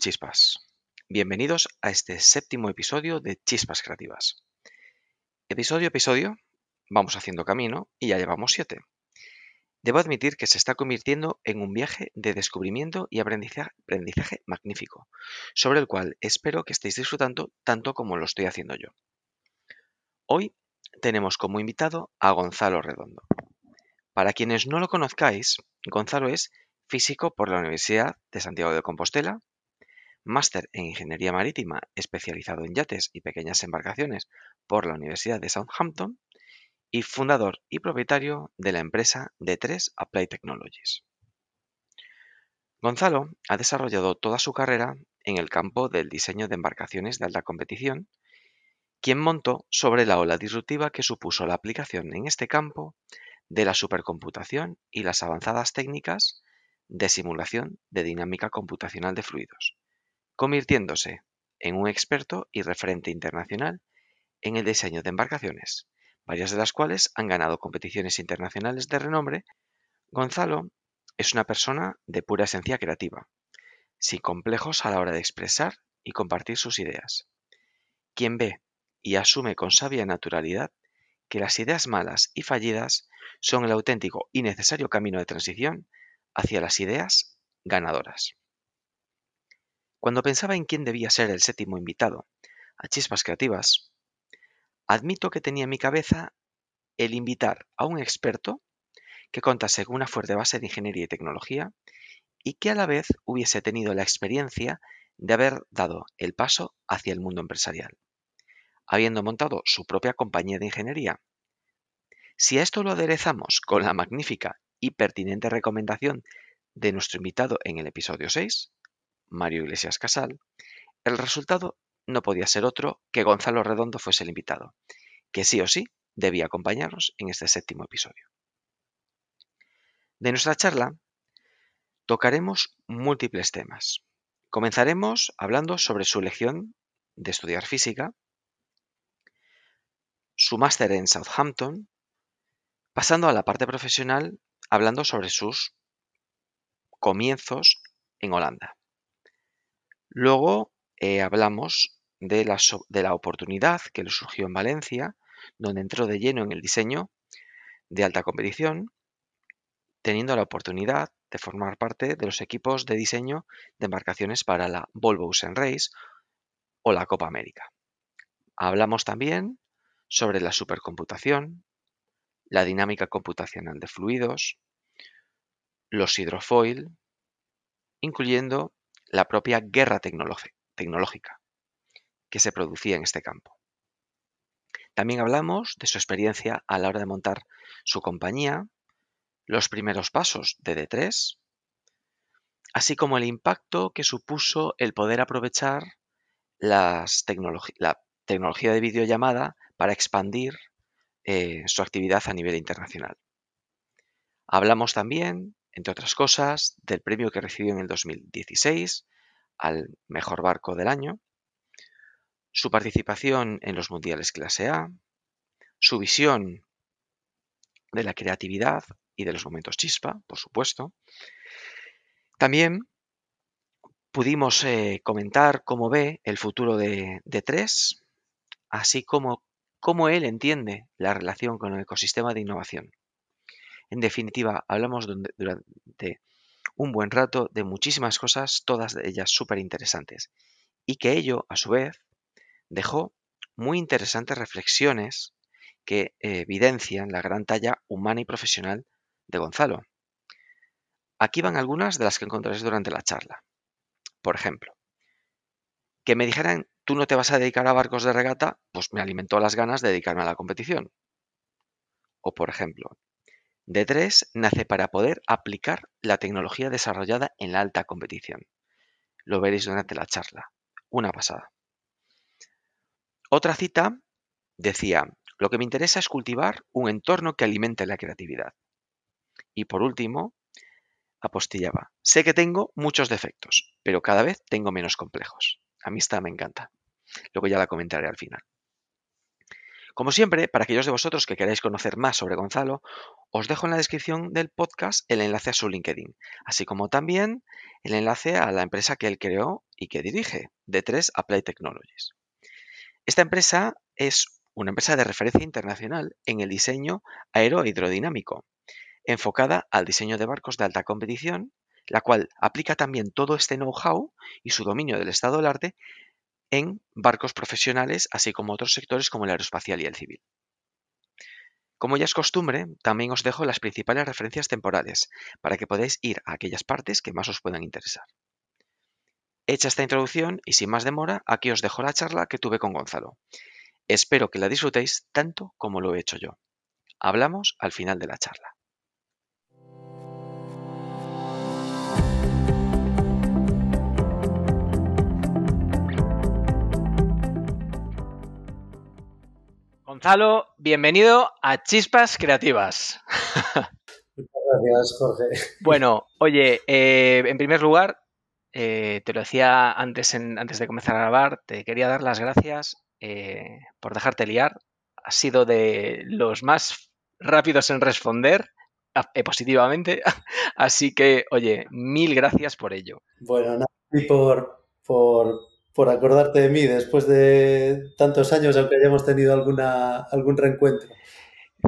chispas. Bienvenidos a este séptimo episodio de Chispas Creativas. Episodio a episodio vamos haciendo camino y ya llevamos siete. Debo admitir que se está convirtiendo en un viaje de descubrimiento y aprendizaje, magnífico, sobre el cual espero que estéis disfrutando tanto como lo estoy haciendo yo. Hoy tenemos como invitado a Gonzalo Redondo. Para quienes no lo conozcáis, Gonzalo es físico por la Universidad de Santiago de Compostela, máster en Ingeniería Marítima especializado en yates y pequeñas embarcaciones por la Universidad de Southampton y fundador y propietario de la empresa D3 Applied Technologies. Gonzalo ha desarrollado toda su carrera en el campo del diseño de embarcaciones de alta competición, quien montó sobre la ola disruptiva que supuso la aplicación en este campo de la supercomputación y las avanzadas técnicas de simulación de dinámica computacional de fluidos, convirtiéndose en un experto y referente internacional en el diseño de embarcaciones, varias de las cuales han ganado competiciones internacionales de renombre, Gonzalo es una persona de pura esencia creativa, sin complejos a la hora de expresar y compartir sus ideas. Quien ve y asume con sabia naturalidad que las ideas malas y fallidas son el auténtico y necesario camino de transición hacia las ideas ganadoras. Cuando pensaba en quién debía ser el séptimo invitado a Chispas Creativas, Admito que tenía en mi cabeza el invitar a un experto que contase con una fuerte base de ingeniería y tecnología y que a la vez hubiese tenido la experiencia de haber dado el paso hacia el mundo empresarial, habiendo montado su propia compañía de ingeniería. Si a esto lo aderezamos con la magnífica y pertinente recomendación de nuestro invitado en el episodio 6, Mario Iglesias Casal, el resultado no podía ser otro que Gonzalo Redondo fuese el invitado, que sí o sí debía acompañarnos en este séptimo episodio. De nuestra charla tocaremos múltiples temas. Comenzaremos hablando sobre su elección de estudiar física, su máster en Southampton, pasando a la parte profesional hablando sobre sus comienzos en Holanda. Luego eh, hablamos de la, oportunidad que le surgió en Valencia, donde entró de lleno en el diseño de alta competición, teniendo la oportunidad de formar parte de los equipos de diseño de embarcaciones para la Volvo Ocean Race o la Copa América. Hablamos también sobre la supercomputación, la dinámica computacional de fluidos, los hidrofoil, incluyendo la propia guerra tecnológica que se producía en este campo. También hablamos de su experiencia a la hora de montar su compañía, los primeros pasos de D3, así como el impacto que supuso el poder aprovechar la tecnología de videollamada para expandir eh, su actividad a nivel internacional. Hablamos también, entre otras cosas, del premio que recibió en el 2016 al mejor barco del año, su participación en los mundiales clase A, su visión de la creatividad y de los momentos chispa, por supuesto. También pudimos eh, comentar cómo ve el futuro de, de Tres, así como cómo él entiende la relación con el ecosistema de innovación. En definitiva, hablamos durante un buen rato de muchísimas cosas, todas ellas súper interesantes. Y que ello, a su vez, dejó muy interesantes reflexiones que evidencian la gran talla humana y profesional de Gonzalo. Aquí van algunas de las que encontraréis durante la charla. Por ejemplo, que me dijeran, tú no te vas a dedicar a barcos de regata, pues me alimentó las ganas de dedicarme a la competición. O por ejemplo, D3 nace para poder aplicar la tecnología desarrollada en la alta competición. Lo veréis durante la charla. Una pasada. Otra cita decía, lo que me interesa es cultivar un entorno que alimente la creatividad. Y por último, apostillaba, sé que tengo muchos defectos, pero cada vez tengo menos complejos. A mí esta me encanta. Luego ya la comentaré al final. Como siempre, para aquellos de vosotros que queráis conocer más sobre Gonzalo, os dejo en la descripción del podcast el enlace a su LinkedIn, así como también el enlace a la empresa que él creó y que dirige, D3 Applied Technologies. Esta empresa es una empresa de referencia internacional en el diseño aerohidrodinámico, enfocada al diseño de barcos de alta competición, la cual aplica también todo este know-how y su dominio del estado del arte en barcos profesionales, así como otros sectores como el aeroespacial y el civil. Como ya es costumbre, también os dejo las principales referencias temporales para que podáis ir a aquellas partes que más os puedan interesar. Hecha esta introducción y sin más demora, aquí os dejo la charla que tuve con Gonzalo. Espero que la disfrutéis tanto como lo he hecho yo. Hablamos al final de la charla. Gonzalo, bienvenido a Chispas Creativas. Muchas gracias, Jorge. Bueno, oye, eh, en primer lugar, eh, te lo decía antes, antes de comenzar a grabar, te quería dar las gracias eh, por dejarte liar. Has sido de los más rápidos en responder positivamente. Así que, oye, mil gracias por ello. Bueno, nada, y por, por por acordarte de mí después de tantos años, aunque hayamos tenido alguna, algún reencuentro.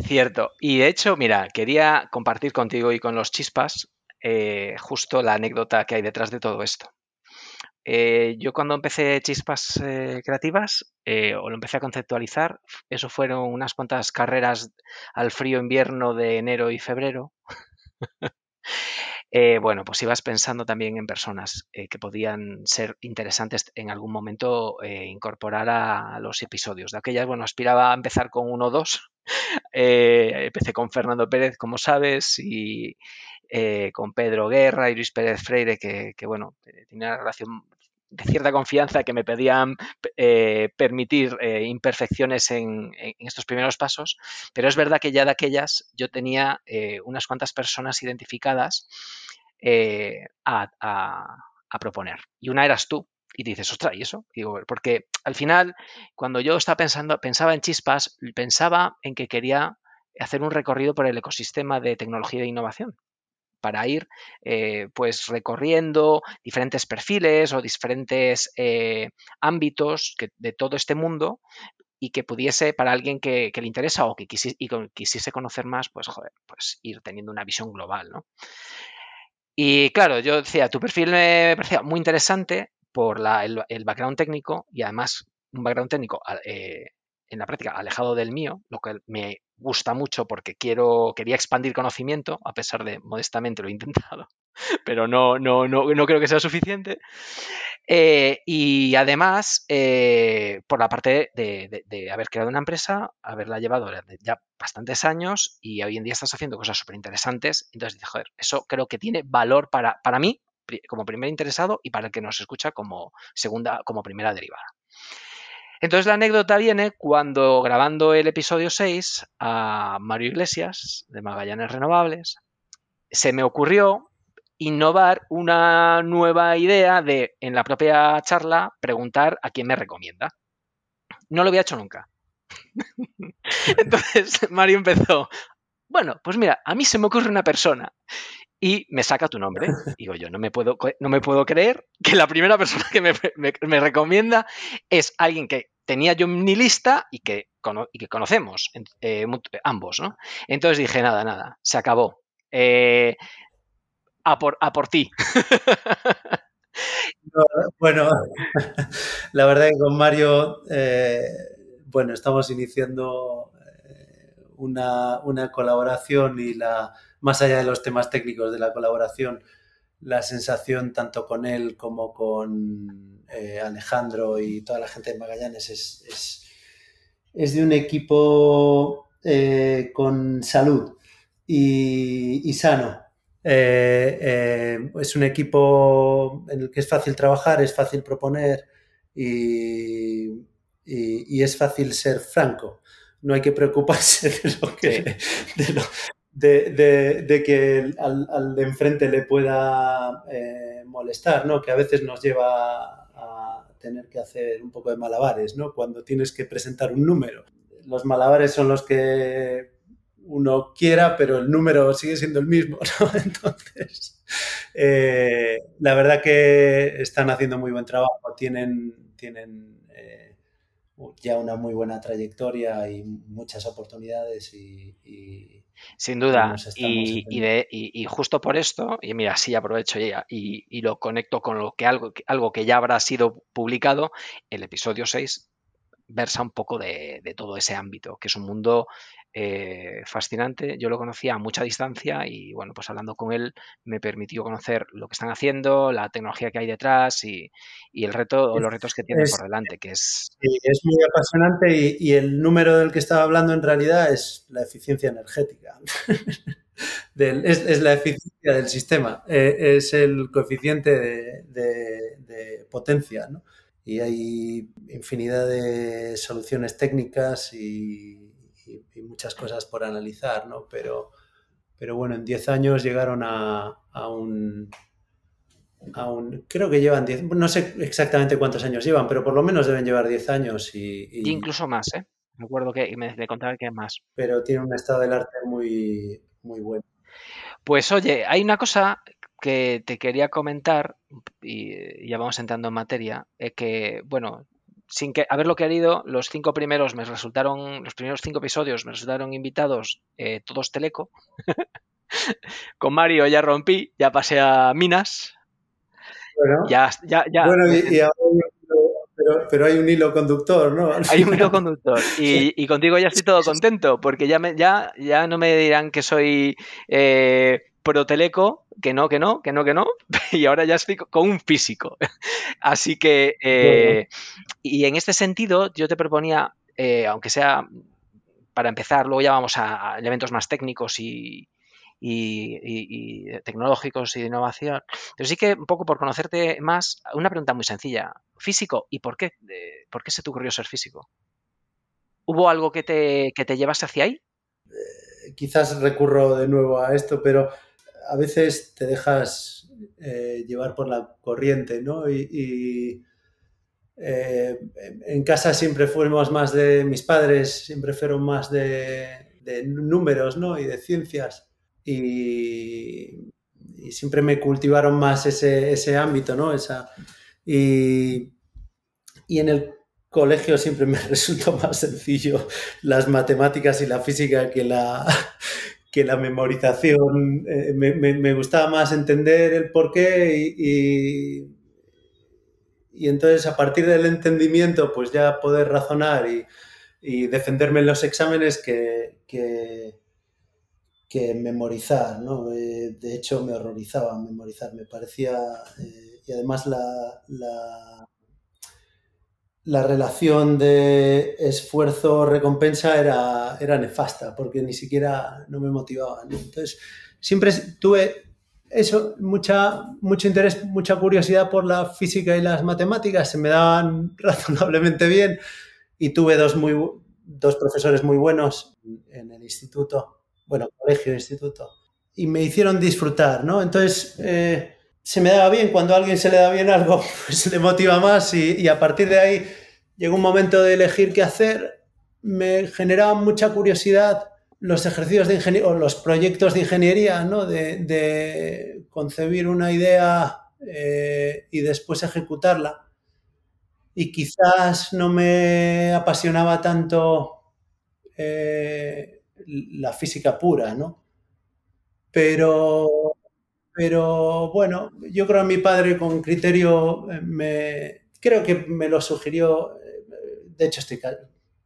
Cierto. Y de hecho, mira, quería compartir contigo y con los chispas eh, justo la anécdota que hay detrás de todo esto. Eh, yo cuando empecé chispas eh, creativas, o lo empecé a conceptualizar, eso fueron unas cuantas carreras al frío invierno de enero y febrero. Eh, bueno, pues ibas pensando también en personas eh, que podían ser interesantes en algún momento eh, incorporar a los episodios. De aquellas, bueno, aspiraba a empezar con uno o dos. empecé con Fernando Pérez, como sabes, y con Pedro Guerra y Luis Pérez Freire, que, bueno, tenía una relación de cierta confianza que me pedían permitir imperfecciones en, estos primeros pasos, pero es verdad que ya de aquellas yo tenía unas cuantas personas identificadas eh, a, proponer. Y una eras tú. Y dices, ostras, ¿y eso? digo, porque al final, cuando yo estaba pensando, pensaba en chispas, pensaba en que quería hacer un recorrido por el ecosistema de tecnología e innovación para ir eh, pues recorriendo diferentes perfiles o diferentes eh, ámbitos de todo este mundo y que pudiese para alguien que, le interesa o que quisiese, conocer más, pues joder, pues ir teniendo una visión global, ¿no? Y claro, yo decía, tu perfil me parecía muy interesante por el, background técnico y además un background técnico eh, en la práctica alejado del mío, lo que me gusta mucho porque quiero, quería expandir conocimiento, a pesar de modestamente lo he intentado, pero no, no, no, no creo que sea suficiente. Eh, y además, eh, por la parte de, haber creado una empresa, haberla llevado ya bastantes años y hoy en día estás haciendo cosas súper interesantes. Entonces dices, joder, eso creo que tiene valor para, para mí como primer interesado y para el que nos escucha como segunda, como primera derivada. Entonces la anécdota viene cuando grabando el episodio 6 a Mario Iglesias de Magallanes Renovables, se me ocurrió innovar una nueva idea de, en la propia charla, preguntar a quién me recomienda. No lo había hecho nunca. Entonces Mario empezó, bueno, pues mira, a mí se me ocurre una persona y me saca tu nombre. Digo yo, no me puedo, no me puedo creer que la primera persona que me, recomienda es alguien que tenía yo en mi lista y que, y que conocemos eh, ambos, ¿no? Entonces dije, nada, nada, se acabó. Eh, a por, a por ti. bueno, la verdad que con Mario, eh, bueno, estamos iniciando eh, una, colaboración y la, más allá de los temas técnicos de la colaboración, la sensación tanto con él como con eh, Alejandro y toda la gente de Magallanes es, es, de un equipo con salud y, y sano. Eh, eh, es un equipo en el que es fácil trabajar, es fácil proponer y, es fácil ser franco. No hay que preocuparse de lo que, de, que al, de enfrente le pueda eh, molestar, ¿no? que a veces nos lleva a tener que hacer un poco de malabares ¿no? cuando tienes que presentar un número. Los malabares son los que uno quiera, pero el número sigue siendo el mismo, ¿no? Entonces, eh, la verdad que están haciendo muy buen trabajo, tienen, tienen eh, ya una muy buena trayectoria y muchas oportunidades y, sin duda, y, justo por esto, y mira, sí aprovecho y, y, lo conecto con lo que algo, algo que ya habrá sido publicado, el episodio 6 versa un poco de, todo ese ámbito, que es un mundo eh, fascinante. Yo lo conocía a mucha distancia y bueno, pues hablando con él me permitió conocer lo que están haciendo, la tecnología que hay detrás y, el reto o los retos que tienen por delante, que es... es muy apasionante y, el número del que estaba hablando en realidad es la eficiencia energética. es, la eficiencia del sistema, eh, es el coeficiente de, de potencia, ¿no? y hay infinidad de soluciones técnicas y, muchas cosas por analizar, ¿no? Pero, pero bueno, en 10 años llegaron a, un, a, un, Creo que llevan 10, no sé exactamente cuántos años llevan, pero por lo menos deben llevar 10 años y... incluso más, ¿eh? Me acuerdo que me, me contaba que más. Pero tiene un estado del arte muy, muy bueno. Pues oye, hay una cosa que te quería comentar, y ya vamos entrando en materia, es que, bueno, sin que haberlo querido, los cinco primeros me resultaron, los primeros cinco episodios me resultaron invitados eh, todos Teleco. Con Mario ya rompí, ya pasé a Minas. Bueno, ya, ya, ya. Bueno, y, pero, hay un hilo conductor, ¿no? Hay un hilo conductor. Y, contigo ya estoy todo contento, porque ya, me, ya, ya no me dirán que soy eh, Proteleco, que no, que no, que no, que no, y ahora ya estoy con un físico. Así que, eh, y en este sentido, yo te proponía, eh, aunque sea para empezar, luego ya vamos a elementos más técnicos y, tecnológicos y de innovación. Pero sí que un poco por conocerte más, una pregunta muy sencilla. ¿Físico? ¿Y por qué? ¿Por qué se te ocurrió ser físico? ¿Hubo algo que te, que te llevase hacia ahí? Eh, quizás recurro de nuevo a esto, pero a veces te dejas eh, llevar por la corriente, ¿no? Y, eh, en casa siempre fuimos más de, mis padres siempre fueron más de, números, ¿no? Y de ciencias. Y, siempre me cultivaron más ese, ámbito, ¿no? Y, y en el colegio siempre me resultó más sencillo las matemáticas y la física que la, que la memorización, eh, me, gustaba más entender el porqué y, y, entonces a partir del entendimiento pues ya poder razonar y, defenderme en los exámenes que, que, memorizar, ¿no? Eh, de hecho me horrorizaba memorizar, me parecía, eh, y además la la relación de esfuerzo-recompensa era, era nefasta, porque ni siquiera no me motivaba. Entonces, siempre tuve eso, mucha, mucho interés, mucha curiosidad por la física y las matemáticas, se me daban razonablemente bien y tuve dos, muy, dos profesores muy buenos en el instituto, bueno, colegio, instituto, y me hicieron disfrutar, ¿no? Entonces, eh, se me daba bien, cuando a alguien se le da bien algo, pues le motiva más y, a partir de ahí llegó un momento de elegir qué hacer, me generaba mucha curiosidad los ejercicios de ingeniería o los proyectos de ingeniería, ¿no? de, concebir una idea eh, y después ejecutarla. Y quizás no me apasionaba tanto eh, la física pura, ¿no? Pero pero bueno, yo creo que mi padre con criterio eh, me, creo que me lo sugirió, eh, de hecho estoy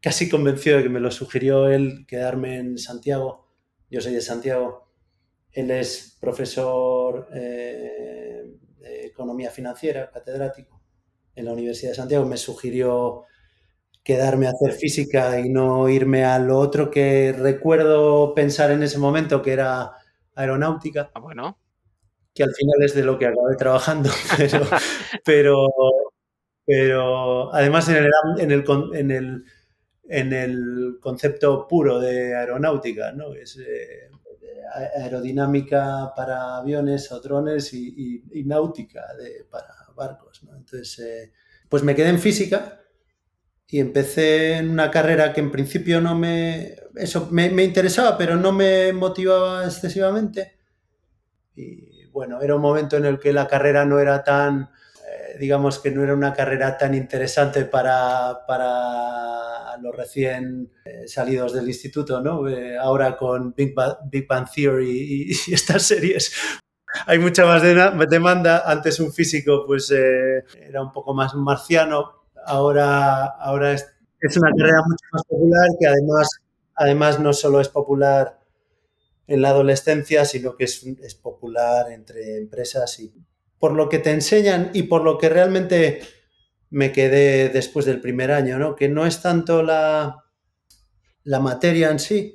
casi convencido de que me lo sugirió él quedarme en Santiago. Yo soy de Santiago. Él es profesor eh, de economía financiera, catedrático en la Universidad de Santiago. Me sugirió quedarme a hacer física y no irme a lo otro que recuerdo pensar en ese momento, que era aeronáutica. Ah, bueno que al final es de lo que acabé trabajando, pero, pero, además en el, en el, en el, en el concepto puro de aeronáutica, ¿no? Es eh, aerodinámica para aviones o drones y, náutica para barcos. Entonces, eh, pues me quedé en física y empecé en una carrera que en principio no me eso me, interesaba, pero no me motivaba excesivamente. Y bueno, era un momento en el que la carrera no era tan, eh, digamos que no era una carrera tan interesante para, para los recién eh, salidos del instituto, ¿no? Eh, ahora con Big Bang, Theory y, estas series, hay mucha más demanda. Antes un físico pues era un poco más marciano, ahora, ahora es, es una carrera mucho más popular que además además no solo es popular en la adolescencia, sino que es, popular entre empresas y por lo que te enseñan y por lo que realmente me quedé después del primer año, ¿no? Que no es tanto la, la materia en sí,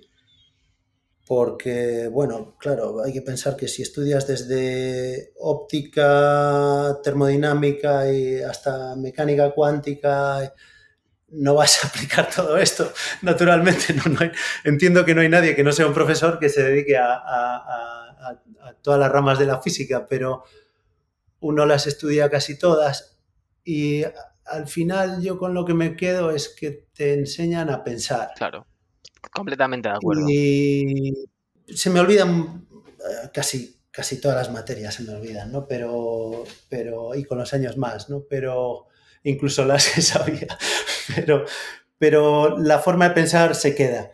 porque, bueno, claro, hay que pensar que si estudias desde óptica, termodinámica y hasta mecánica cuántica, no vas a aplicar todo esto. Naturalmente, no, entiendo que no hay nadie que no sea un profesor que se dedique a, todas las ramas de la física, pero uno las estudia casi todas y al final yo con lo que me quedo es que te enseñan a pensar. Claro, completamente de acuerdo. Y se me olvidan eh, casi, casi todas las materias, se me olvidan, ¿no? Pero, pero, y con los años más, ¿no? Pero incluso las que sabía, pero, pero la forma de pensar se queda.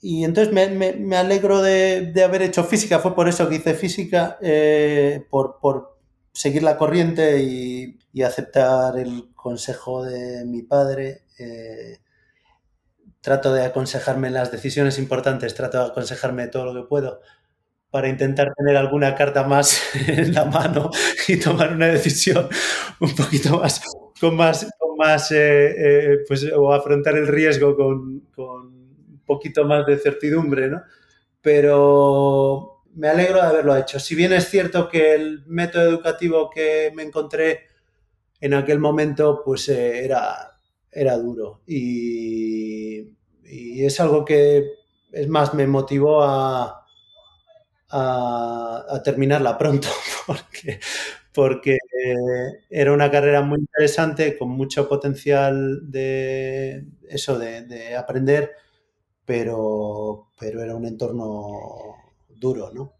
Y entonces me, alegro de, haber hecho física, fue por eso que hice física, eh, por, seguir la corriente y, aceptar el consejo de mi padre. Eh, trato de aconsejarme las decisiones importantes, trato de aconsejarme todo lo que puedo para intentar tener alguna carta más en la mano y tomar una decisión un poquito más con más, con más eh, eh, pues, o afrontar el riesgo con, con, un poquito más de certidumbre, ¿no? Pero me alegro de haberlo hecho. Si bien es cierto que el método educativo que me encontré en aquel momento, pues eh, era, era duro. Y, y, es algo que, es más, me motivó a, a, a terminarla pronto, porque, porque eh, era una carrera muy interesante, con mucho potencial de eso, de, aprender, pero, pero era un entorno duro, ¿no?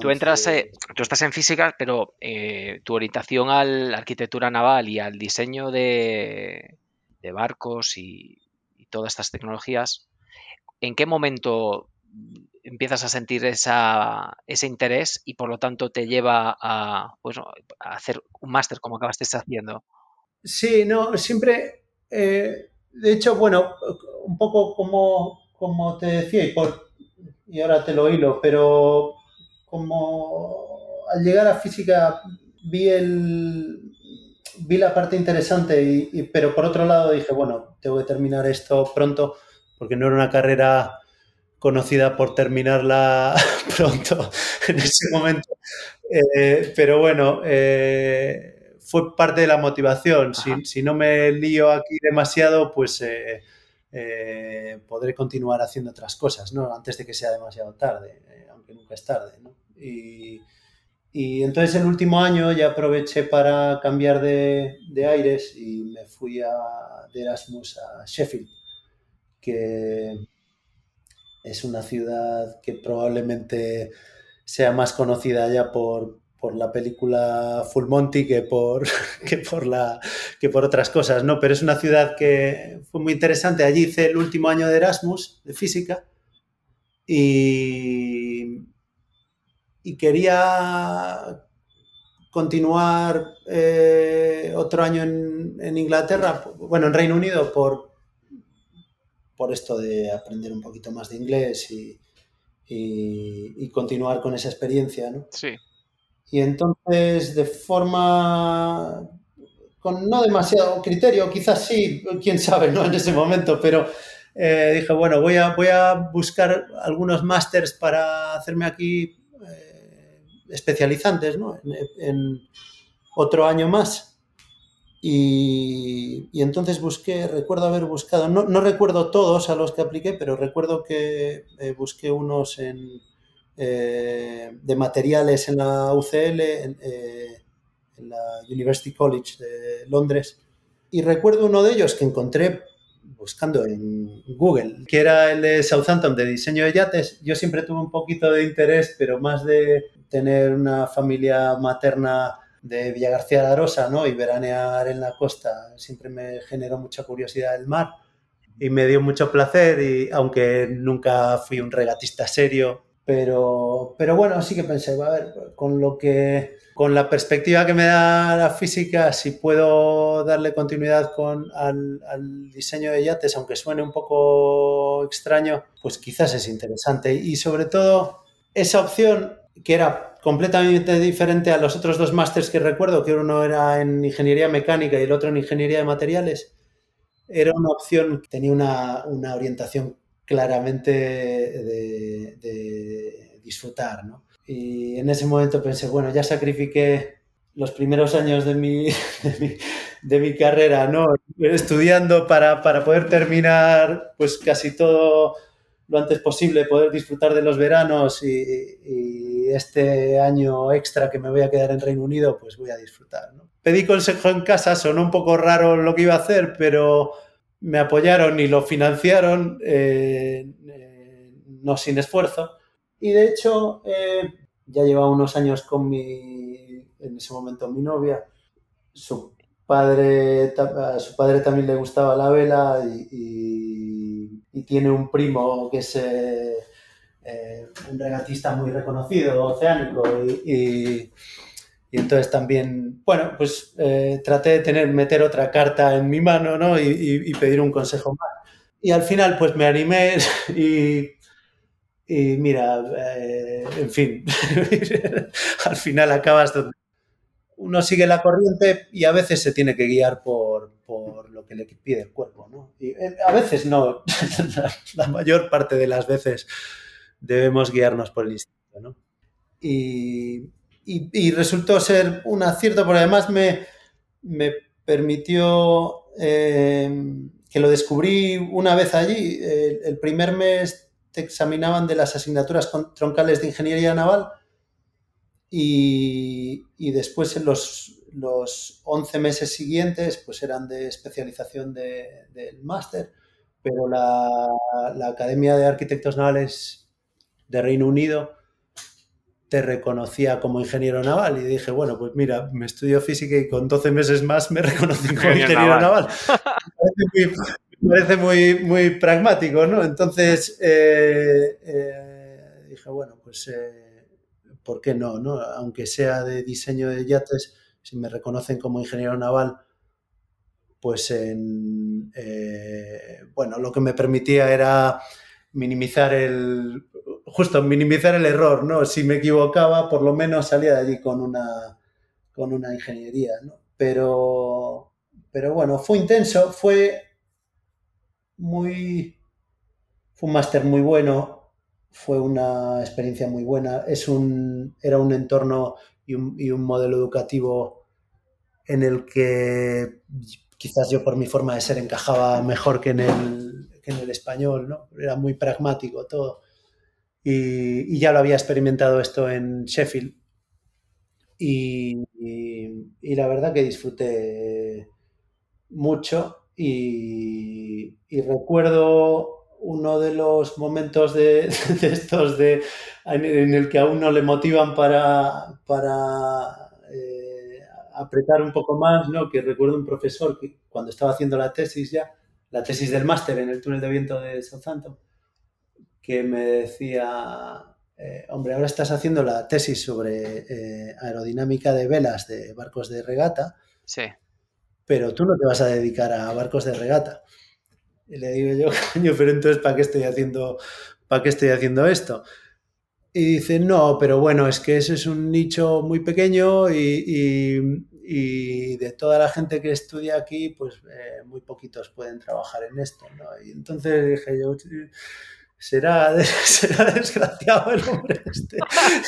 Tú entras, eh, tú estás en física, pero eh, tu orientación a la arquitectura naval y al diseño de, barcos y, todas estas tecnologías, ¿en qué momento empiezas a sentir esa, ese interés y por lo tanto te lleva a, pues, hacer un máster como acabaste haciendo. Sí, no, siempre, eh, de hecho, bueno, un poco como, como te decía, y, por, y ahora te lo hilo, pero como al llegar a física vi el vi la parte interesante, y, pero por otro lado dije, bueno, tengo que terminar esto pronto, porque no era una carrera conocida por terminarla pronto en ese momento. Eh, pero bueno, eh, fue parte de la motivación. Si, no me lío aquí demasiado, pues eh, podré continuar haciendo otras cosas, ¿no? Antes de que sea demasiado tarde, aunque nunca es tarde, ¿no? Y, entonces el último año ya aproveché para cambiar de, de aires y me fui a, de Erasmus a Sheffield, que es una ciudad que probablemente sea más conocida ya por, la película Full Monty que por, que, por la, que por otras cosas, ¿no? Pero es una ciudad que fue muy interesante. Allí hice el último año de Erasmus, de física, y, y quería continuar eh, otro año en, en, Inglaterra, bueno, en Reino Unido, por, por esto de aprender un poquito más de inglés y, y, continuar con esa experiencia, ¿no? Sí. Y entonces, de forma con no demasiado criterio, quizás sí, quién sabe, ¿no? En ese momento, pero eh, dije, bueno, voy a, voy a buscar algunos másters para hacerme aquí eh, especializantes, ¿no? en, otro año más. Y, entonces busqué, recuerdo haber buscado, no, recuerdo todos a los que apliqué, pero recuerdo que eh, busqué unos en, eh, de materiales en la UCL, eh, en, la University College de Londres. Y recuerdo uno de ellos que encontré buscando en Google, que era el de Southampton de diseño de yates. Yo siempre tuve un poquito de interés, pero más de tener una familia materna de Villa García de Arosa, ¿no? Y veranear en la costa siempre me generó mucha curiosidad el mar y me dio mucho placer y aunque nunca fui un regatista serio, pero, pero bueno, sí que pensé, a ver, con lo que con la perspectiva que me da la física, si puedo darle continuidad con, al, diseño de yates, aunque suene un poco extraño, pues quizás es interesante. Y sobre todo, esa opción que era completamente diferente a los otros dos másters que recuerdo, que uno era en ingeniería mecánica y el otro en ingeniería de materiales, era una opción que tenía una, una orientación claramente de, de disfrutar, ¿no? Y en ese momento pensé, bueno, ya sacrifiqué los primeros años de mi, de mi, de mi carrera, ¿no? Estudiando para, para, poder terminar pues casi todo lo antes posible, poder disfrutar de los veranos y, y, este año extra que me voy a quedar en Reino Unido, pues voy a disfrutar, ¿no? Pedí consejo en casa, sonó un poco raro lo que iba a hacer, pero me apoyaron y lo financiaron, eh, eh, no sin esfuerzo. Y de hecho, eh, ya llevaba unos años con mi, en ese momento, mi novia. Su padre, a su padre también le gustaba la vela y, y, y tiene un primo que es eh, eh, un regatista muy reconocido, oceánico. Y, y entonces también, bueno, pues eh, traté de tener, meter otra carta en mi mano ¿no? y, pedir un consejo más. Y al final, pues me animé y y mira, en fin, al final acabas donde uno sigue la corriente y a veces se tiene que guiar por, por lo que le pide el cuerpo, ¿no? Y eh, a veces no, la, mayor parte de las veces debemos guiarnos por el instinto, ¿no? Y, y, resultó ser un acierto, porque además me, me permitió eh, que lo descubrí una vez allí. El primer mes te examinaban de las asignaturas troncales de ingeniería naval y, y después en los, los 11 meses siguientes pues eran de especialización del de, de máster, pero la, la, Academia de Arquitectos Navales de Reino Unido te reconocía como ingeniero naval y dije, bueno, pues mira, me estudio física y con 12 meses más me reconocen como ingeniero, ingeniero naval. naval parece muy, muy pragmático, ¿no? Entonces eh, eh, dije, bueno, pues eh, ¿por qué no, no? Aunque sea de diseño de yates, si me reconocen como ingeniero naval, pues en, eh, bueno, lo que me permitía era minimizar el, justo minimizar el error, ¿no? Si me equivocaba, por lo menos salía de allí con una, con una ingeniería, ¿no? Pero, pero bueno, fue intenso, fue muy... Fue un máster muy bueno, fue una experiencia muy buena. Es un, era un entorno y un, y un modelo educativo en el que quizás yo por mi forma de ser encajaba mejor que en el, que en el español, ¿no? Era muy pragmático todo. Y, ya lo había experimentado esto en Sheffield. Y, y, y la verdad que disfruté mucho y, recuerdo uno de los momentos de, de estos de, en, el que a uno le motivan para, para eh, apretar un poco más, ¿no? que recuerdo un profesor que cuando estaba haciendo la tesis ya, la tesis del máster en el túnel de viento de Southampton, que me decía, eh, hombre, ahora estás haciendo la tesis sobre eh, aerodinámica de velas de barcos de regata. Sí pero tú no te vas a dedicar a barcos de regata. Y le digo yo, pero entonces, ¿para qué estoy haciendo, para qué estoy haciendo esto? Y dice, no, pero bueno, es que ese es un nicho muy pequeño y, y, de toda la gente que estudia aquí, pues eh, muy poquitos pueden trabajar en esto. Y entonces dije yo, será, será desgraciado el hombre este.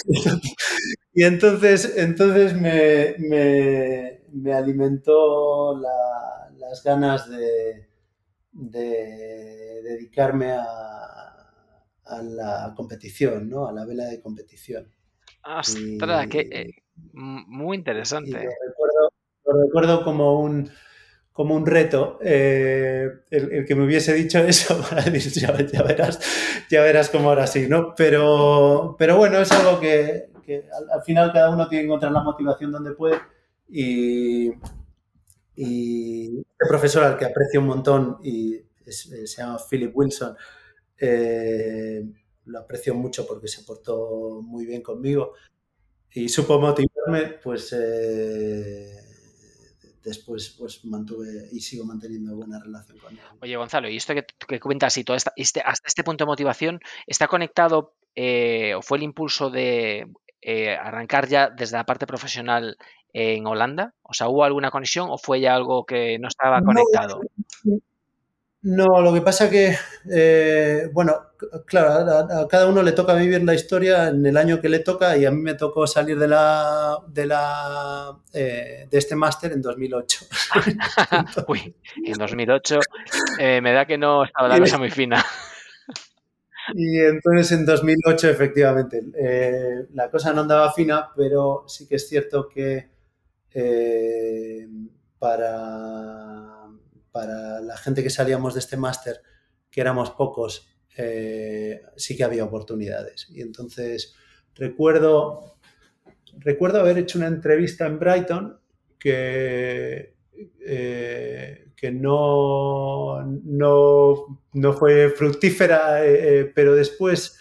y entonces, entonces me, me, me alimentó la, las ganas de, de dedicarme a, a, la competición, ¿no? a la vela de competición. ¡Ostras! Y, que, eh, muy interesante. Lo recuerdo, lo recuerdo, como un como un reto el, el, que me hubiese dicho eso para decir, ya, ya, verás, ya verás cómo ahora sí, ¿no? Pero, pero bueno, es algo que, que al, al, final cada uno tiene que encontrar la motivación donde puede y, y este profesor al que aprecio un montón y es, se llama Philip Wilson, eh, lo aprecio mucho porque se portó muy bien conmigo y supo motivarme, pues eh, después pues mantuve y sigo manteniendo buena relación con él. Oye, Gonzalo, y esto que, que cuentas y todo este, hasta este punto de motivación, ¿está conectado eh, o fue el impulso de eh, arrancar ya desde la parte profesional en Holanda? O sea, ¿hubo alguna conexión o fue ya algo que no estaba conectado? No, no lo que pasa que, eh, bueno, claro, a, a, cada uno le toca vivir la historia en el año que le toca y a mí me tocó salir de la de la eh, de este máster en 2008. Uy, en 2008 eh, me da que no estaba la cosa muy fina. Y entonces en 2008 efectivamente eh, la cosa no andaba fina, pero sí que es cierto que eh, para, para la gente que salíamos de este máster, que éramos pocos, eh, sí que había oportunidades. Y entonces recuerdo, recuerdo haber hecho una entrevista en Brighton que, eh, que no, no, no, fue fructífera, pero después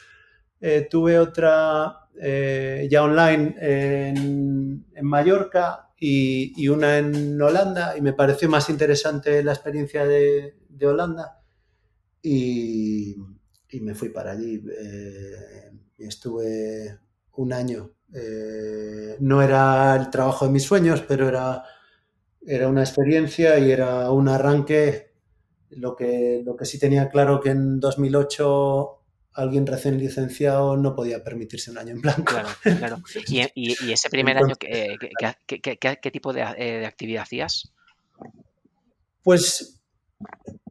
tuve otra ya online en, en Mallorca y, una en Holanda y me pareció más interesante la experiencia de, Holanda y, y, me fui para allí. Eh, estuve un año. Eh, no era el trabajo de mis sueños, pero era, era una experiencia y era un arranque. Lo que, lo que sí tenía claro que en 2008 alguien recién licenciado no podía permitirse un año en blanco. Claro, claro. ¿Y, y, y ese primer año, ¿qué, qué, qué, qué tipo de, de, actividad hacías? Pues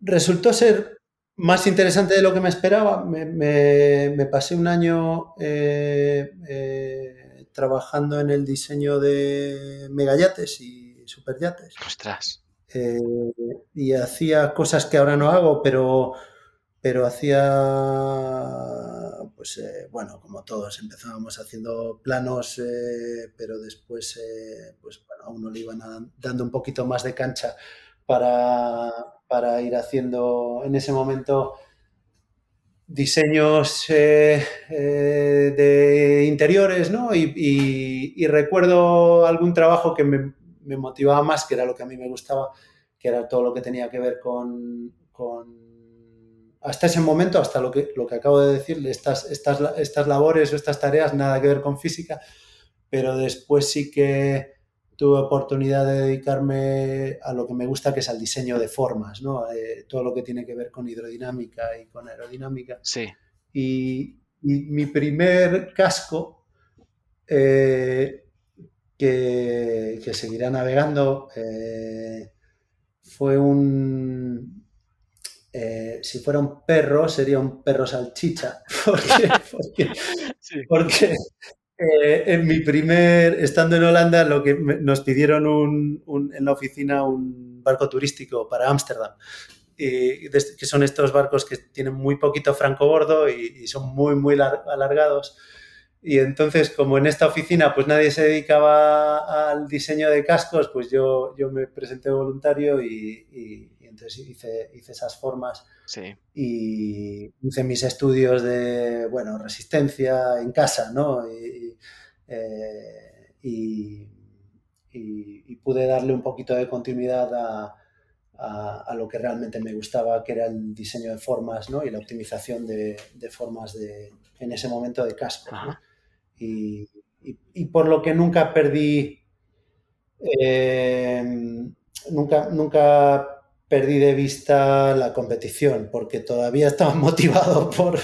resultó ser más interesante de lo que me esperaba. Me, me, me pasé un año eh, eh, trabajando en el diseño de megayates y superyates. ¡Ostras! Eh, y hacía cosas que ahora no hago, pero pero hacía, pues eh, bueno, como todos, empezábamos haciendo planos, eh, pero después, eh, pues bueno, a uno le iban dando un poquito más de cancha para, para, ir haciendo en ese momento diseños de interiores, ¿no? Y, recuerdo algún trabajo que me, motivaba más, que era lo que a mí me gustaba, que era todo lo que tenía que ver con hasta ese momento, hasta lo que, lo que acabo de decir, estas, estas, estas labores o estas tareas nada que ver con física, pero después sí que tuve oportunidad de dedicarme a lo que me gusta, que es al diseño de formas, ¿no? Eh, todo lo que tiene que ver con hidrodinámica y con aerodinámica. Sí. Y, y mi primer casco, eh, que, que, seguirá navegando, eh, fue un, eh, si fuera un perro, sería un perro salchicha. Porque, porque, sí. porque eh, en mi primer, estando en Holanda, lo que me, nos pidieron un, un, en la oficina un barco turístico para Ámsterdam. Y, que son estos barcos que tienen muy poquito francobordo y, y son muy, muy alargados. Y entonces, como en esta oficina pues nadie se dedicaba al diseño de cascos, pues yo, yo me presenté voluntario y, y, y entonces hice, hice, esas formas sí. y hice mis estudios de, bueno, resistencia en casa, ¿no? Y, eh, y, y, pude darle un poquito de continuidad a, a, a, lo que realmente me gustaba, que era el diseño de formas, ¿no? Y la optimización de, de formas de, en ese momento de casco, ¿no? Y, y, y, por lo que nunca perdí, eh, nunca, nunca perdí de vista la competición, porque todavía estaba motivado por,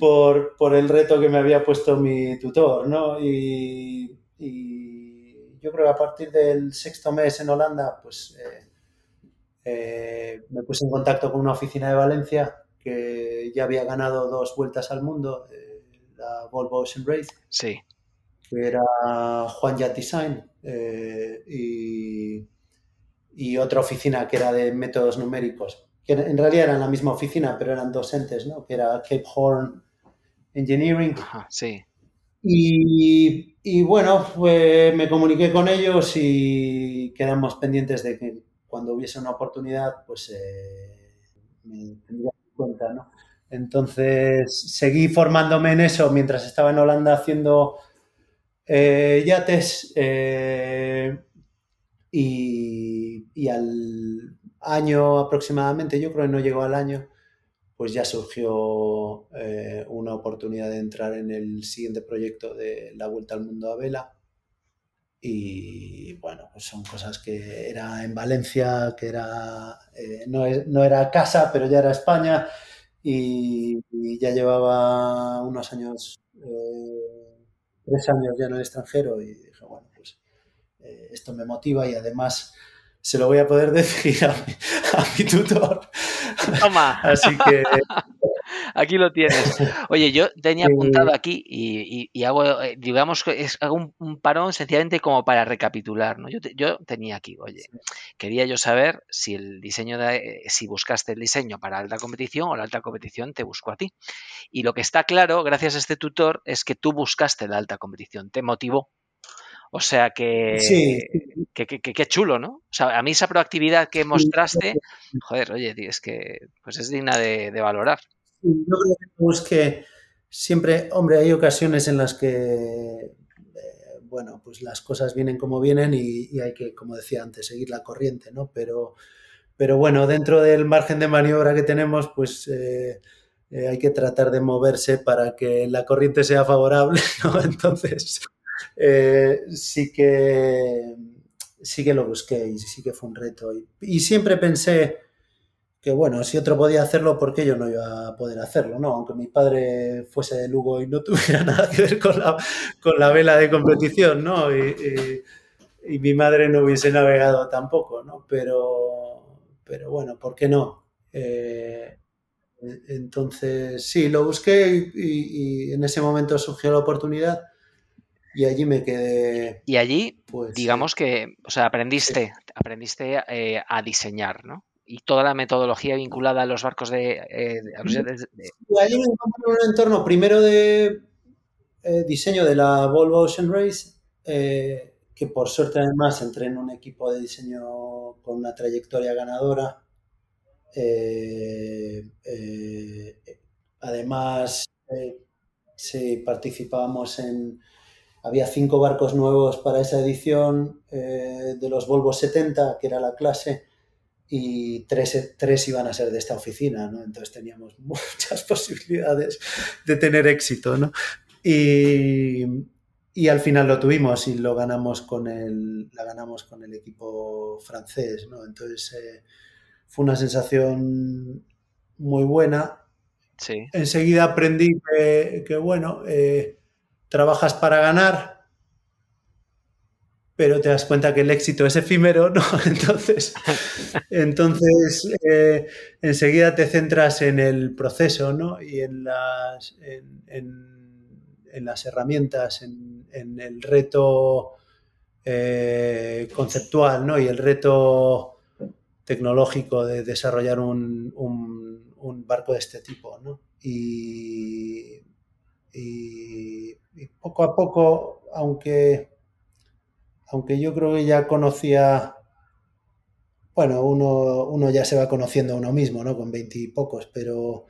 por, por el reto que me había puesto mi tutor, ¿no? Y, y, yo creo que a partir del sexto mes en Holanda, pues eh, eh, me puse en contacto con una oficina de Valencia que ya había ganado dos vueltas al mundo. Eh, la Volvo Ocean Race. Sí. Que era Juan Yat Design. Y, y otra oficina que era de métodos numéricos, que en realidad eran la misma oficina, pero eran docentes, ¿no? Que era Cape Horn Engineering. Ajá, sí. Y, y bueno, pues me comuniqué con ellos y quedamos pendientes de que cuando hubiese una oportunidad, pues eh, me tendría en cuenta, ¿no? Entonces seguí formándome en eso mientras estaba en Holanda haciendo eh, yates eh, y, y, al año aproximadamente, yo creo que no llegó al año, pues ya surgió eh, una oportunidad de entrar en el siguiente proyecto de la Vuelta al Mundo a Vela. Y bueno, pues son cosas que era en Valencia, que era eh, no, no, era casa, pero ya era España. Y, ya llevaba unos años, eh, tres años ya en el extranjero. Y dije, bueno, pues esto me motiva y además se lo voy a poder decir a mi, a mi tutor. Toma. Así que. Aquí lo tienes. Oye, yo tenía apuntado aquí y, y, y hago, eh, digamos, es, hago un, un, parón sencillamente como para recapitular. ¿no? Yo, te, yo tenía aquí, oye, quería yo saber si el diseño de, eh, si buscaste el diseño para alta competición o la alta competición te buscó a ti. Y lo que está claro, gracias a este tutor, es que tú buscaste la alta competición, te motivó. O sea que, sí. que, que, que, chulo, ¿no? O sea, a mí esa proactividad que mostraste, joder, oye, es que pues es digna de, de valorar. Yo creo que busque siempre, hombre, hay ocasiones en las que, eh, bueno, pues las cosas vienen como vienen y, y, hay que, como decía antes, seguir la corriente, ¿no? Pero, pero bueno, dentro del margen de maniobra que tenemos, pues eh, eh, hay que tratar de moverse para que la corriente sea favorable, ¿no? Entonces, eh, sí que sí que lo busqué y sí que fue un reto. Y, siempre pensé que, bueno, si otro podía hacerlo, ¿por qué yo no iba a poder hacerlo? ¿no? Aunque mi padre fuese de Lugo y no tuviera nada que ver con la, con la vela de competición, ¿no? Y, mi madre no hubiese navegado tampoco, ¿no? Pero, pero bueno, ¿por qué no? Eh, entonces, sí, lo busqué y en ese momento surgió la oportunidad y allí me quedé. Y allí, pues, digamos que, o sea, aprendiste, sí. aprendiste eh, a diseñar, ¿no? Y toda la metodología vinculada a los barcos de. Eh, de, de, de... Y allí me encontré en un entorno primero de eh, diseño de la Volvo Ocean Race, eh, que por suerte además entré en un equipo de diseño con una trayectoria ganadora. Además, sí, participábamos en había cinco barcos nuevos para esa edición eh, de los Volvo 70, que era la clase, y tres, tres, iban a ser de esta oficina, ¿no? Entonces teníamos muchas posibilidades de tener éxito, ¿no? Y, y al final lo tuvimos y lo ganamos con el, la ganamos con el equipo francés, ¿no? Entonces eh, fue una sensación muy buena. Sí. Enseguida aprendí que, que bueno, eh, trabajas para ganar, pero te das cuenta que el éxito es efímero, ¿no? Entonces, entonces eh, enseguida te centras en el proceso, ¿no? Y en las, en, en, las herramientas, en, el reto eh, conceptual, ¿no? Y el reto tecnológico de desarrollar un, un, barco de este tipo, ¿no? Y, y poco a poco, aunque, aunque yo creo que ya conocía, bueno, uno, uno ya se va conociendo a uno mismo, ¿no? Con veintipocos, pero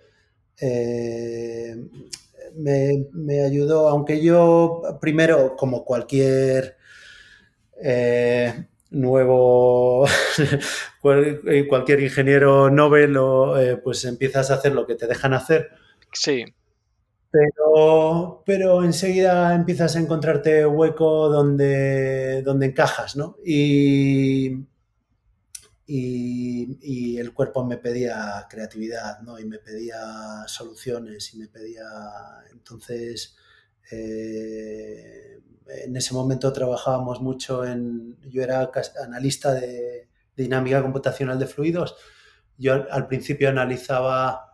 eh, me, me, ayudó, aunque yo primero, como cualquier eh, nuevo, cualquier ingeniero Nobel, eh, pues empiezas a hacer lo que te dejan hacer. Sí. Pero, pero enseguida empiezas a encontrarte hueco donde, donde encajas, ¿no? Y, y, el cuerpo me pedía creatividad, ¿no? Y me pedía soluciones y me pedía... Entonces, eh, en ese momento trabajábamos mucho en... Yo era analista de dinámica computacional de fluidos. Yo al principio analizaba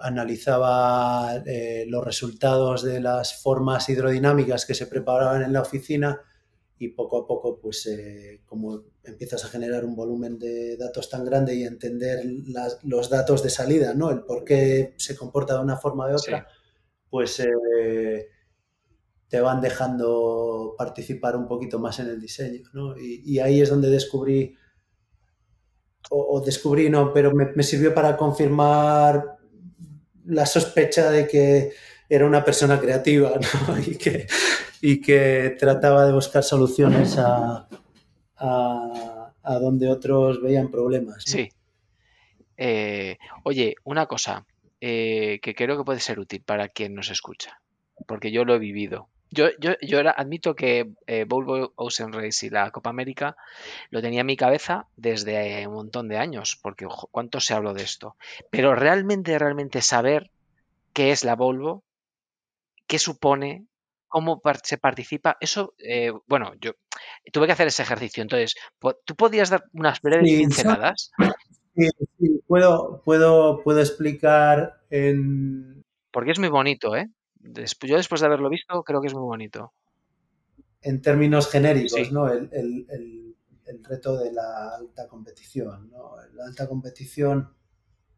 analizaba eh, los resultados de las formas hidrodinámicas que se preparaban en la oficina y poco a poco, pues eh, como empiezas a generar un volumen de datos tan grande y entender los datos de salida, ¿no? El por qué se comporta de una forma o de otra, pues eh, te van dejando participar un poquito más en el diseño, ¿no? Y, ahí es donde descubrí, o, descubrí, no, pero me, sirvió para confirmar la sospecha de que era una persona creativa, ¿no? Y que, y que trataba de buscar soluciones a, a, donde otros veían problemas. Sí. Eh, oye, una cosa eh, que creo que puede ser útil para quien nos escucha, porque yo lo he vivido. Yo, yo, yo admito que eh, Volvo Ocean Race y la Copa América lo tenía en mi cabeza desde un montón de años, porque cuánto se habló de esto. Pero realmente, realmente saber qué es la Volvo, qué supone, cómo se participa, eso, eh, bueno, yo tuve que hacer ese ejercicio. Entonces, ¿tú podías dar unas breves pinceladas? Sí, sí, puedo, puedo, puedo explicar en... Porque es muy bonito, ¿eh? Yo después de haberlo visto, creo que es muy bonito. En términos genéricos, ¿no? El, el, el, reto de la alta competición, ¿no? La alta competición,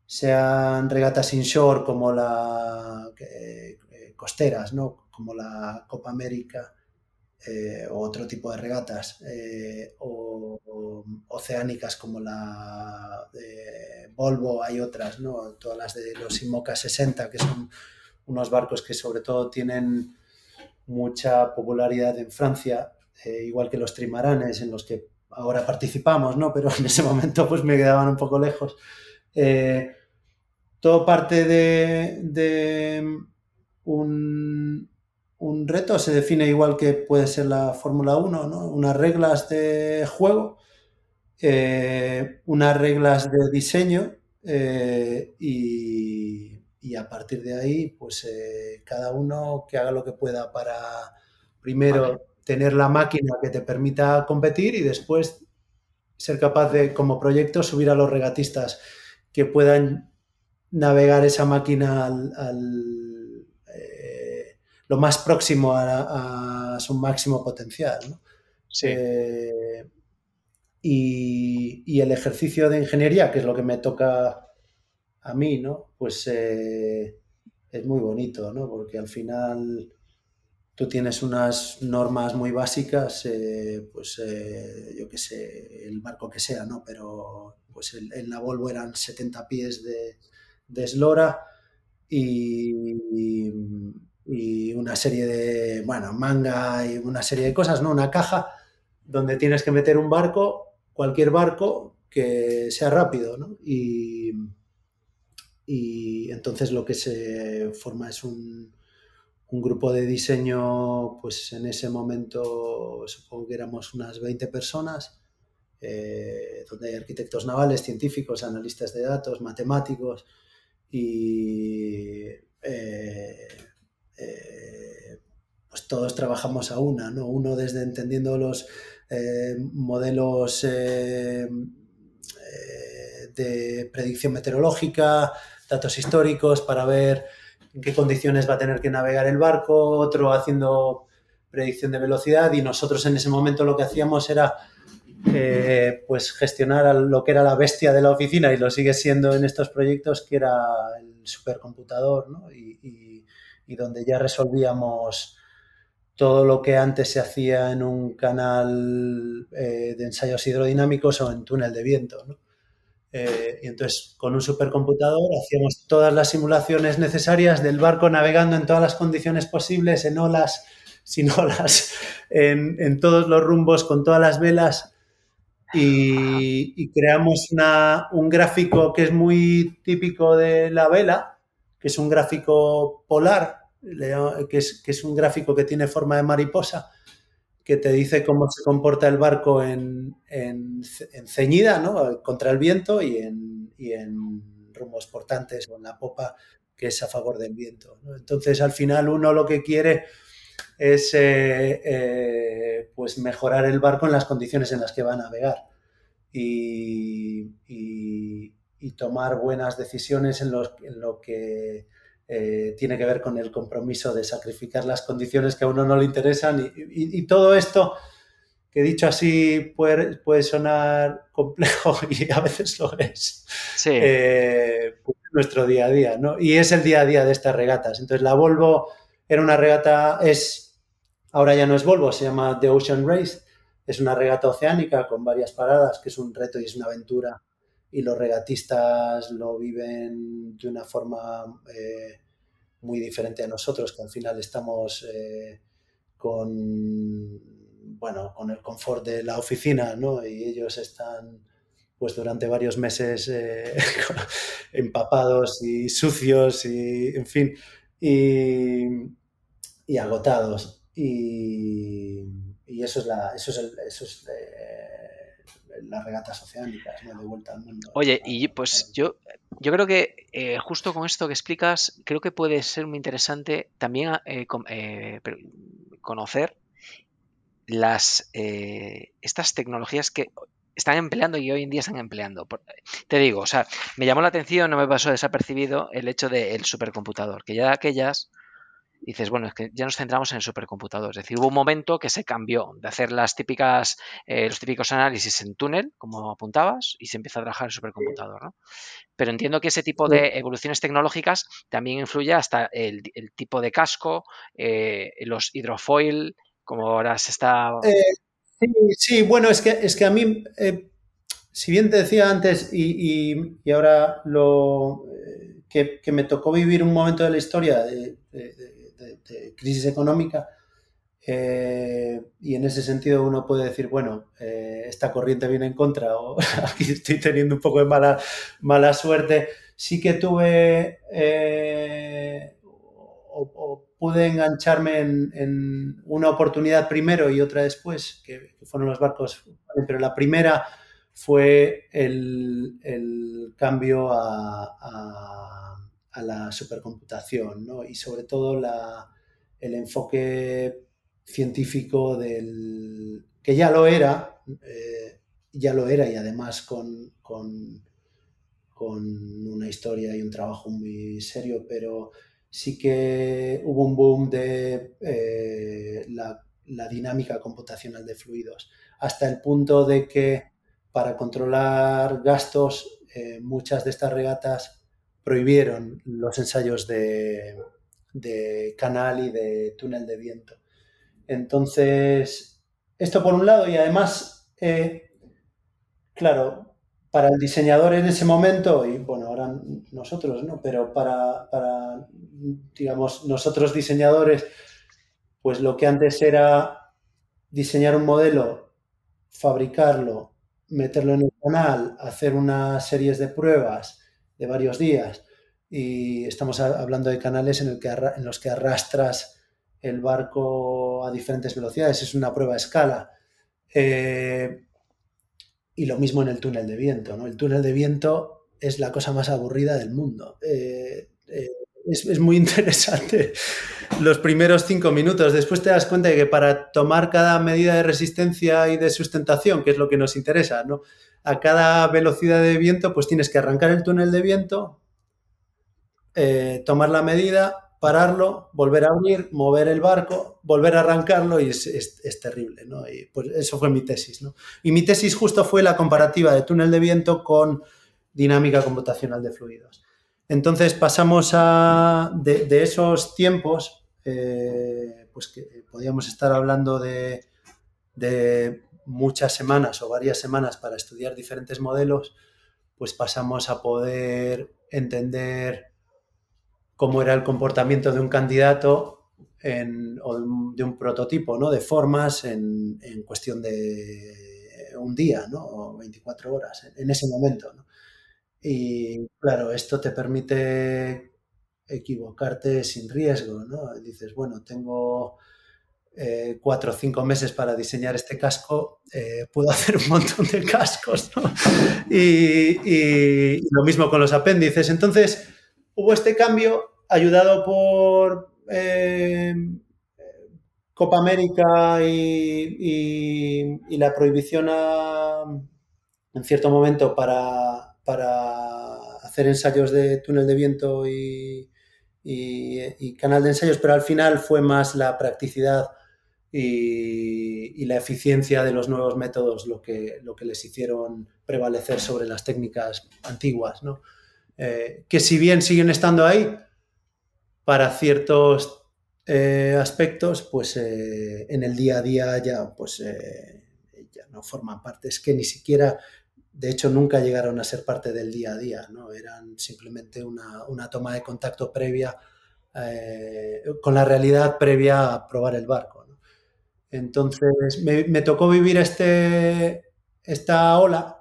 sean regatas inshore como la eh, costeras, ¿no? como la Copa América eh, o otro tipo de regatas, eh, o, oceánicas como la de Volvo, hay otras, ¿no? todas las de los IMOCA 60, que son unos barcos que sobre todo tienen mucha popularidad en Francia, eh, igual que los trimaranes en los que ahora participamos, ¿no? pero en ese momento pues me quedaban un poco lejos. todo parte de un, reto se define igual que puede ser la Fórmula 1, ¿no? unas reglas de juego, eh, unas reglas de diseño eh, y, a partir de ahí, pues eh, cada uno que haga lo que pueda para primero tener la máquina que te permita competir y después ser capaz de, como proyecto, subir a los regatistas que puedan navegar esa máquina al lo más próximo a, su máximo potencial. Eh, y, el ejercicio de ingeniería, que es lo que me toca a mí, ¿no? Pues eh, es muy bonito, ¿no? Porque al final tú tienes unas normas muy básicas, eh, pues yo qué sé, el barco que sea, ¿no? Pero pues en la Volvo eran 70 pies de, de eslora y, y una serie de, bueno, manga y una serie de cosas, ¿no? Una caja donde tienes que meter un barco, cualquier barco que sea rápido, ¿no? Y, y entonces lo que se forma es un, un, grupo de diseño, pues en ese momento supongo que éramos unas 20 personas, eh, donde hay arquitectos navales, científicos, analistas de datos, matemáticos y... Eh, eh, pues todos trabajamos a una, ¿no? Uno desde entendiendo los modelos de predicción meteorológica, datos históricos para ver en qué condiciones va a tener que navegar el barco, otro haciendo predicción de velocidad y nosotros en ese momento lo que hacíamos era pues gestionar lo que era la bestia de la oficina y lo sigue siendo en estos proyectos que era el supercomputador ¿no? y, y donde ya resolvíamos todo lo que antes se hacía en un canal eh, de ensayos hidrodinámicos o en túnel de viento. Eh, y entonces con un supercomputador hacíamos todas las simulaciones necesarias del barco navegando en todas las condiciones posibles, en olas, sin olas, en, todos los rumbos, con todas las velas. Y, creamos un gráfico que es muy típico de la vela, que es un gráfico polar, que es, que es un gráfico que tiene forma de mariposa, que te dice cómo se comporta el barco en, en, ceñida, ¿no? contra el viento y en, y en, rumbos portantes o en la popa, que es a favor del viento. Entonces, al final, uno lo que quiere es eh, eh, pues mejorar el barco en las condiciones en las que va a navegar. y, y tomar buenas decisiones en, en lo que eh, tiene que ver con el compromiso de sacrificar las condiciones que a uno no le interesan y, todo esto que dicho así puede, puede sonar complejo y a veces lo es. Sí. Eh, pues, nuestro día a día, ¿no? Y es el día a día de estas regatas. Entonces la Volvo era una regata, es, ahora ya no es Volvo, se llama The Ocean Race, es una regata oceánica con varias paradas, que es un reto y es una aventura. Y los regatistas lo viven de una forma eh, muy diferente a nosotros, que al final estamos eh, con, bueno, con el confort de la oficina, ¿no? Y ellos están pues durante varios meses eh, empapados y sucios y, en fin, y, agotados. Y, eso es la, eso es, el, eso es las regatas oceánicas, ¿no? De vuelta al mundo. Oye, y pues yo, yo creo que eh, justo con esto que explicas, creo que puede ser muy interesante también eh, eh, conocer las estas tecnologías que están empleando y hoy en día están empleando. Te digo, o sea, me llamó la atención, no me pasó desapercibido el hecho del supercomputador, que ya aquellas dices, bueno, es que ya nos centramos en el supercomputador. Es decir, hubo un momento que se cambió de hacer las típicas, eh, los típicos análisis en túnel, como apuntabas, y se empieza a trabajar el supercomputador, ¿no? Pero entiendo que ese tipo de evoluciones tecnológicas también influye hasta el, tipo de casco, eh, los hidrofoil, como ahora se está... Eh, sí, sí, bueno, es que, es que a mí, si bien te decía antes y, y, ahora lo... Que, que, me tocó vivir un momento de la historia de, de de crisis económica. Eh, y en ese sentido uno puede decir, bueno, eh, esta corriente viene en contra o aquí estoy teniendo un poco de mala, mala suerte. Sí que tuve eh, o, pude engancharme en, una oportunidad primero y otra después, que, fueron los barcos, pero la primera fue el, el cambio a, a, a, la supercomputación ¿no? y sobre todo la, el enfoque científico del que ya lo era, eh, ya lo era y además con, con, una historia y un trabajo muy serio, pero sí que hubo un boom de eh, la, dinámica computacional de fluidos, hasta el punto de que para controlar gastos eh, muchas de estas regatas prohibieron los ensayos de, de canal y de túnel de viento. Entonces, esto por un lado y además, eh, claro, para el diseñador en ese momento, y bueno, ahora nosotros, ¿no? Pero para, para, digamos, nosotros diseñadores, pues lo que antes era diseñar un modelo, fabricarlo, meterlo en el canal, hacer unas series de pruebas de varios días, y estamos hablando de canales en, los que arrastras el barco a diferentes velocidades, es una prueba a escala. Eh, y lo mismo en el túnel de viento, ¿no? El túnel de viento es la cosa más aburrida del mundo. Eh, eh, es, es, muy interesante los primeros cinco minutos. Después te das cuenta de que para tomar cada medida de resistencia y de sustentación, que es lo que nos interesa, ¿no? A cada velocidad de viento, pues tienes que arrancar el túnel de viento, eh, tomar la medida, pararlo, volver a abrir, mover el barco, volver a arrancarlo y es, terrible, ¿no? Y pues eso fue mi tesis, ¿no? Y mi tesis justo fue la comparativa de túnel de viento con dinámica computacional de fluidos. Entonces pasamos a, de, esos tiempos, eh, pues que podíamos estar hablando de, de muchas semanas o varias semanas para estudiar diferentes modelos, pues pasamos a poder entender cómo era el comportamiento de un candidato o de un, prototipo, ¿no? De formas en, cuestión de un día, ¿no? O 24 horas, en, ese momento, Y claro, esto te permite equivocarte sin riesgo, ¿no? Dices, bueno, tengo eh, cuatro o cinco meses para diseñar este casco, eh, puedo hacer un montón de cascos, ¿no? y, lo mismo con los apéndices. Entonces, hubo este cambio ayudado por eh, Copa América y, la prohibición en cierto momento para, hacer ensayos de túnel de viento y, canal de ensayos, pero al final fue más la practicidad y, la eficiencia de los nuevos métodos lo que, lo que les hicieron prevalecer sobre las técnicas antiguas, ¿no? Eh, que si bien siguen estando ahí, para ciertos eh, aspectos, pues eh, en el día a día ya, pues, ya no forman parte. Es que ni siquiera, de hecho, nunca llegaron a ser parte del día a día, ¿no? Eran simplemente una, una toma de contacto previa con la realidad previa a probar el barco. Entonces me, tocó vivir este, esta ola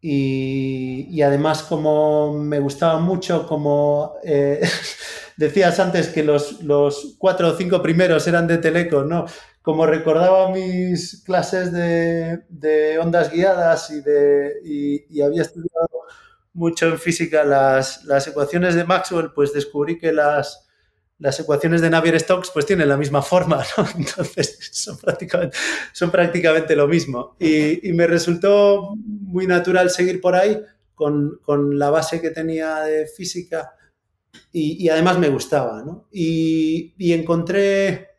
y, además como me gustaba mucho, como eh, decías antes que los, cuatro o cinco primeros eran de Teleco, ¿no? Como recordaba mis clases de, ondas guiadas y, de, había estudiado mucho en física las, las ecuaciones de Maxwell, pues descubrí que las, las ecuaciones de Navier-Stokes pues tienen la misma forma, ¿no? Entonces son prácticamente, son prácticamente lo mismo. Y, me resultó muy natural seguir por ahí con, la base que tenía de física y, además me gustaba, ¿no? Y, encontré,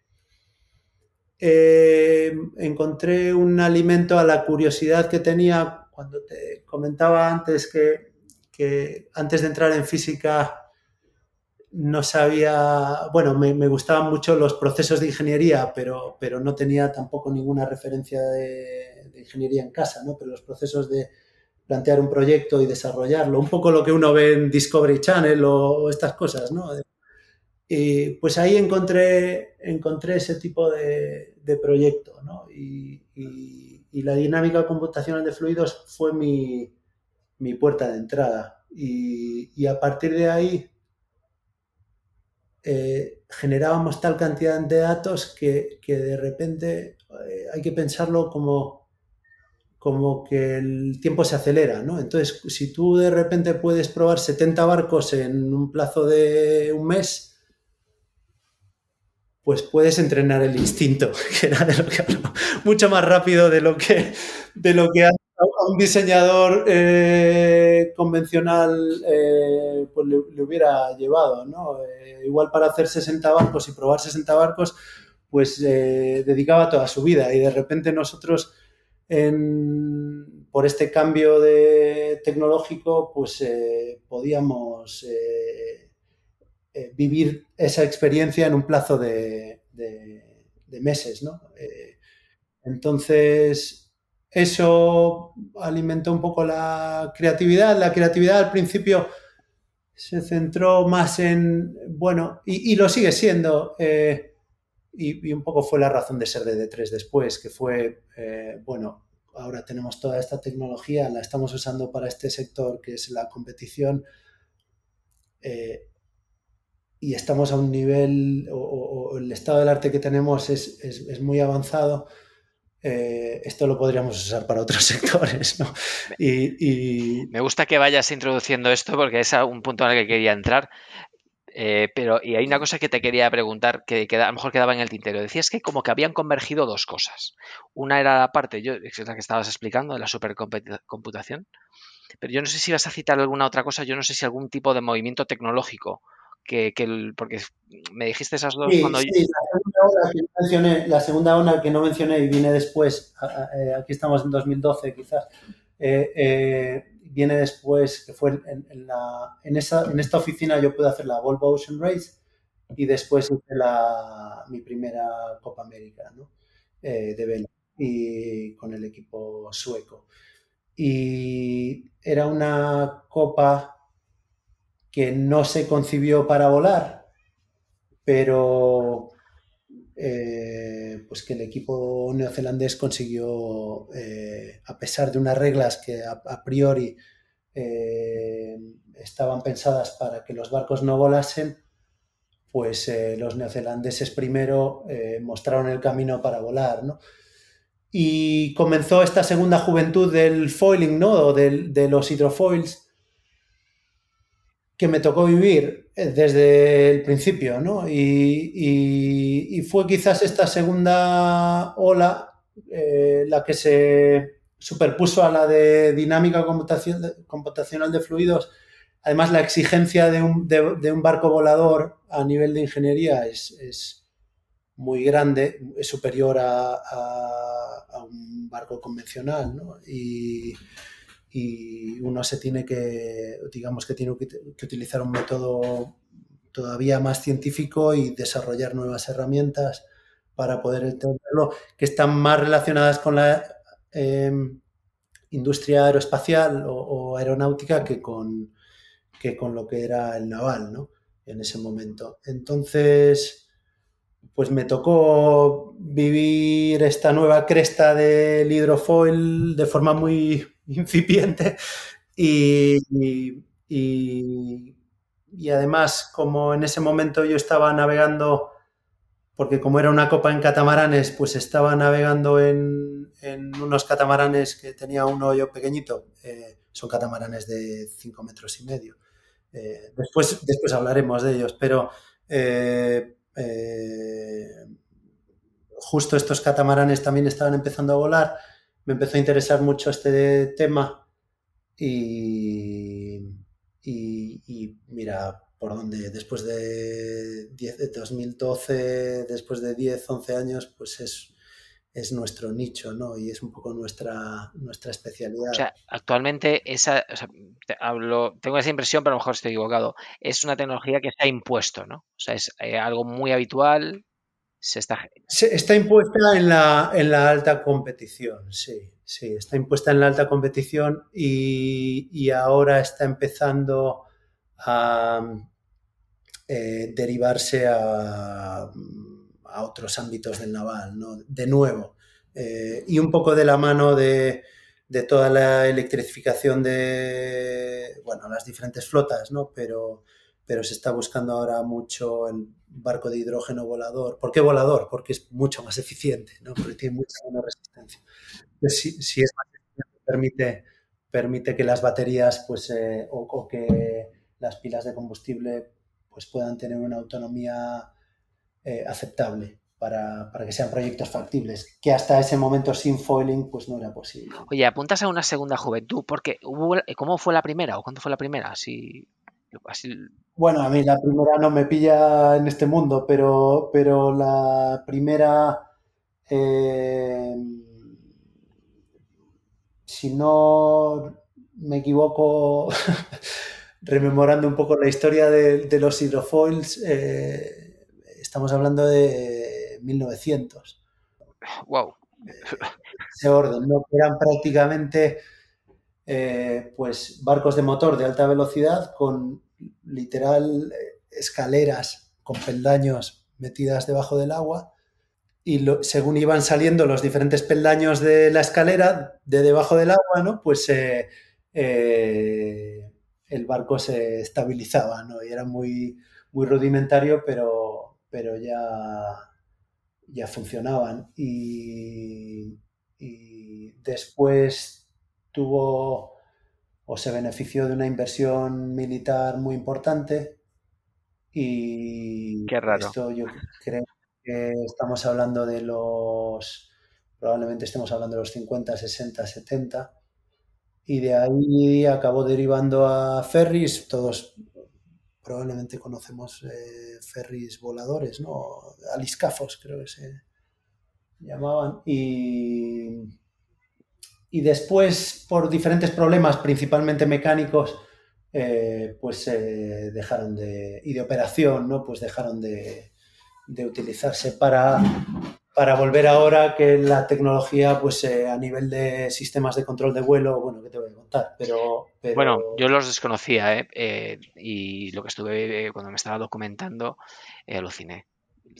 eh, encontré un alimento a la curiosidad que tenía cuando te comentaba antes que, que antes de entrar en física no sabía, bueno, me, gustaban mucho los procesos de ingeniería, pero, pero no tenía tampoco ninguna referencia de, ingeniería en casa, ¿no? Pero los procesos de plantear un proyecto y desarrollarlo, un poco lo que uno ve en Discovery Channel o, estas cosas, ¿no? Y pues ahí encontré, encontré ese tipo de, proyecto, ¿no? Y, la dinámica computacional de fluidos fue mi, puerta de entrada. y a partir de ahí eh, generábamos tal cantidad de datos que, de repente eh, hay que pensarlo como, como que el tiempo se acelera, ¿no? Entonces, si tú de repente puedes probar 70 barcos en un plazo de un mes, pues puedes entrenar el instinto, que era de lo que hablo, mucho más rápido de lo que, de lo que a un diseñador eh, convencional eh, pues le, hubiera llevado, ¿no? Eh, igual para hacer 60 barcos y probar 60 barcos, pues dedicaba toda su vida y de repente nosotros por este cambio de tecnológico pues podíamos vivir esa experiencia en un plazo de, meses, ¿no? entonces, eso alimentó un poco la creatividad. La creatividad al principio se centró más en, bueno, y, lo sigue siendo, eh, y, un poco fue la razón de ser de D3 después, que fue, eh, bueno, ahora tenemos toda esta tecnología, la estamos usando para este sector que es la competición, eh, y estamos a un nivel, o, el estado del arte que tenemos es, es muy avanzado eh, esto lo podríamos usar para otros sectores. ¿no? Y, Me gusta que vayas introduciendo esto porque es un punto en el que quería entrar. Eh, pero y hay una cosa que te quería preguntar que, a lo mejor quedaba en el tintero. Decías que como que habían convergido dos cosas. Una era la parte, yo, es la que estabas explicando, de la supercomputación. Pero yo no sé si vas a citar alguna otra cosa, yo no sé si algún tipo de movimiento tecnológico que, porque me dijiste esas dos cuando sí, la, segunda ola que no mencioné y viene después, eh, aquí estamos en 2012 quizás, eh, eh, viene después, que fue en, la, en, esa, en esta oficina yo pude hacer la Volvo Ocean Race y después hice la, mi primera Copa América ¿no? de vela y con el equipo sueco. Y era una copa que no se concibió para volar, pero eh, pues que el equipo neozelandés consiguió, eh, a pesar de unas reglas que a, priori eh, estaban pensadas para que los barcos no volasen, pues los neozelandeses primero mostraron el camino para volar, Y comenzó esta segunda juventud del foiling, ¿no? de los hidrofoils, que me tocó vivir eh, desde el principio, ¿no? Y, fue quizás esta segunda ola eh, la que se superpuso a la de dinámica computacional de fluidos. Además, la exigencia de un, barco volador a nivel de ingeniería es, muy grande, es superior a, a, un barco convencional, ¿no? Y, y, uno se tiene que, digamos que tiene que, utilizar un método todavía más científico y desarrollar nuevas herramientas para poder entenderlo, que están más relacionadas con la eh, industria aeroespacial o, aeronáutica que con, que con lo que era el naval, ¿no? En ese momento. Entonces, pues me tocó vivir esta nueva cresta del hidrofoil de forma muy incipiente y, y, además, como en ese momento yo estaba navegando porque como era una copa en catamaranes, pues estaba navegando en, unos catamaranes que tenía un hoyo pequeñito, eh, son catamaranes de 5 metros y medio. Eh, después, después hablaremos de ellos, pero eh, justo estos catamaranes también estaban empezando a volar, me empezó a interesar mucho este tema y, y mira, por donde después de, 10, 2012, después de 10, 11 años, pues es, es nuestro nicho, ¿no? Y es un poco nuestra, nuestra especialidad. O sea, actualmente esa, hablo, tengo esa impresión, pero a lo mejor estoy equivocado, es una tecnología que se ha impuesto, ¿no? O sea, es eh, algo muy habitual, se está... Impuesta en la, en la alta competición, sí, sí, está impuesta en la alta competición y, y ahora está empezando a eh, derivarse a, otros ámbitos del naval, ¿no? De nuevo. Eh, y un poco de la mano de, toda la electrificación de, bueno, las diferentes flotas, ¿no? Pero, pero se está buscando ahora mucho el barco de hidrógeno volador. ¿Por qué volador? Porque es mucho más eficiente, ¿no? Porque tiene mucha menos resistencia. si, es más eficiente, permite, que las baterías, pues, eh, o, que las pilas de combustible pues puedan tener una autonomía eh, aceptable para, que sean proyectos factibles, que hasta ese momento sin foiling pues no era posible. Oye, apuntas a una segunda juventud, porque ¿cómo fue la primera o cuándo fue la primera? Así, Bueno, a mí la primera no me pilla en este mundo, pero, pero la primera, eh, si no me equivoco, rememorando un poco la historia de, los hidrofoils, eh, estamos hablando de 1900. ¡Wow! ese orden, ¿no? Eran prácticamente eh, pues barcos de motor de alta velocidad con literal eh, escaleras con peldaños metidas debajo del agua y según iban saliendo los diferentes peldaños de la escalera de debajo del agua, ¿no? Pues el barco se estabilizaba, ¿no? Y era muy, muy rudimentario, pero, pero ya, ya funcionaban. Y, después tuvo o se benefició de una inversión militar muy importante. Y Qué raro. esto yo creo que estamos hablando de los, probablemente estemos hablando de los 50, 60, 70 y de ahí acabó derivando a ferries, todos probablemente conocemos eh, ferries voladores, ¿no? Aliscafos creo que se llamaban, y, y después por diferentes problemas, principalmente mecánicos, eh, pues dejaron de, y de operación, ¿no? Pues dejaron de, de utilizarse para para volver ahora que la tecnología, pues eh, a nivel de sistemas de control de vuelo, bueno, ¿qué te voy a contar? Pero, Bueno, yo los desconocía, ¿eh? ¿eh? y lo que estuve eh, cuando me estaba documentando, aluciné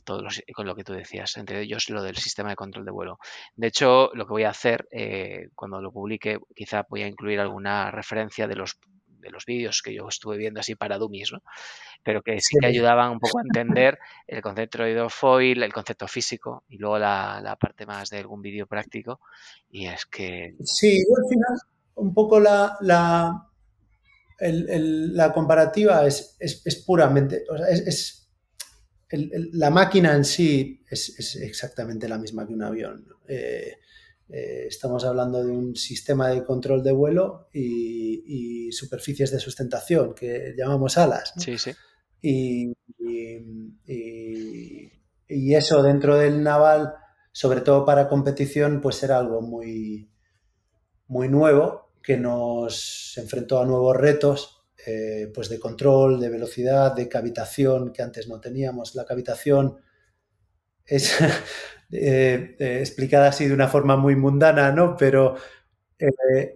todos con lo que tú decías, entre ellos lo del sistema de control de vuelo. De hecho, lo que voy a hacer cuando lo publique, quizá voy a incluir alguna referencia de los de los vídeos que yo estuve viendo así para dummies, ¿no? pero que sí que ayudaban un poco a entender el concepto de hidrofoil, el concepto físico y luego la, parte más de algún vídeo práctico. Y es que... Sí, al final un poco la, la, la comparativa es, es, puramente, o sea, es, la máquina en sí es, exactamente la misma que un avión. Eh, eh, estamos hablando de un sistema de control de vuelo y, superficies de sustentación que llamamos alas. Sí, sí. Y, y eso dentro del naval, sobre todo para competición, pues era algo muy, muy nuevo que nos enfrentó a nuevos retos, eh, pues de control, de velocidad, de cavitación que antes no teníamos. La cavitación es eh, eh, explicada así de una forma muy mundana, ¿no? Pero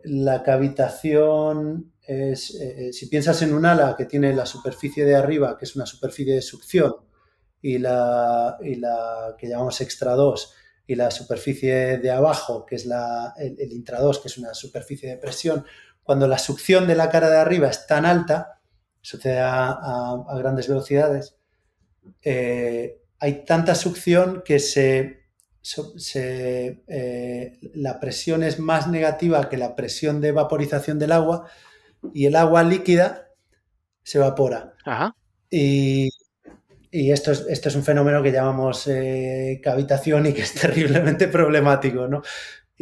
la cavitación es, si piensas en un ala que tiene la superficie de arriba, que es una superficie de succión, y la, y la que llamamos extra 2, y la superficie de abajo, que es la, el, intra intradós, que es una superficie de presión, cuando la succión de la cara de arriba es tan alta, sucede a, grandes velocidades, eh, hay tanta succión que se, se eh, la presión es más negativa que la presión de vaporización del agua y el agua líquida se evapora. Y, y esto es, esto es un fenómeno que llamamos eh, cavitación y que es terriblemente problemático, ¿no?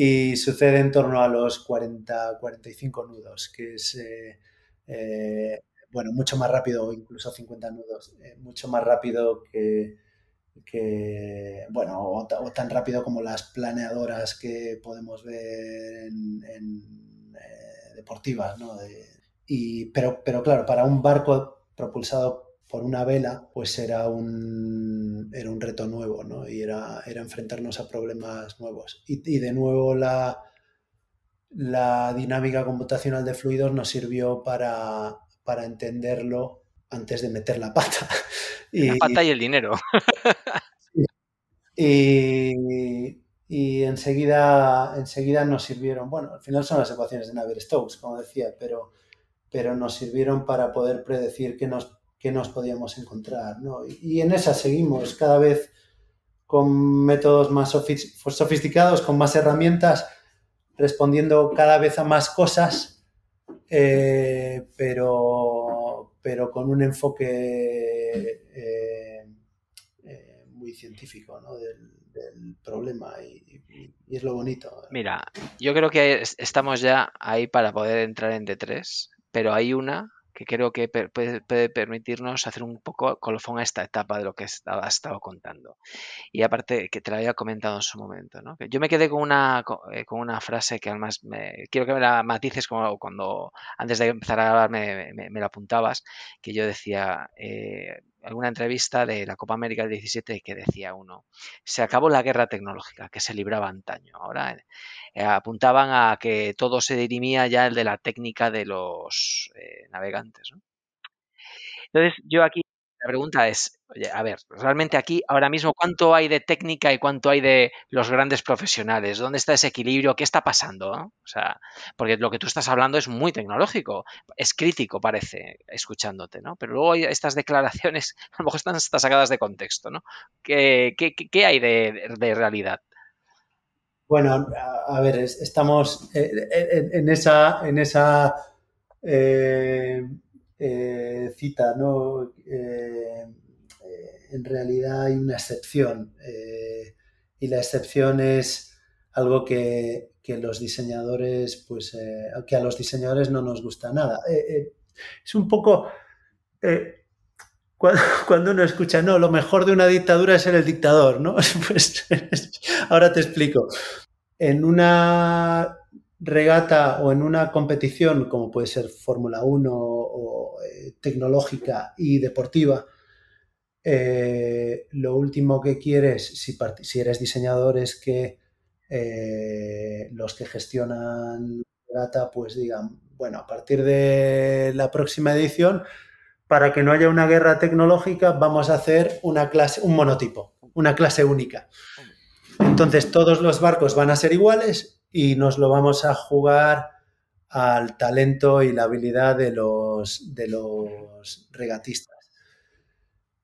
Y sucede en torno a los 40, 45 nudos, que es, eh, eh, bueno, mucho más rápido, incluso 50 nudos, mucho más rápido que, que bueno, o, tan rápido como las planeadoras que podemos ver en, deportivas, ¿no? y, pero, pero claro, para un barco propulsado por una vela, pues era un, era un reto nuevo, ¿no? Y era, era enfrentarnos a problemas nuevos. Y, de nuevo la, la dinámica computacional de fluidos nos sirvió para, para entenderlo antes de meter la pata. Y, la pata y el dinero. y, y enseguida, enseguida nos sirvieron, bueno, al final son las ecuaciones de Navier-Stokes, como decía, pero, pero nos sirvieron para poder predecir qué nos que nos podíamos encontrar. ¿no? Y, en esa seguimos cada vez con métodos más sofisticados, con más herramientas, respondiendo cada vez a más cosas, eh, pero, pero con un enfoque eh, eh, muy científico del, problema y, y, es lo bonito. Mira, yo creo que estamos ya ahí para poder entrar en D3, pero hay una que creo que puede, permitirnos hacer un poco colofón a esta etapa de lo que has estado contando. Y aparte, que te lo había comentado en su momento, ¿no? Yo me quedé con una, eh, con una frase que además me, quiero que me la matices como cuando antes de empezar a hablar me, me, la apuntabas, que yo decía, eh, alguna entrevista de la Copa América del 17 que decía uno, se acabó la guerra tecnológica que se libraba antaño. Ahora eh, apuntaban a que todo se dirimía ya el de la técnica de los eh, navegantes. Entonces, yo aquí la pregunta es, oye, a ver, realmente aquí ahora mismo cuánto hay de técnica y cuánto hay de los grandes profesionales, ¿dónde está ese equilibrio? ¿Qué está pasando? O sea, porque lo que tú estás hablando es muy tecnológico, es crítico parece, escuchándote, ¿no? Pero luego estas declaraciones a lo mejor están, sacadas de contexto, ¿no? ¿Qué, hay de, realidad? Bueno, a ver, estamos eh, en, esa, en esa eh, eh, cita, ¿no? Eh, eh, en realidad hay una excepción y la excepción es algo que, los diseñadores, pues, que a los diseñadores no nos gusta nada. es un poco cuando, uno escucha, no, lo mejor de una dictadura es ser el dictador, ¿no? Pues ahora te explico. En una regata o en una competición como puede ser Fórmula 1 o eh, tecnológica y deportiva, eh, lo último que quieres, si, si, eres diseñador, es que eh, los que gestionan regata pues digan, bueno, a partir de la próxima edición, para que no haya una guerra tecnológica, vamos a hacer una clase, un monotipo, una clase única. Entonces todos los barcos van a ser iguales y nos lo vamos a jugar al talento y la habilidad de los, de los regatistas.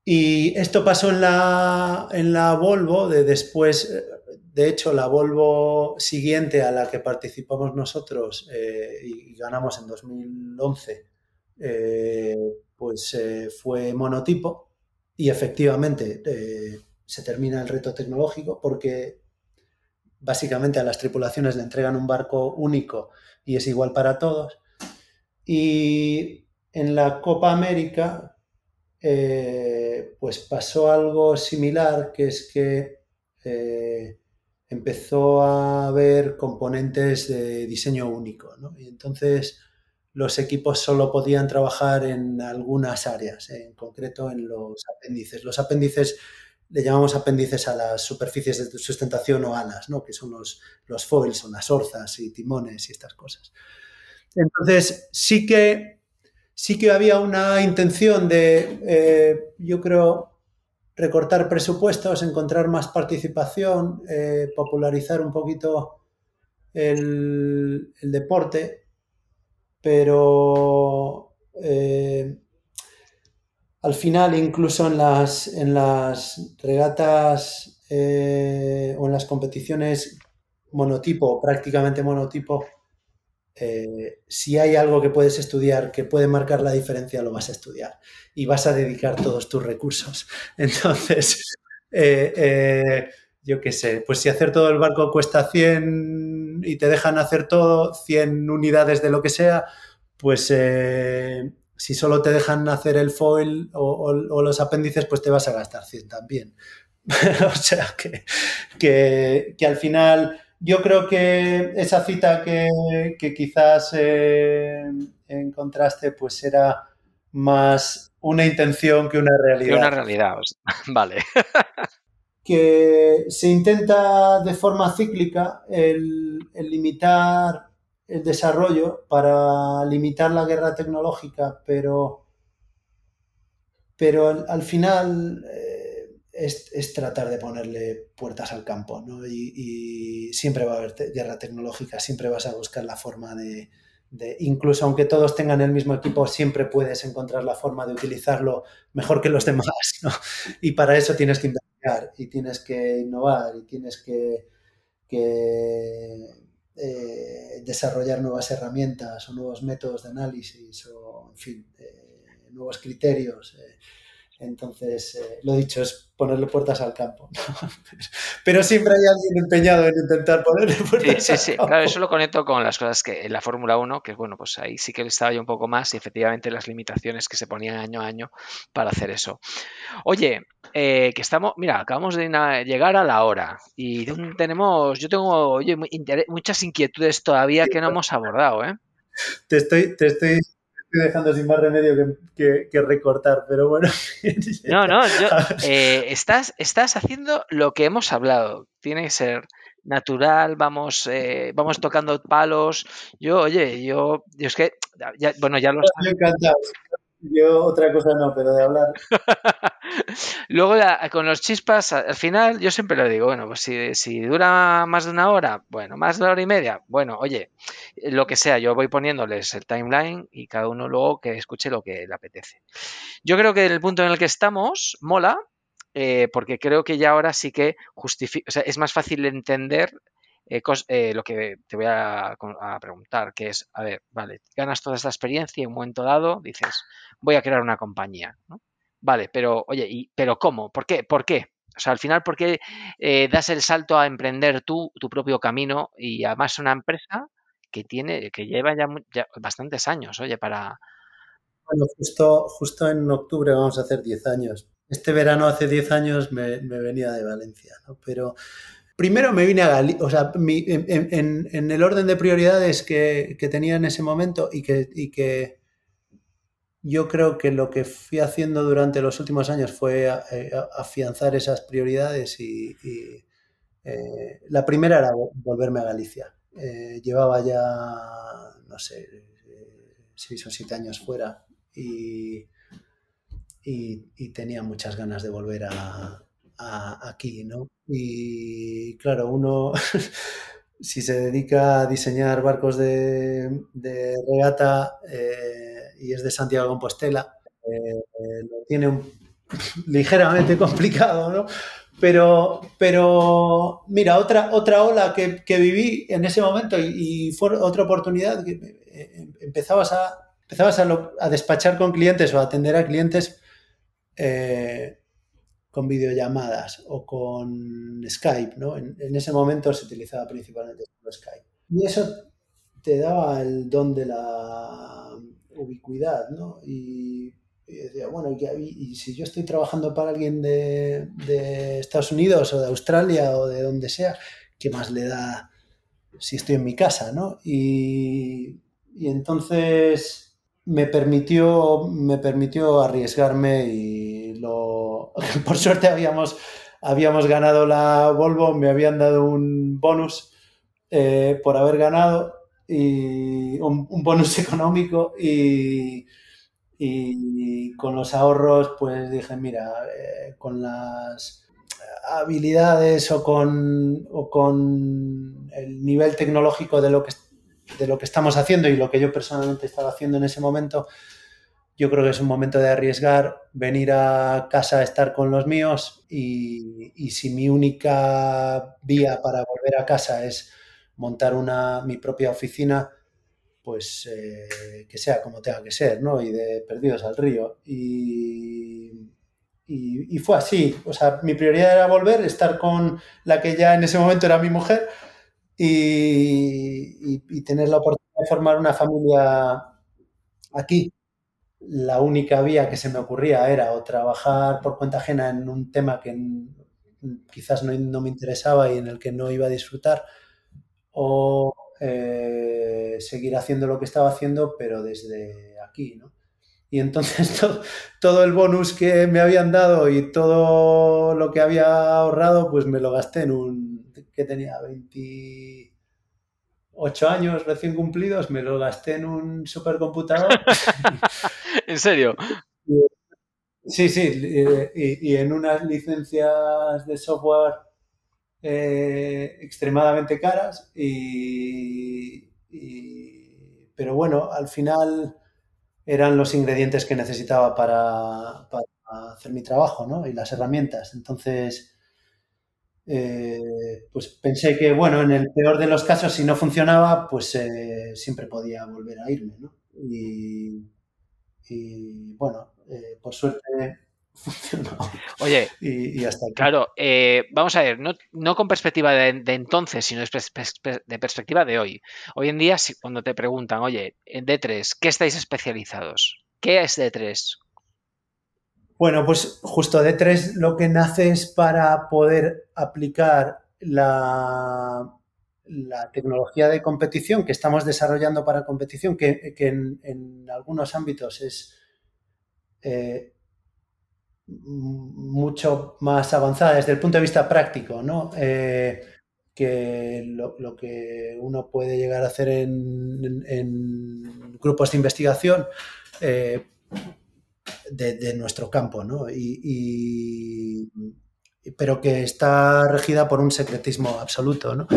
Y esto pasó en la, en la Volvo, de después, de hecho, la Volvo siguiente a la que participamos nosotros eh, y ganamos en 2011, eh, pues eh, fue monotipo y efectivamente se termina el reto tecnológico porque básicamente a las tripulaciones le entregan un barco único y es igual para todos. Y en la Copa América, eh, pues pasó algo similar, que es que eh, empezó a haber componentes de diseño único, ¿no? Y entonces los equipos solo podían trabajar en algunas áreas, en concreto en los apéndices. Los apéndices le llamamos apéndices a las superficies de sustentación o alas, ¿no? que son los, los foils, son las orzas y timones y estas cosas. Entonces, sí que, sí que había una intención de, eh, yo creo, recortar presupuestos, encontrar más participación, eh, popularizar un poquito el, el deporte, pero eh, al final, incluso en las, en las regatas eh, o en las competiciones monotipo, prácticamente monotipo, eh, si hay algo que puedes estudiar que puede marcar la diferencia, lo vas a estudiar y vas a dedicar todos tus recursos. Entonces, eh, yo qué sé, pues si hacer todo el barco cuesta 100 y te dejan hacer todo, 100 unidades de lo que sea, pues si solo te dejan hacer el foil o, los apéndices, pues te vas a gastar 100 también. o sea que, que, al final yo creo que esa cita que, quizás eh, encontraste pues era más una intención que una realidad. Que una realidad, vale. que se intenta de forma cíclica el, el limitar el desarrollo para limitar la guerra tecnológica, pero, pero al, final eh, es, tratar de ponerle puertas al campo, ¿no? Y, siempre va a haber guerra tecnológica, siempre vas a buscar la forma de, incluso aunque todos tengan el mismo equipo, siempre puedes encontrar la forma de utilizarlo mejor que los demás, ¿no? Y para eso tienes que investigar y tienes que innovar y tienes que, que eh, desarrollar nuevas herramientas o nuevos métodos de análisis o, en fin, eh, nuevos criterios. Entonces, eh, lo dicho, es ponerle puertas al campo. Pero siempre hay alguien empeñado en intentar ponerle puertas sí, sí, sí. Claro, eso lo conecto con las cosas que en la Fórmula 1, que bueno, pues ahí sí que estaba yo un poco más y efectivamente las limitaciones que se ponían año a año para hacer eso. Oye, eh, que estamos, mira, acabamos de llegar a la hora y tenemos, yo tengo, oye, muchas inquietudes todavía que no hemos abordado, ¿eh? Te estoy, te estoy dejando sin más remedio que, recortar, pero bueno. no, no, eh, estás, estás haciendo lo que hemos hablado. Tiene que ser natural, vamos, eh, vamos tocando palos. Yo, oye, yo, yo es que, bueno, ya lo Estoy encantado. Yo otra cosa no, pero de hablar. Luego con los chispas, al final yo siempre lo digo, bueno, pues si, dura más de una hora, bueno, más de una hora y media, bueno, oye, lo que sea, yo voy poniéndoles el timeline y cada uno luego que escuche lo que le apetece. Yo creo que el punto en el que estamos mola, eh, porque creo que ya ahora sí que justifica, o sea, es más fácil entender eh, eh, lo que te voy a, preguntar, que es, a ver, vale, ganas toda esta experiencia y en un momento dado dices, voy a crear una compañía, ¿no? Vale, pero oye, ¿y, ¿pero cómo? ¿Por qué? ¿Por qué? O sea, al final, ¿por qué eh, das el salto a emprender tú tu propio camino y además una empresa que tiene, que lleva ya, bastantes años, oye, para... Bueno, justo, justo en octubre vamos a hacer 10 años. Este verano hace 10 años me, venía de Valencia, ¿no? Pero primero me vine a Galicia, o sea, en, el orden de prioridades que, tenía en ese momento y que, y yo creo que lo que fui haciendo durante los últimos años fue eh, afianzar esas prioridades y, eh, la primera era volverme a Galicia. Eh, llevaba ya, no sé, seis o siete años fuera y, tenía muchas ganas de volver a, aquí, ¿no? Y claro, uno si se dedica a diseñar barcos de, regata, y es de Santiago Compostela, eh, lo tiene un, ligeramente complicado, ¿no? Pero, pero mira, otra, otra ola que, que viví en ese momento y, fue otra oportunidad que eh, empezabas a, empezabas a, despachar con clientes o a atender a clientes eh, con videollamadas o con Skype, ¿no? En, en, ese momento se utilizaba principalmente Skype. Y eso te daba el don de la ubicuidad, ¿no? Y, y decía, bueno, y, si yo estoy trabajando para alguien de, Estados Unidos o de Australia o de donde sea, ¿qué más le da si estoy en mi casa, no? Y, entonces me permitió, me permitió arriesgarme y por suerte habíamos, habíamos ganado la Volvo, me habían dado un bonus eh, por haber ganado y un bonus económico y y con los ahorros pues dije, mira, eh, con las habilidades o con, o con el nivel tecnológico de lo, que, de lo que estamos haciendo y lo que yo personalmente estaba haciendo en ese momento, yo creo que es un momento de arriesgar, venir a casa a estar con los míos y, y si mi única vía para volver a casa es montar una, mi propia oficina, pues eh, que sea como tenga que ser, ¿no? Y de perdidos al río. Y, y, fue así. O sea, mi prioridad era volver, estar con la que ya en ese momento era mi mujer y, y tener la oportunidad de formar una familia aquí. La única vía que se me ocurría era o trabajar por cuenta ajena en un tema que quizás no, no me interesaba y en el que no iba a disfrutar, o eh, seguir haciendo lo que estaba haciendo, pero desde aquí, ¿no? Y entonces todo, el bonus que me habían dado y todo lo que había ahorrado, pues me lo gasté en un, que tenía 28 años recién cumplidos, me lo gasté en un supercomputador. ¿En serio? Sí, sí, y, y en unas licencias de software eh, extremadamente caras y, pero bueno, al final eran los ingredientes que necesitaba para, hacer mi trabajo, ¿no? Y las herramientas. Entonces, eh, pues pensé que, bueno, en el peor de los casos, si no funcionaba, pues eh, siempre podía volver a irme, ¿no? Y, bueno, por suerte Oye, y, hasta claro, eh, vamos a ver, no, con perspectiva de, entonces, sino de, perspectiva de hoy. Hoy en día, cuando te preguntan, oye, en D3, ¿qué estáis especializados? ¿Qué es D3? Bueno, pues justo D3 lo que nace es para poder aplicar la, tecnología de competición que estamos desarrollando para competición, que, en, algunos ámbitos es eh, mucho más avanzada desde el punto de vista práctico, ¿no? Eh, que lo, que uno puede llegar a hacer en, grupos de investigación eh, de, nuestro campo, ¿no? Y, pero que está regida por un secretismo absoluto, ¿no?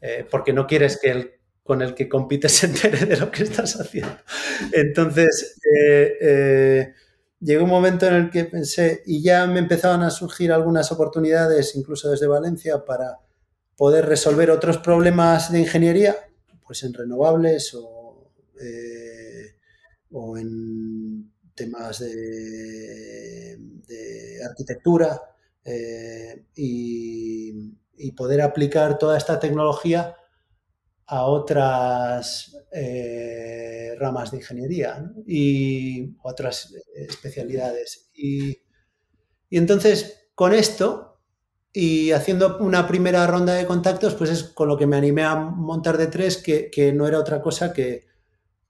Eh, porque no quieres que el con el que compites se entere de lo que estás haciendo. Entonces, llegó un momento en el que pensé, y ya me empezaban a surgir algunas oportunidades, incluso desde Valencia, para poder resolver otros problemas de ingeniería, pues en renovables o, eh, en temas de, arquitectura eh, y, y poder aplicar toda esta tecnología a otras eh, ramas de ingeniería y otras especialidades. Y, entonces, con esto y haciendo una primera ronda de contactos, pues es con lo que me animé a montar de tres, que, no era otra cosa que,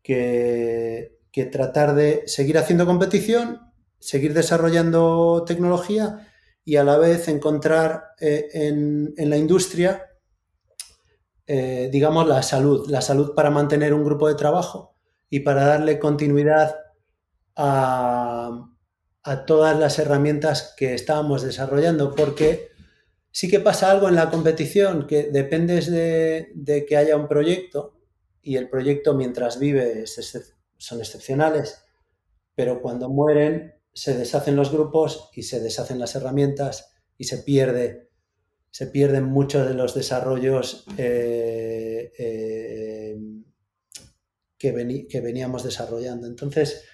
que, tratar de seguir haciendo competición, seguir desarrollando tecnología y a la vez encontrar eh, en, en la industria eh, digamos, la salud, la salud para mantener un grupo de trabajo y para darle continuidad a, todas las herramientas que estábamos desarrollando, porque sí que pasa algo en la competición, que dependes de, que haya un proyecto y el proyecto mientras vive son excepcionales, pero cuando mueren se deshacen los grupos y se deshacen las herramientas y se pierde se pierden muchos de los desarrollos eh, eh, que, que, veníamos desarrollando. Entonces,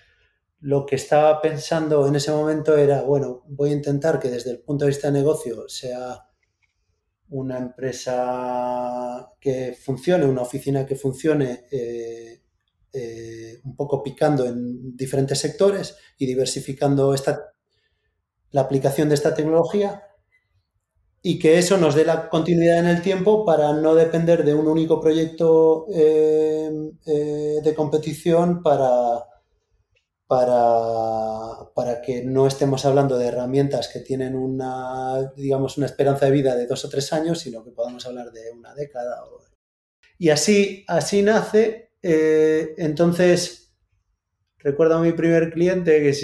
lo que estaba pensando en ese momento era, bueno, voy a intentar que desde el punto de vista de negocio sea una empresa que funcione, una oficina que funcione eh, eh, un poco picando en diferentes sectores y diversificando esta, la aplicación de esta tecnología y que eso nos dé la continuidad en el tiempo para no depender de un único proyecto eh, eh, de competición para, para, para, que no estemos hablando de herramientas que tienen una, digamos, una esperanza de vida de dos o tres años, sino que podamos hablar de una década. Y así, así nace. Eh, entonces, recuerdo a mi primer cliente, que es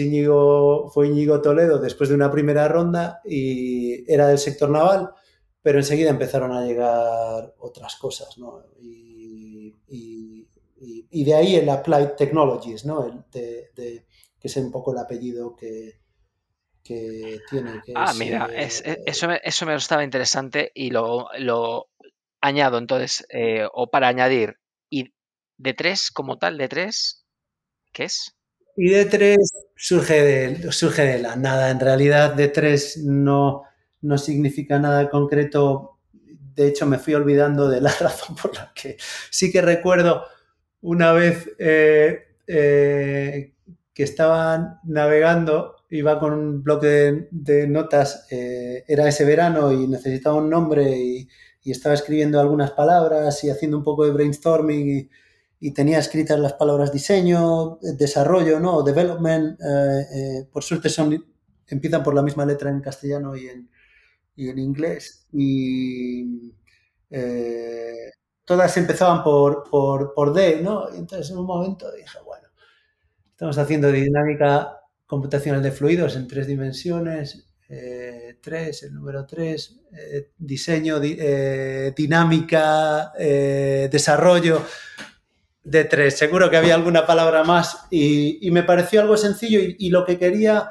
fue Íñigo Toledo, después de una primera ronda y era del sector naval, pero enseguida empezaron a llegar otras cosas, ¿no? Y, de ahí el Applied Technologies, ¿no? de, que es un poco el apellido que, que tiene. ah, mira, eh, eso, me, eso me estaba interesante y lo, lo añado entonces, eh, o para añadir, de tres como tal, de tres, ¿qué es? Y de 3 surge de, surge de la nada. En realidad, de 3 no, no significa nada concreto. De hecho, me fui olvidando de la razón por la que sí que recuerdo una vez eh, eh, que estaba navegando, iba con un bloque de, notas, eh, era ese verano y necesitaba un nombre y, estaba escribiendo algunas palabras y haciendo un poco de brainstorming y tenía escritas las palabras diseño, desarrollo, ¿no? Development, eh, eh, por suerte son, empiezan por la misma letra en castellano y en, y en inglés. Y eh, todas empezaban por, por, por, D, ¿no? Entonces en un momento dije, bueno, estamos haciendo dinámica computacional de fluidos en tres dimensiones, tres, el número tres, diseño, dinámica, desarrollo de tres. Seguro que había alguna palabra más y, me pareció algo sencillo y, lo que quería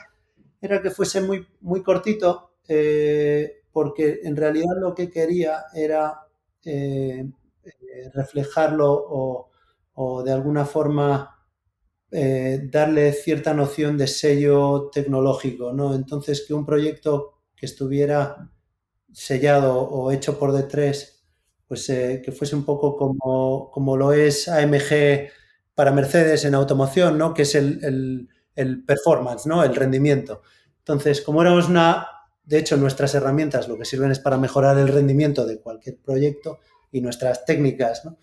era que fuese muy, muy cortito eh, porque en realidad lo que quería era eh, eh, reflejarlo o, de alguna forma darle cierta noción de sello tecnológico, ¿no? Entonces que un proyecto que estuviera sellado o hecho por D3 pues eh, que fuese un poco como, como, lo es AMG para Mercedes en automoción, ¿no? Que es el, el, performance, ¿no? El rendimiento. Entonces, como éramos una, de hecho, nuestras herramientas lo que sirven es para mejorar el rendimiento de cualquier proyecto y nuestras técnicas, ¿no?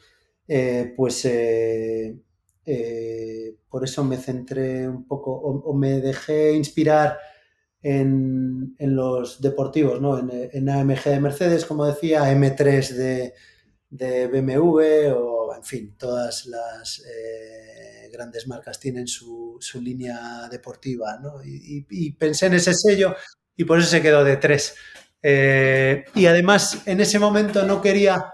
Eh, pues eh, por eso me centré un poco o, me dejé inspirar en, en, los deportivos, ¿no? En, en, AMG de Mercedes, como decía, M3 de, de BMW o, en fin, todas las eh, grandes marcas tienen su, su línea deportiva, ¿no? Y, pensé en ese sello y por eso se quedó de tres. Eh, y además, en ese momento no quería,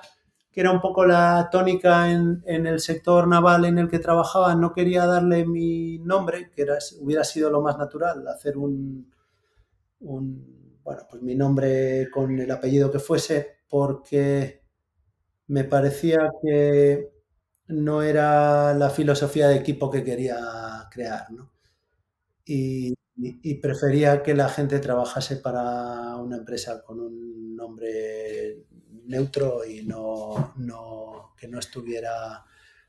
que era un poco la tónica en, en, el sector naval en el que trabajaba, no quería darle mi nombre, que era, hubiera sido lo más natural, hacer un bueno, pues mi nombre con el apellido que fuese, porque me parecía que no era la filosofía de equipo que quería crear, ¿no? Y, prefería que la gente trabajase para una empresa con un nombre neutro y no, que no estuviera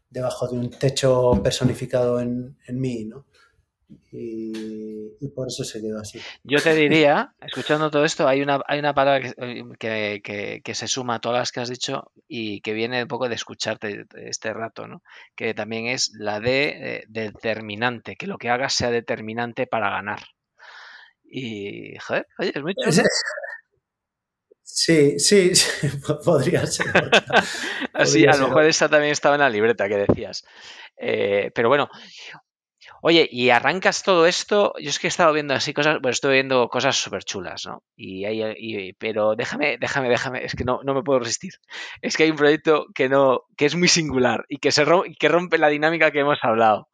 debajo de un techo personificado en, en mí, ¿no? Y, por eso se quedó así. Yo te diría, escuchando todo esto, hay una, hay una palabra que, que, se suma a todas las que has dicho y que viene un poco de escucharte este rato, ¿no? que también es la de, eh, determinante, que lo que hagas sea determinante para ganar. Y, joder, oye, es muy chulo. Sí, sí, podría ser. Así, a lo mejor esta también estaba en la libreta que decías. Eh, pero bueno, Oye, y arrancas todo esto, yo es que he estado viendo así cosas, bueno, estoy viendo cosas súper chulas, ¿no? Y, pero déjame, déjame, déjame, es que no, no me puedo resistir. Es que hay un proyecto que no, que es muy singular y que se rompe, la dinámica que hemos hablado.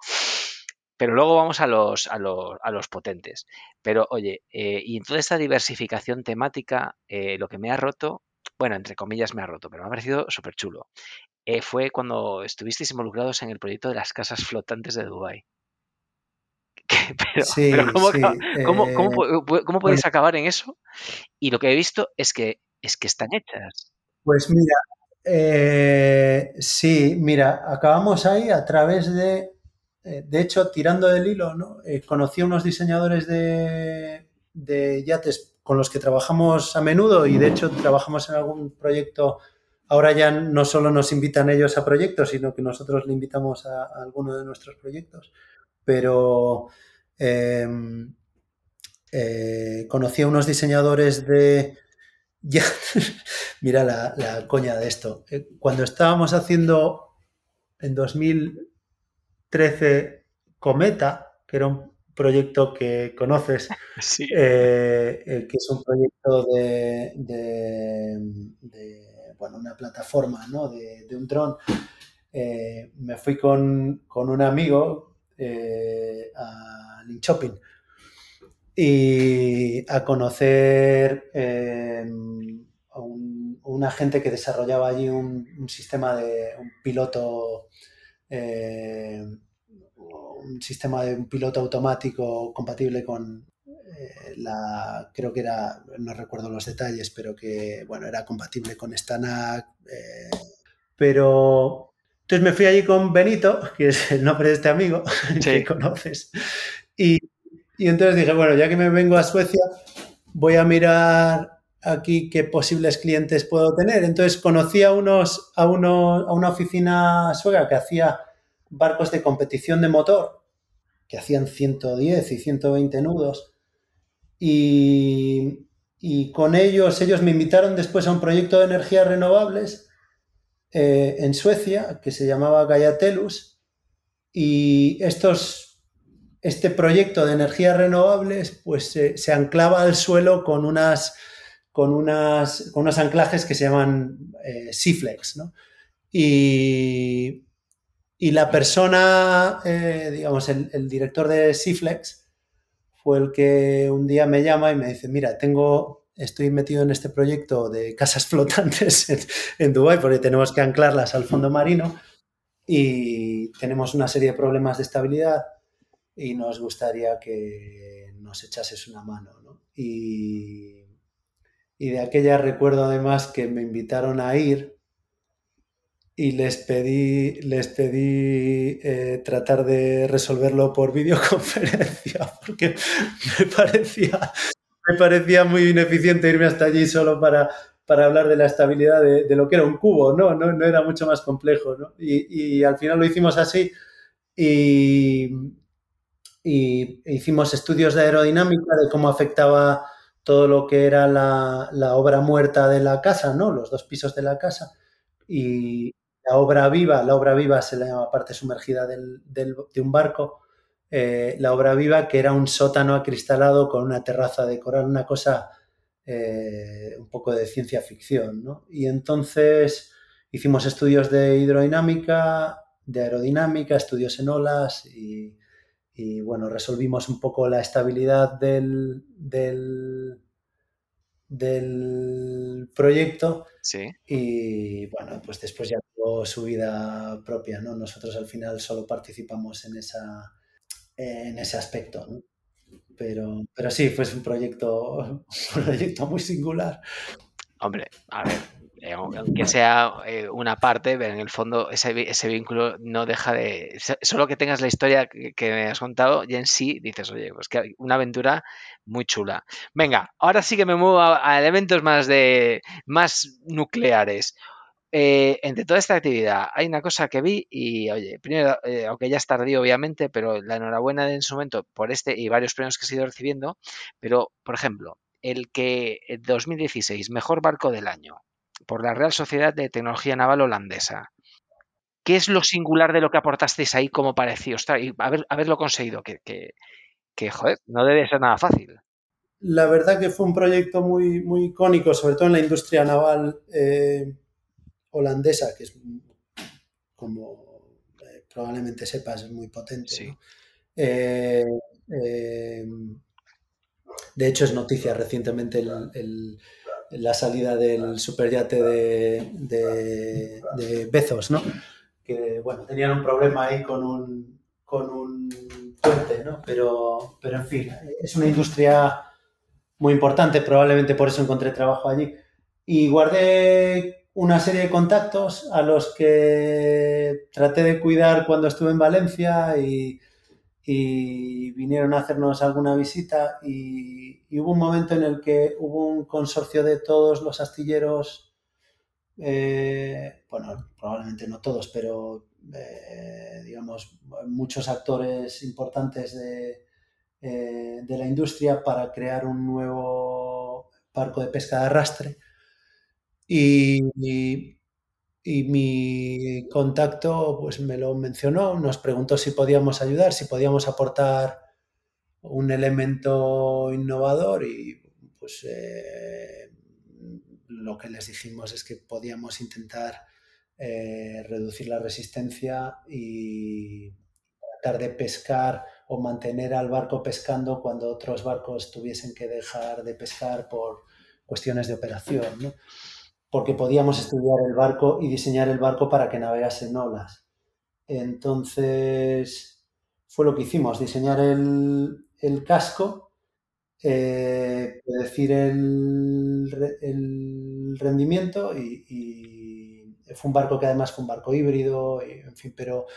Pero luego vamos a los, a los, a los potentes. Pero oye, eh, y toda esta diversificación temática, eh, lo que me ha roto, bueno, entre comillas me ha roto, pero me ha parecido súper chulo. Eh, fue cuando estuvisteis involucrados en el proyecto de las casas flotantes de Dubái. pero, ¿cómo, eh, podéis acabar en eso? Y lo que he visto es que, es que están hechas. Pues mira, Eh, sí, mira, acabamos ahí a través de, eh, de hecho, tirando del hilo, ¿no? Eh, conocí a unos diseñadores de, de yates con los que trabajamos a menudo y de hecho trabajamos en algún proyecto. Ahora ya no solo nos invitan ellos a proyectos, sino que nosotros le invitamos a, a alguno de nuestros proyectos. Pero eh, eh, conocí a unos diseñadores de... Ya, mira la, la, coña de esto. Eh, cuando estábamos haciendo en 2013 Cometa, que era un proyecto que conoces, Sí. eh, eh, que es un proyecto de, de, de, bueno, una plataforma ¿no? de, de, un dron. Me fui con, con un amigo eh, a Linköping y a conocer eh, a un, un, agente que desarrollaba allí un, sistema de un piloto eh, un sistema de un piloto automático compatible con eh, la, creo que era, no recuerdo los detalles, pero que, bueno, era compatible con Stanac. Eh, pero, entonces me fui allí con Benito, que es el nombre de este amigo sí. que conoces, y, y entonces dije, bueno, ya que me vengo a Suecia, voy a mirar aquí qué posibles clientes puedo tener. Entonces conocí a, unos, a, uno, a una oficina sueca que hacía barcos de competición de motor que hacían 110 y 120 nudos. Y, y, con ellos, ellos me invitaron después a un proyecto de energías renovables eh, en Suecia que se llamaba Gaiatelus. Y estos, este proyecto de energías renovables pues se anclaba al suelo con unas con, unas, con unos anclajes que se llaman eh, Seaflex, ¿no? Y, y la persona, eh, digamos, el, el, director de Ciflex fue el que un día me llama y me dice, mira, tengo, estoy metido en este proyecto de casas flotantes en, en Dubái porque tenemos que anclarlas al fondo marino y tenemos una serie de problemas de estabilidad y nos gustaría que nos echases una mano, ¿no? Y, y de aquella recuerdo además que me invitaron a ir y les pedí, les pedí eh, tratar de resolverlo por videoconferencia porque me parecía, me parecía muy ineficiente irme hasta allí solo para, para hablar de la estabilidad de, de, lo que era un cubo, ¿no? No, no era mucho más complejo, ¿no? Y, y, al final lo hicimos así y, y, hicimos estudios de aerodinámica de cómo afectaba todo lo que era la, la obra muerta de la casa, ¿no? Los dos pisos de la casa. Y, la obra viva, la obra viva se llama parte sumergida del, del, de un barco, eh, la obra viva que era un sótano acristalado con una terraza de coral, una cosa eh, un poco de ciencia ficción, ¿no? Y entonces hicimos estudios de hidrodinámica, de aerodinámica, estudios en olas y, y bueno, resolvimos un poco la estabilidad del, del del proyecto sí. y bueno, pues después ya tuvo su vida propia, ¿no? Nosotros al final solo participamos en, esa, en ese aspecto, ¿no? Pero, pero sí, fue un proyecto, un proyecto muy singular. Hombre, a ver, eh, aunque sea eh, una parte, pero en el fondo ese, ese, vínculo no deja de... Solo que tengas la historia que, me has contado y en sí dices, oye, pues que una aventura muy chula. Venga, ahora sí que me muevo a, a elementos más, de, más nucleares. Eh, entre toda esta actividad hay una cosa que vi y, oye, primero, eh, aunque ya es tardío obviamente, pero la enhorabuena en su momento por este y varios premios que he ido recibiendo, pero, por ejemplo, el que el 2016, mejor barco del año, por la Real Sociedad de Tecnología Naval Holandesa. ¿Qué es lo singular de lo que aportasteis ahí como pareció? Y haber, haberlo conseguido, que, que, que, joder, no debe ser nada fácil. La verdad que fue un proyecto muy, muy icónico, sobre todo en la industria naval eh, holandesa, que es, como eh, probablemente sepas, es muy potente. Sí. ¿no? Eh, de hecho, es noticia recientemente el, el la salida del superyate de, de, de, Bezos, ¿no? Que, bueno, tenían un problema ahí con un, con un puente, ¿no? Pero, pero, en fin, es una industria muy importante, probablemente por eso encontré trabajo allí. Y guardé una serie de contactos a los que traté de cuidar cuando estuve en Valencia y, vinieron a hacernos alguna visita y, hubo un momento en el que hubo un consorcio de todos los astilleros, eh, bueno, probablemente no todos, pero eh, digamos muchos actores importantes de, eh, de la industria para crear un nuevo barco de pesca de arrastre y, y, mi contacto pues me lo mencionó, nos preguntó si podíamos ayudar, si podíamos aportar un elemento innovador y pues eh, lo que les dijimos es que podíamos intentar eh, reducir la resistencia y tratar de pescar o mantener al barco pescando cuando otros barcos tuviesen que dejar de pescar por cuestiones de operación. Porque podíamos estudiar el barco y diseñar el barco para que navegase en olas. Entonces, fue lo que hicimos, diseñar el, casco, eh, predecir el, rendimiento y, fue un barco que además fue un barco híbrido, en fin, pero,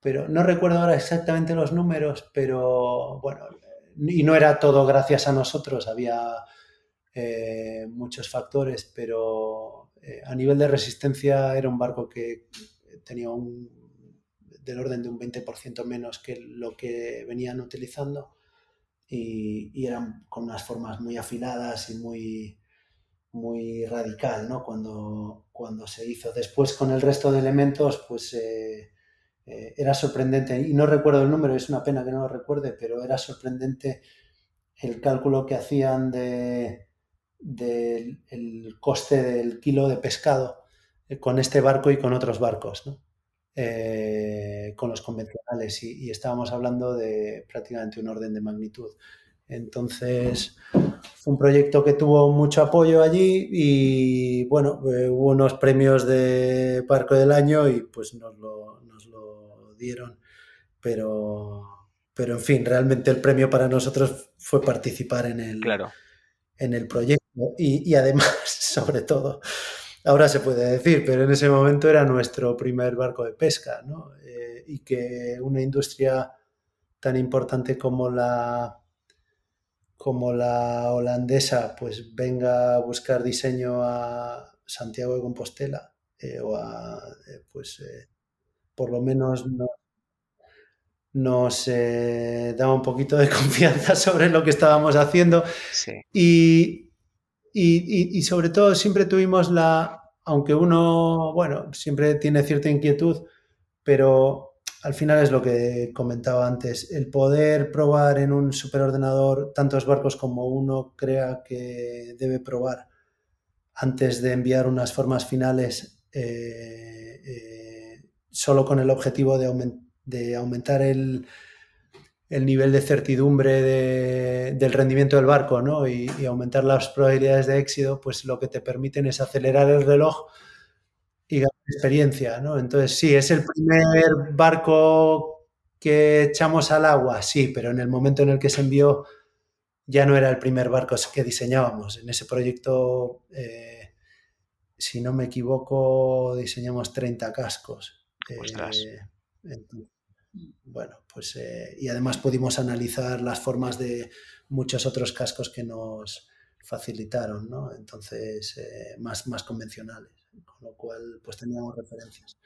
pero no recuerdo ahora exactamente los números, pero bueno, y no era todo gracias a nosotros, había eh, muchos factores, pero eh, a nivel de resistencia era un barco que tenía un, del orden de un 20% menos que lo que venían utilizando y, eran con unas formas muy afiladas y muy, muy radical ¿no? cuando, cuando se hizo. Después con el resto de elementos pues eh, era sorprendente y no recuerdo el número, es una pena que no lo recuerde, pero era sorprendente el cálculo que hacían de, del coste del kilo de pescado eh, con este barco y con otros barcos, eh, con los convencionales, y, estábamos hablando de prácticamente un orden de magnitud. Entonces, fue un proyecto que tuvo mucho apoyo allí y, bueno, eh, hubo unos premios de barco del año y pues nos lo, nos lo dieron, pero, pero en fin, realmente el premio para nosotros fue participar en el, claro. en el proyecto y, además, sobre todo, ahora se puede decir, pero en ese momento era nuestro primer barco de pesca, ¿no? Eh, y que una industria tan importante como la como la holandesa pues venga a buscar diseño a Santiago de Compostela eh, o a eh, pues por lo menos no, nos daba un poquito de confianza sobre lo que estábamos haciendo. Y, y, sobre todo siempre tuvimos la, aunque uno, bueno, siempre tiene cierta inquietud, pero al final es lo que comentaba antes, el poder probar en un superordenador tantos barcos como uno crea que debe probar antes de enviar unas formas finales eh, eh, solo con el objetivo de aumentar el, el nivel de certidumbre del rendimiento del barco ¿no? y, aumentar las probabilidades de éxito, pues lo que te permiten es acelerar el reloj y ganar experiencia. ¿no? Entonces, sí, es el primer barco que echamos al agua, sí, pero en el momento en el que se envió ya no era el primer barco que diseñábamos. En ese proyecto, eh, si no me equivoco, diseñamos 30 cascos. Eh, bueno, pues eh, y además pudimos analizar las formas de muchos otros cascos que nos facilitaron, ¿no? Entonces, eh, más, más convencionales, con lo cual pues teníamos referencias.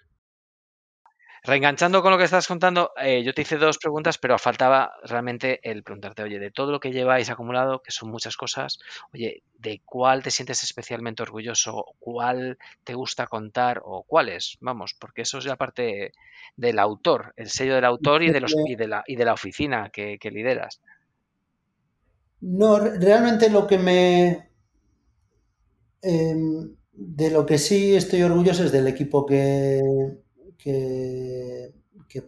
Reenganchando con lo que estás contando, eh, yo te hice dos preguntas, pero faltaba realmente el preguntarte, oye, de todo lo que lleváis acumulado, que son muchas cosas, oye, ¿de cuál te sientes especialmente orgulloso? ¿Cuál te gusta contar? ¿O cuáles? Vamos, porque eso es la parte del autor, el sello del autor y de, la, y de la oficina que, lideras. No, realmente lo que me... Em, de lo que sí estoy orgulloso es del equipo que, que,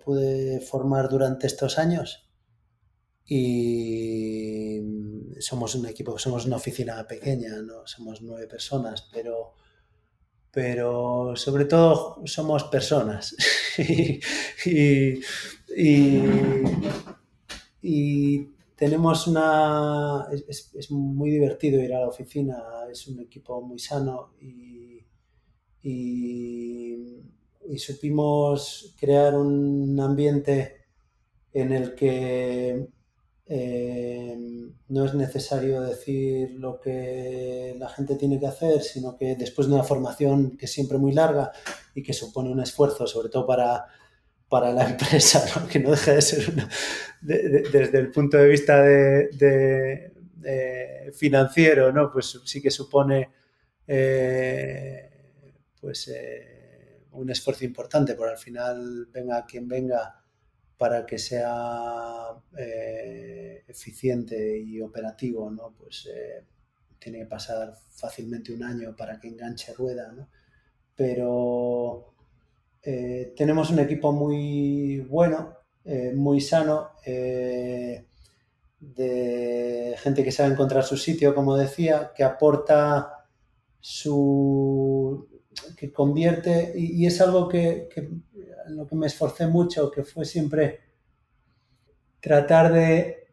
pude formar durante estos años. Y somos un equipo, somos una oficina pequeña, ¿no? somos nueve personas, pero, pero sobre todo somos personas. y, y, tenemos una... Es, es, muy divertido ir a la oficina, es un equipo muy sano y, y, supimos crear un ambiente en el que eh, no es necesario decir lo que la gente tiene que hacer, sino que después de una formación que es siempre muy larga y que supone un esfuerzo, sobre todo para, para la empresa, que no deja de ser desde el punto de vista de, financiero, ¿no? pues sí que supone eh, pues, eh, un esfuerzo importante, pero al final venga quien venga para que sea eh, eficiente y operativo, ¿no? pues tiene que pasar fácilmente un año para que enganche rueda, ¿no? pero tenemos un equipo muy bueno, muy sano, de gente que sabe encontrar su sitio, como decía, que aporta su que convierte y, es algo que, lo que me esforcé mucho, que fue siempre tratar de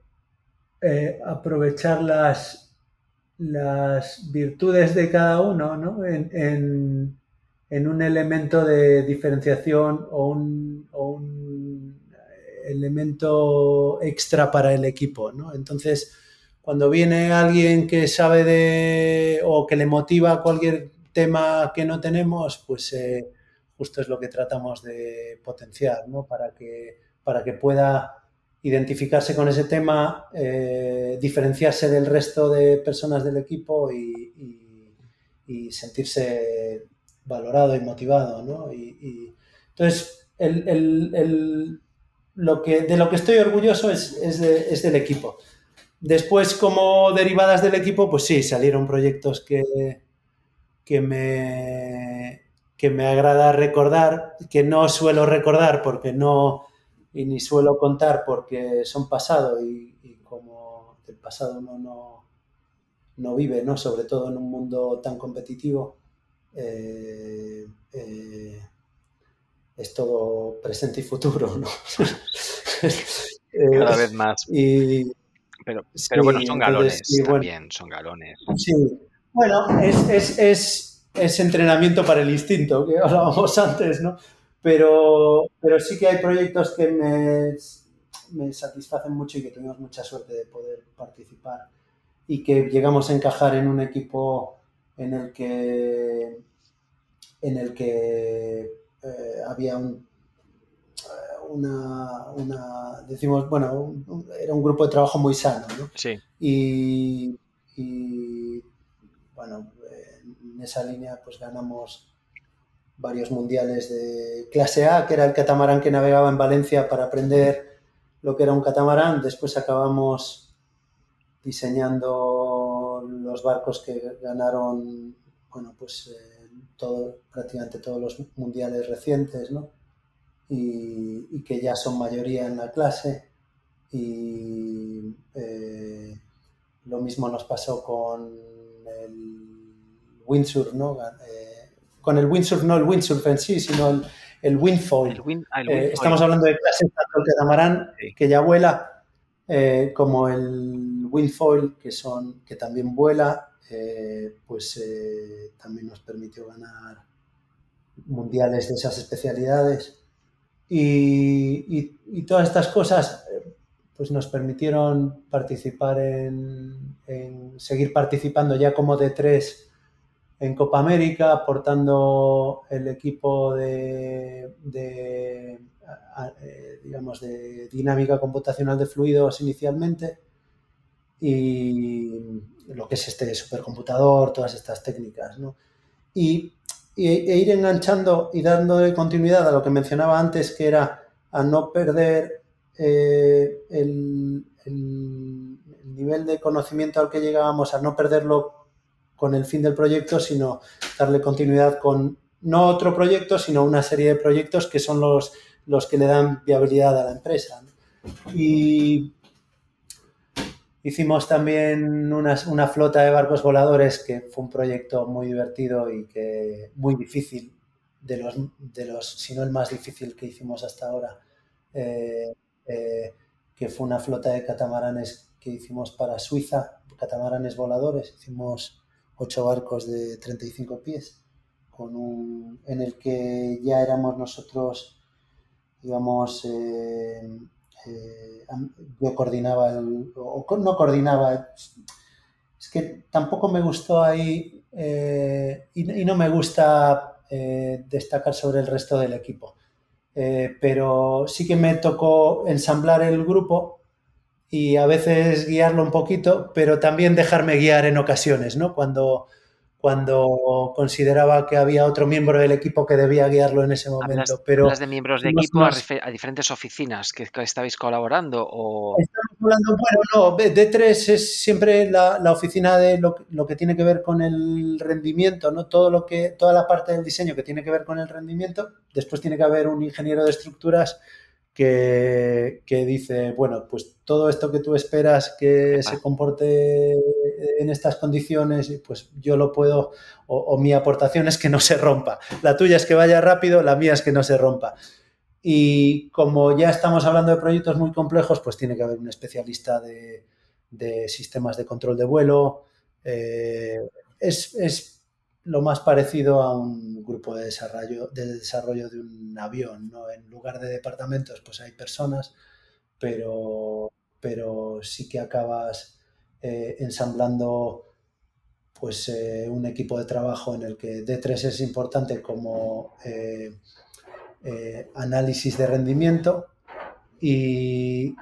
eh, aprovechar las, las virtudes de cada uno ¿no? en, en, un elemento de diferenciación o un, o un, elemento extra para el equipo. ¿no? Entonces, cuando viene alguien que sabe de o que le motiva cualquier tema que no tenemos, pues eh, justo es lo que tratamos de potenciar, ¿no? Para que, para que pueda identificarse con ese tema, eh, diferenciarse del resto de personas del equipo y, sentirse valorado y motivado, ¿no? Y, entonces, lo que, de lo que estoy orgulloso es, es del equipo. Después, como derivadas del equipo, pues sí, salieron proyectos que, que, me, que me agrada recordar, que no suelo recordar porque no, y ni suelo contar porque son pasado y, como del pasado uno no, no, vive, ¿no? sobre todo en un mundo tan competitivo, eh, eh, es todo presente y futuro. ¿no? Cada vez más. Y, pero, pero bueno, son galones también, son galones. Sí, bueno, es, es, es, entrenamiento para el instinto, que hablábamos antes, ¿no? Pero, pero sí que hay proyectos que me, me satisfacen mucho y que tuvimos mucha suerte de poder participar y que llegamos a encajar en un equipo en el que, en el que eh, había un una, decimos, bueno, era un grupo de trabajo muy sano, ¿no? Sí. Y, bueno, en esa línea pues ganamos varios mundiales de clase A, que era el catamarán que navegaba en Valencia para aprender lo que era un catamarán. Después acabamos diseñando los barcos que ganaron, bueno, pues eh, prácticamente todos los mundiales recientes, ¿no? y, que ya son mayoría en la clase. Y eh, lo mismo nos pasó con el windsurf, ¿no? Eh, con el windsurf, no el windsurf en sí, sino el, el windfoil. Ah, eh, estamos hablando de clases tanto el catamarán, que ya vuela, como el windfoil, que, son, que también vuela, pues también nos permitió ganar mundiales de esas especialidades. Y, todas estas cosas eh, pues nos permitieron participar en, seguir participando ya como de tres en Copa América, aportando el equipo de, eh, digamos, de dinámica computacional de fluidos inicialmente y lo que es este supercomputador, todas estas técnicas. Y e, ir enganchando y dando continuidad a lo que mencionaba antes, que era a no perder eh, el, nivel de conocimiento al que llegábamos, a no perderlo con el fin del proyecto, sino darle continuidad con no otro proyecto, sino una serie de proyectos que son los, los que le dan viabilidad a la empresa. Y Hicimos también una, flota de barcos voladores que fue un proyecto muy divertido y que muy difícil, de los, de los si no el más difícil que hicimos hasta ahora, eh, eh, que fue una flota de catamaranes que hicimos para Suiza, catamaranes voladores. Hicimos ocho barcos de 35 pies con un, en el que ya éramos nosotros, digamos, eh, eh, yo coordinaba, el, o no coordinaba, es que tampoco me gustó ahí eh, y, y, no me gusta destacar sobre el resto del equipo. pero sí que me tocó ensamblar el grupo y a veces guiarlo un poquito, pero también dejarme guiar en ocasiones, ¿no? Cuando, cuando consideraba que había otro miembro del equipo que debía guiarlo en ese momento. pero de miembros de equipo a, diferentes oficinas que, estabais colaborando? O... Estamos hablando, bueno, no, D3 es siempre la, la oficina de lo, lo, que tiene que ver con el rendimiento, ¿no? Todo lo que, toda la parte del diseño que tiene que ver con el rendimiento. Después tiene que haber un ingeniero de estructuras que, dice, bueno, pues todo esto que tú esperas que se comporte en estas condiciones, pues yo lo puedo, o, mi aportación es que no se rompa. La tuya es que vaya rápido, la mía es que no se rompa. Y como ya estamos hablando de proyectos muy complejos, pues tiene que haber un especialista de, sistemas de control de vuelo. Eh, es, es lo más parecido a un grupo de desarrollo, de desarrollo de un avión, ¿no? En lugar de departamentos, pues hay personas, pero, pero sí que acabas eh, ensamblando pues eh, un equipo de trabajo en el que D3 es importante como eh, análisis de rendimiento y,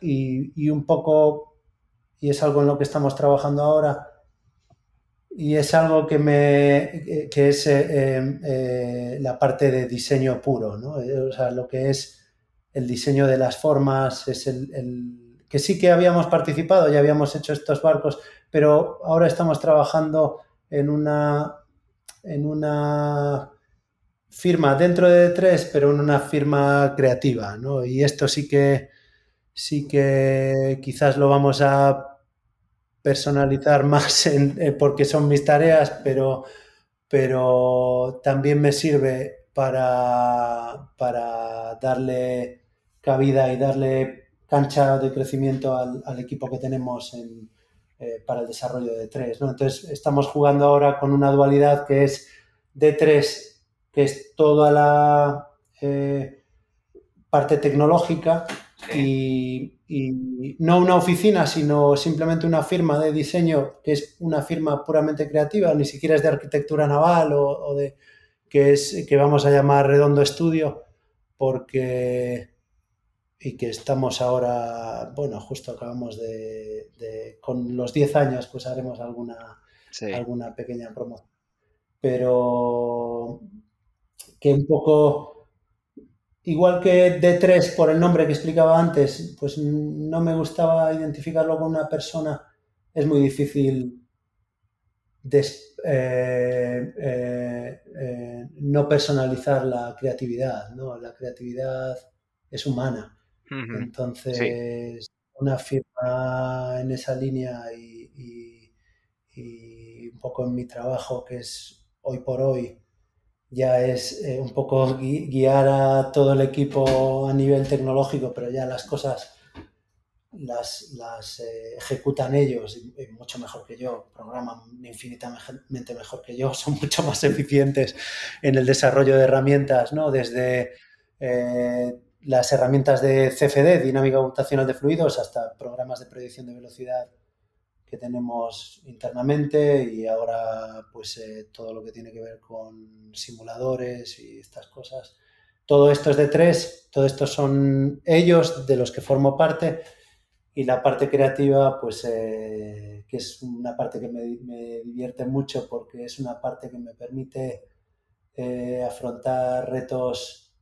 y un poco, y es algo en lo que estamos trabajando ahora, y es algo que, me, que es eh, em, eh, la parte de diseño puro, ¿no? Eh, o sea, lo que es el diseño de las formas, es el, que sí que habíamos participado, ya habíamos hecho estos barcos, pero ahora estamos trabajando en una, en una firma dentro de tres, pero en una firma creativa, ¿no? Y esto sí que sí que quizás lo vamos a personalizar más en, porque son mis tareas, pero, pero también me sirve para, para darle cabida y darle cancha de crecimiento al, equipo que tenemos eh, para el desarrollo de tres. ¿no? Entonces, estamos jugando ahora con una dualidad que es D3, que es toda la eh, parte tecnológica, y, no una oficina, sino simplemente una firma de diseño que es una firma puramente creativa, ni siquiera es de arquitectura naval o, de que es que vamos a llamar Redondo Estudio, porque y que estamos ahora, bueno, justo acabamos de, con los 10 años, pues haremos alguna, alguna pequeña promoción. Pero que un poco igual que D3 por el nombre que explicaba antes, pues no me gustaba identificarlo con una persona, es muy difícil eh, eh, eh, no personalizar la creatividad, ¿no? La creatividad es humana. Entonces, una firma en esa línea y, y un poco en mi trabajo, que es hoy por hoy, ya es eh, un poco guiar a todo el equipo a nivel tecnológico, pero ya las cosas las, eh, ejecutan ellos y, mucho mejor que yo, programan infinitamente mejor que yo, son mucho más eficientes en el desarrollo de herramientas, ¿no? Desde eh, las herramientas de CFD, dinámica computacional de fluidos, hasta programas de predicción de velocidad que tenemos internamente y ahora pues eh, todo lo que tiene que ver con simuladores y estas cosas. Todo esto es de tres, todo esto son ellos de los que formo parte y la parte creativa pues eh, que es una parte que me, divierte mucho porque es una parte que me permite eh, afrontar retos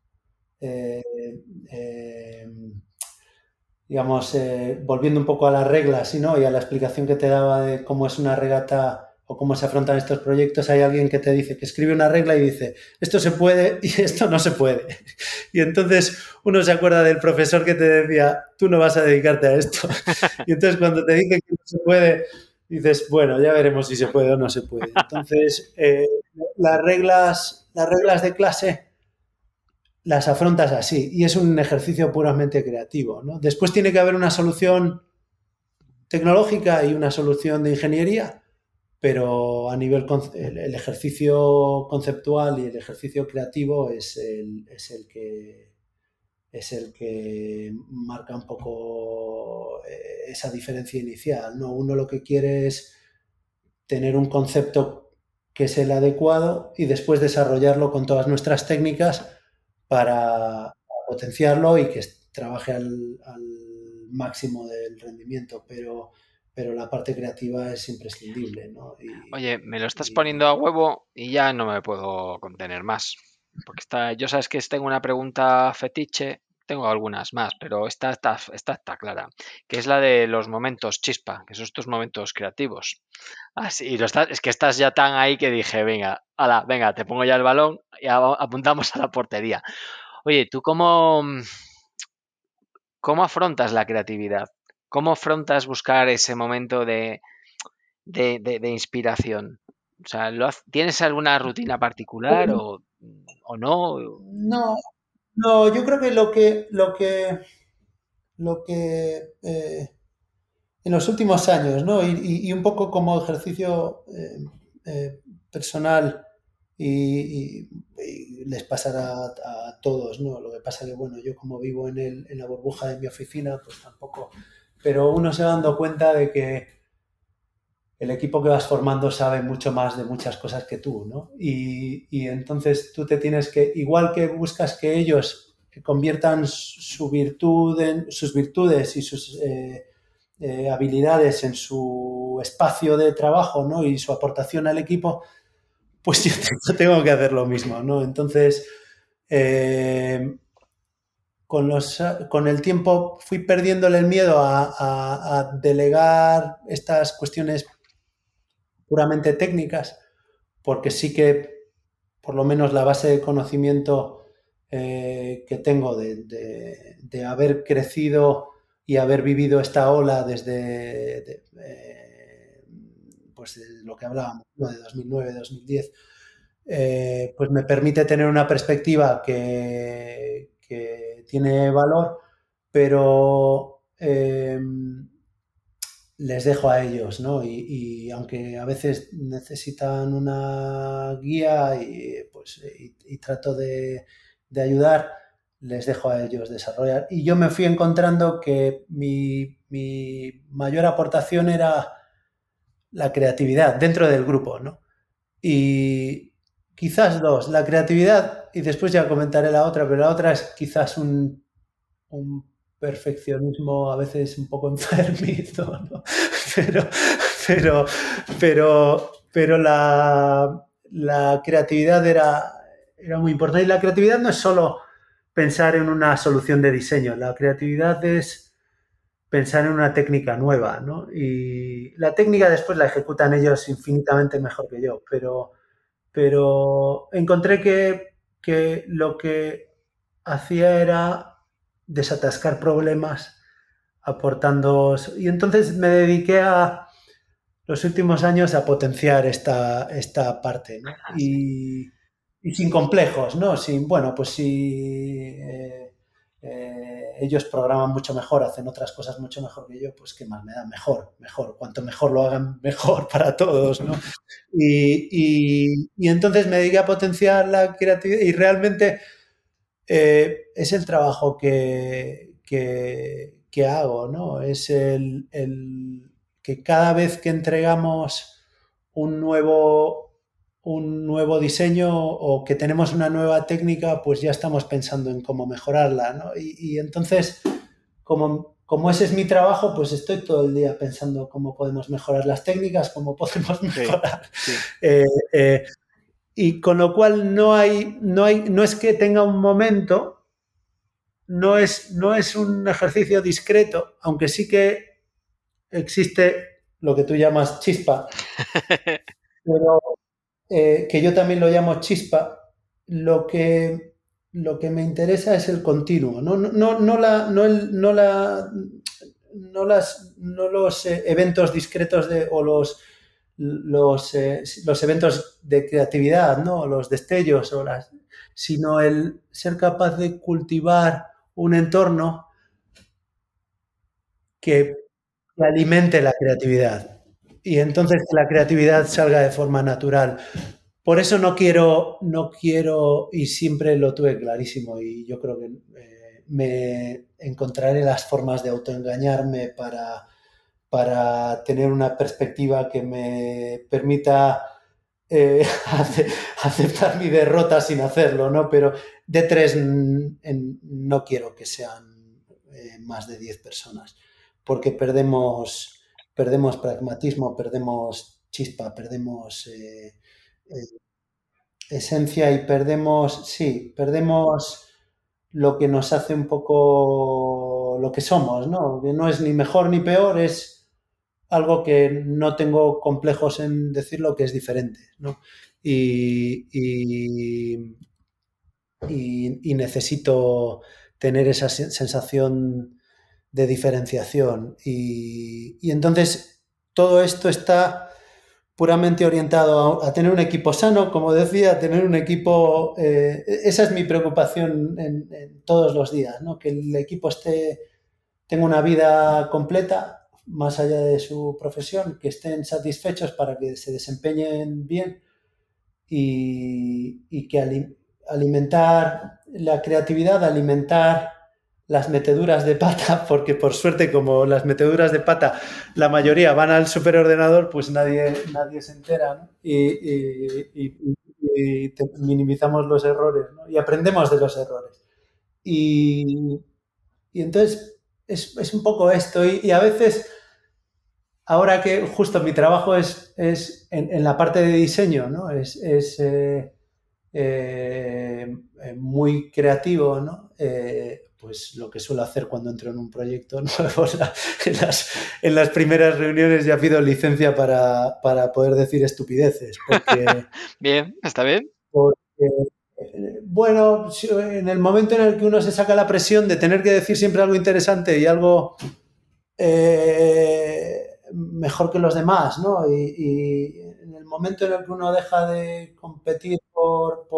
digamos, eh, volviendo un poco a las reglas y a la explicación que te daba de cómo es una regata o cómo se afrontan estos proyectos, hay alguien que te dice, que escribe una regla y dice, esto se puede y esto no se puede. Y entonces uno se acuerda del profesor que te decía, tú no vas a dedicarte a esto. Y entonces cuando te dice que no se puede, dices, bueno, ya veremos si se puede o no se puede. Entonces, eh, las, reglas, las reglas de clase las afrontas así y es un ejercicio puramente creativo. ¿no? Después tiene que haber una solución tecnológica y una solución de ingeniería, pero a nivel el, ejercicio conceptual y el ejercicio creativo es el, es el que es el que marca un poco eh, esa diferencia inicial. ¿no? Uno lo que quiere es tener un concepto que es el adecuado y después desarrollarlo con todas nuestras técnicas para potenciarlo y que trabaje al, al máximo del rendimiento. Pero pero la parte creativa es imprescindible, ¿no? Oye, me lo estás poniendo a huevo y ya no me puedo contener más. Porque está, yo sabes que tengo una pregunta fetiche, tengo algunas más, pero esta, está está clara, que es la de los momentos chispa, que son estos momentos creativos. Así, ah, lo estás, es que estás ya tan ahí que dije, venga, ala, venga, te pongo ya el balón y apuntamos a la portería. Oye, ¿tú cómo, cómo afrontas la creatividad? ¿Cómo afrontas buscar ese momento de, inspiración? O sea, ¿tienes alguna rutina particular o, no? No, no, yo creo que lo que, lo que, lo que eh, en los últimos años, ¿no? Y, un poco como ejercicio eh, eh, personal y, les pasará a, todos, ¿no? Lo que pasa que, bueno, yo como vivo en, el, en la burbuja de mi oficina, pues tampoco pero uno se va dando cuenta de que el equipo que vas formando sabe mucho más de muchas cosas que tú, ¿no? Y, entonces tú te tienes que, igual que buscas que ellos conviertan su virtud en, sus virtudes y sus eh, eh, habilidades en su espacio de trabajo, ¿no? Y su aportación al equipo, pues yo tengo que hacer lo mismo, ¿no? Entonces, eh, con, los, con el tiempo fui perdiéndole el miedo a, delegar estas cuestiones puramente técnicas, porque sí que por lo menos la base de conocimiento eh, que tengo de, haber crecido y haber vivido esta ola desde eh, pues lo que hablábamos, de 2009-2010, eh, pues me permite tener una perspectiva que, tiene valor, pero les dejo a ellos, ¿no? Y, aunque a veces necesitan una guía y, pues, y, trato de, ayudar, les dejo a ellos desarrollar. Y yo me fui encontrando que mi, mi mayor aportación era la creatividad dentro del grupo, ¿no? Y, Quizás dos. La creatividad, y después ya comentaré la otra, pero la otra es quizás un, perfeccionismo a veces un poco enfermizo, ¿no? Pero, pero, pero, pero la, creatividad era, era muy importante. Y la creatividad no es solo pensar en una solución de diseño, la creatividad es pensar en una técnica nueva, ¿no? Y la técnica después la ejecutan ellos infinitamente mejor que yo, pero pero encontré que, lo que hacía era desatascar problemas aportando... Y entonces me dediqué a los últimos años a potenciar esta, esta parte, ¿no? Y, sin complejos, ¿no? Sin, bueno, pues si eh, eh, ellos programan mucho mejor, hacen otras cosas mucho mejor que yo, pues qué más me da, mejor, mejor, cuanto mejor lo hagan, mejor para todos, ¿no? Y, entonces me dediqué a potenciar la creatividad y realmente eh, es el trabajo que, que, hago, ¿no? Es el, el que cada vez que entregamos un nuevo un nuevo diseño o que tenemos una nueva técnica, pues ya estamos pensando en cómo mejorarla, ¿no? Y, entonces, como, como, ese es mi trabajo, pues estoy todo el día pensando cómo podemos mejorar las técnicas, cómo podemos mejorar. Eh, eh, y con lo cual no hay, no hay, no es que tenga un momento, no es, no es un ejercicio discreto, aunque sí que existe lo que tú llamas chispa, pero eh, que yo también lo llamo chispa, lo que, lo que me interesa es el continuo, no, no, no, la, no, el, no, la, no, las, no los eh, eventos discretos de, o los, los, eh, los, eventos de creatividad, ¿no? los destellos, o las, sino el ser capaz de cultivar un entorno que, alimente la creatividad. y entonces la creatividad salga de forma natural. Por eso no quiero, no quiero, y siempre lo tuve clarísimo, y yo creo que eh, me encontraré las formas de autoengañarme para, para tener una perspectiva que me permita eh, aceptar mi derrota sin hacerlo, ¿no? Pero de tres no quiero que sean eh, más de diez personas, porque perdemos, perdemos pragmatismo, perdemos chispa, perdemos eh, esencia y perdemos, sí, perdemos lo que nos hace un poco lo que somos, ¿no? Que no es ni mejor ni peor, es algo que no tengo complejos en decirlo que es diferente, ¿no? Y, y, necesito tener esa sensación de diferenciación. Y, entonces todo esto está puramente orientado a, tener un equipo sano, como decía, a tener un equipo, eh, esa es mi preocupación en, todos los días, ¿no? que el equipo esté, tenga una vida completa, más allá de su profesión, que estén satisfechos para que se desempeñen bien y, que alimentar la creatividad, alimentar las meteduras de pata, porque por suerte como las meteduras de pata la mayoría van al superordenador, pues nadie, nadie se entera y, minimizamos los errores y aprendemos de los errores. Y, entonces es, es, un poco esto y, a veces ahora que justo mi trabajo es, es en, la parte de diseño, ¿no? Es, es eh, eh, muy creativo, ¿no? Eh, pues lo que suelo hacer cuando entro en un proyecto nuevo, en, las, en las primeras reuniones ya pido licencia para, para poder decir estupideces. bien, está bien. bueno, en el momento en el que uno se saca la presión de tener que decir siempre algo interesante y algo mejor que los demás, ¿no? Y, en el momento en el que uno deja de competir por,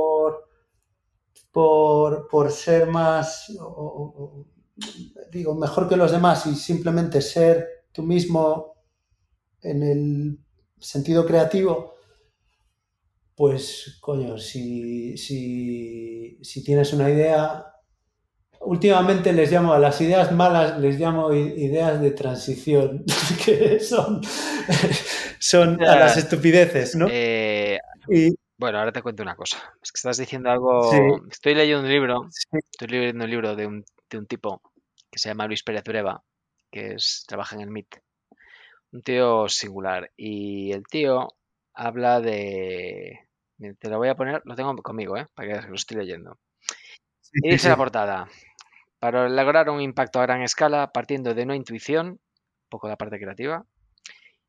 por, por, ser más, digo, mejor que los demás y simplemente ser tú mismo en el sentido creativo, pues, coño, si, si, si tienes una idea, últimamente les llamo a las ideas malas, les llamo ideas de transición, que son, son a las estupideces, ¿no? Eh, bueno, ahora te cuento una cosa. Es que estás diciendo algo. Estoy leyendo un libro. Estoy leyendo un libro de un, de un, tipo que se llama Luis Pérez Breva, que es, trabaja en el MIT. Un tío singular. Y el tío habla de. Te lo voy a poner, lo tengo conmigo, ¿eh? Para que lo estoy leyendo. y dice la portada para lograr un impacto a gran escala partiendo de una intuición, un poco la parte creativa,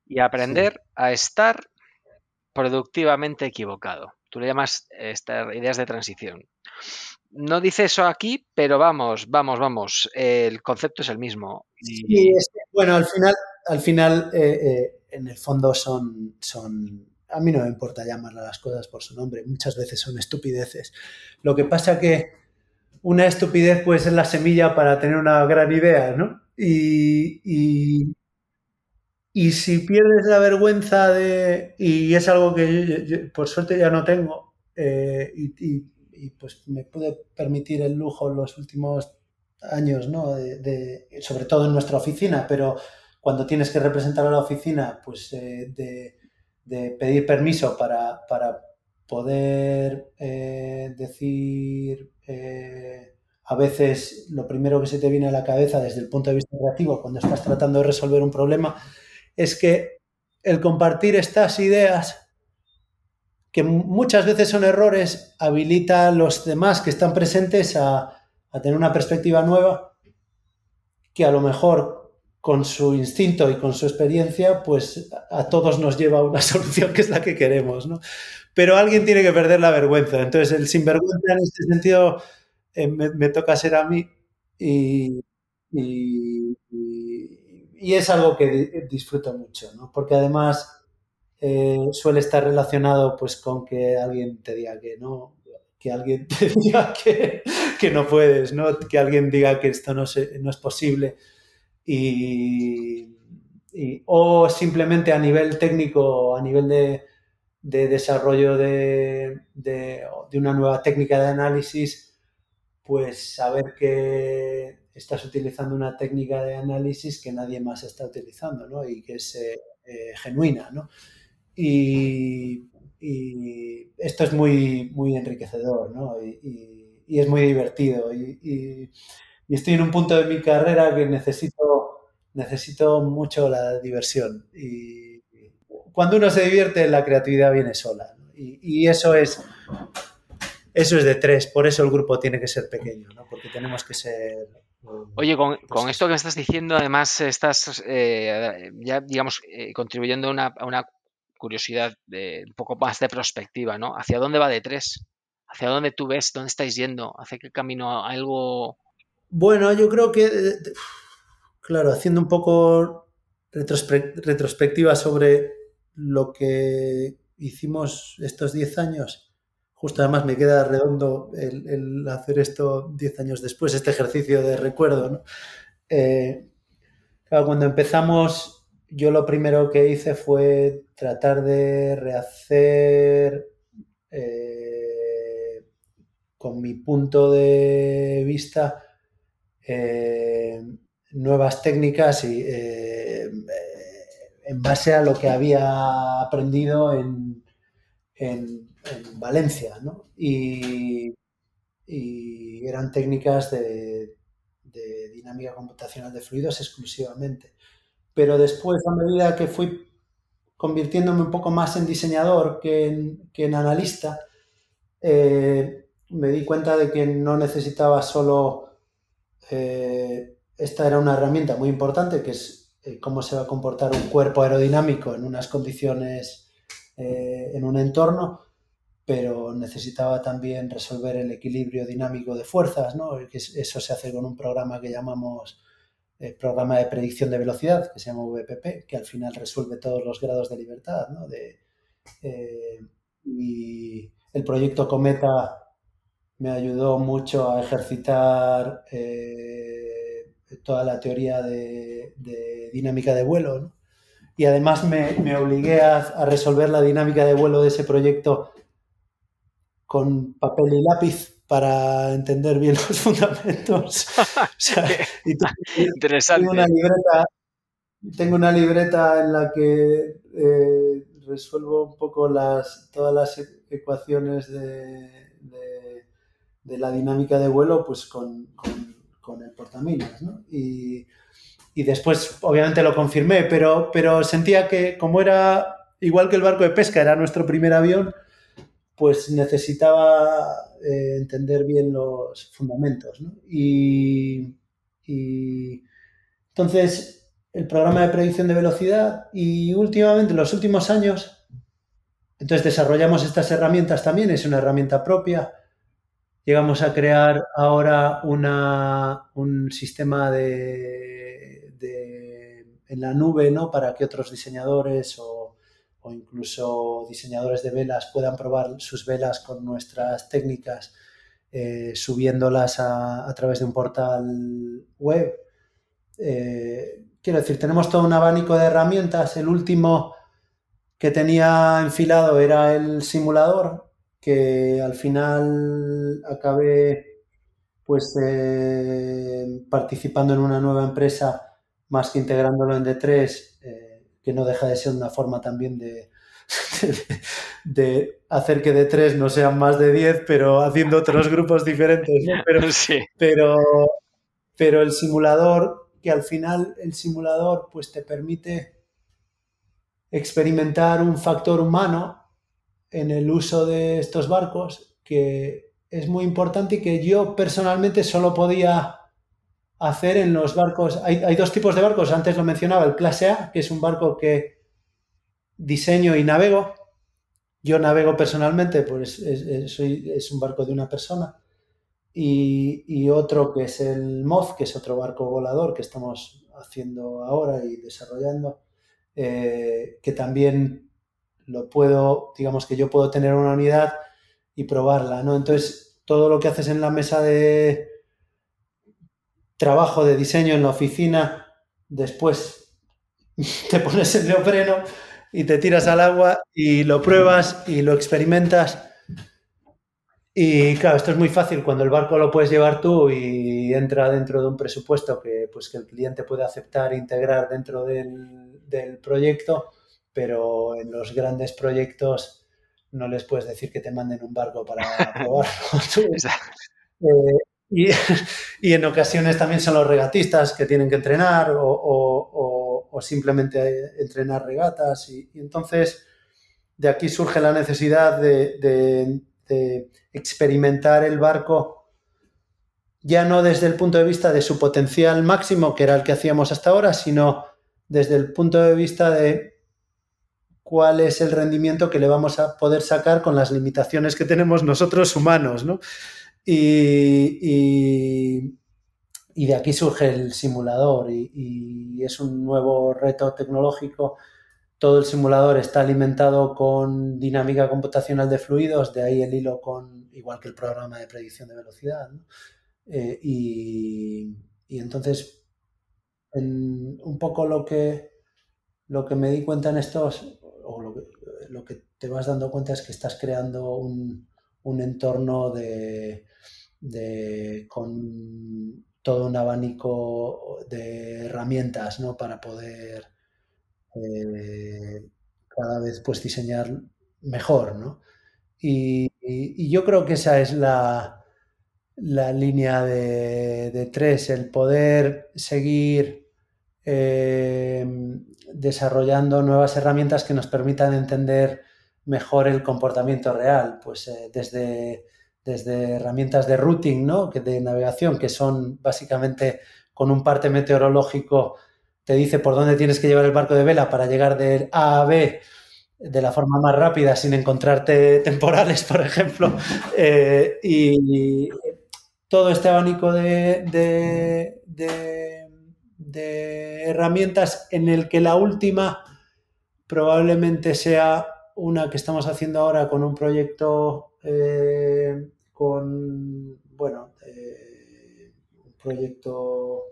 y aprender a estar productivamente equivocado. Tú le llamas ideas de transición. No dice eso aquí, pero vamos, vamos, vamos. el concepto es el mismo. Sí, bueno, al final, al final eh, eh, en el fondo son, son. A mí no me importa llamar a las cosas por su nombre. Muchas veces son estupideces. Lo que pasa que una estupidez puede ser la semilla para tener una gran idea, ¿no? Y, y, si pierdes la vergüenza de, y es algo que por suerte ya no tengo, eh, y, pues me pude permitir el lujo en los últimos años, ¿no? De, sobre todo en nuestra oficina, pero cuando tienes que representar a la oficina, pues eh, de, pedir permiso para, para poder eh, decir eh, a veces lo primero que se te viene a la cabeza desde el punto de vista creativo cuando estás tratando de resolver un problema es que el compartir estas ideas que muchas veces son errores, habilita a los demás que están presentes a, a tener una perspectiva nueva que a lo mejor con su instinto y con su experiencia, pues a todos nos lleva a una solución que es la que queremos, ¿no? Pero alguien tiene que perder la vergüenza. Entonces, el sinvergüenza en este sentido eh, me, toca ser a mí y, es algo que disfruto mucho, ¿no? porque además eh, suele estar relacionado pues, con que alguien te diga que no, que alguien te diga que, no puedes, ¿no? que alguien diga que esto no, no es posible. Y, o simplemente a nivel técnico, a nivel de, desarrollo de, una nueva técnica de análisis, pues saber que estás utilizando una técnica de análisis que nadie más está utilizando, ¿no? Y que es eh, eh, genuina, ¿no? Y, esto es muy, muy enriquecedor, ¿no? Y, es muy divertido. Y, estoy en un punto de mi carrera que necesito, necesito mucho la diversión. Y cuando uno se divierte, la creatividad viene sola. Y, eso es eso es de tres, por eso el grupo tiene que ser pequeño, ¿no? porque tenemos que ser Oye, con, con, esto que estás diciendo, además estás eh, ya, digamos, eh, contribuyendo a una, curiosidad de un poco más de perspectiva, ¿no? ¿Hacia dónde va de tres? ¿Hacia dónde tú ves? ¿Dónde estáis yendo? ¿Hacia qué camino? ¿Algo...? Bueno, yo creo que, claro, haciendo un poco retrospectiva sobre lo que hicimos estos 10 años, justo además me queda redondo el, hacer esto 10 años después, este ejercicio de recuerdo. Eh, cuando empezamos, yo lo primero que hice fue tratar de rehacer eh, con mi punto de vista eh, nuevas técnicas y en base a lo que había aprendido en en Valencia, ¿no? Y, eran técnicas de, dinámica computacional de fluidos exclusivamente. Pero después, a medida que fui convirtiéndome un poco más en diseñador que en, analista, eh, me di cuenta de que no necesitaba solo... Eh, esta era una herramienta muy importante, que es eh, cómo se va a comportar un cuerpo aerodinámico en unas condiciones, en un entorno, pero necesitaba también resolver el equilibrio dinámico de fuerzas, ¿no? Eso se hace con un programa que llamamos eh, programa de predicción de velocidad, que se llama VPP, que al final resuelve todos los grados de libertad, ¿no? Eh, y el proyecto Cometa me ayudó mucho a ejercitar eh, toda la teoría de, dinámica de vuelo, Y además me, obligué a resolver la dinámica de vuelo de ese proyecto con papel y lápiz para entender bien los fundamentos. Interesante. Tengo una, libreta, tengo una libreta en la que eh, resuelvo un poco las, todas las ecuaciones de, de, la dinámica de vuelo pues con, con, el portaminas. ¿no? Y, y, después, obviamente, lo confirmé, pero, pero sentía que como era igual que el barco de pesca, era nuestro primer avión, pues necesitaba eh, entender bien los fundamentos. Y, entonces el programa de predicción de velocidad y últimamente, en los últimos años, entonces desarrollamos estas herramientas también, es una herramienta propia. Llegamos a crear ahora un sistema de, en la nube ¿no? para que otros diseñadores o incluso diseñadores de velas puedan probar sus velas con nuestras técnicas eh, subiéndolas a, través de un portal web. Eh, quiero decir, tenemos todo un abanico de herramientas. El último que tenía enfilado era el simulador, que al final acabé pues eh, participando en una nueva empresa más que integrándolo en D3 que no deja de ser una forma también de, de, hacer que de tres no sean más de diez, pero haciendo otros grupos diferentes. Pero, sí. pero, pero el simulador, que al final el simulador pues te permite experimentar un factor humano en el uso de estos barcos que es muy importante y que yo personalmente solo podía hacer en los barcos. Hay, dos tipos de barcos, antes lo mencionaba, el clase A, que es un barco que diseño y navego. Yo navego personalmente, pues es, es un barco de una persona. Y, otro que es el MOZ, que es otro barco volador que estamos haciendo ahora y desarrollando, eh, que también lo puedo, digamos que yo puedo tener una unidad y probarla, ¿no? Entonces, todo lo que haces en la mesa de, trabajo de diseño en la oficina, después te pones el neopreno y te tiras al agua y lo pruebas y lo experimentas. Y claro, esto es muy fácil cuando el barco lo puedes llevar tú y entra dentro de un presupuesto que, pues, que el cliente puede aceptar e integrar dentro del, del proyecto, pero en los grandes proyectos no les puedes decir que te manden un barco para probarlo. Eh, y, y, en ocasiones también son los regatistas que tienen que entrenar o, o, o simplemente entrenar regatas. Y, y, entonces de aquí surge la necesidad de, de, de, experimentar el barco ya no desde el punto de vista de su potencial máximo, que era el que hacíamos hasta ahora, sino desde el punto de vista de cuál es el rendimiento que le vamos a poder sacar con las limitaciones que tenemos nosotros humanos, ¿no? Y, de aquí surge el simulador y, es un nuevo reto tecnológico. Todo el simulador está alimentado con dinámica computacional de fluidos, de ahí el hilo con, igual que el programa de predicción de velocidad. Eh, y, entonces, en un poco lo que, lo que me di cuenta en estos, lo que, te vas dando cuenta es que estás creando un, entorno de, con todo un abanico de herramientas ¿no? para poder eh, cada vez pues, diseñar mejor. ¿no? Y, yo creo que esa es la, la línea de, de, tres, el poder seguir eh, desarrollando nuevas herramientas que nos permitan entender mejor el comportamiento real, pues eh, desde desde herramientas de routing, ¿no? que de navegación, que son básicamente con un parte meteorológico, te dice por dónde tienes que llevar el barco de vela para llegar del A a B de la forma más rápida sin encontrarte temporales, por ejemplo. Eh, y todo este abanico de, de, de, de, herramientas en el que la última probablemente sea una que estamos haciendo ahora con un proyecto eh, con, bueno, eh, un proyecto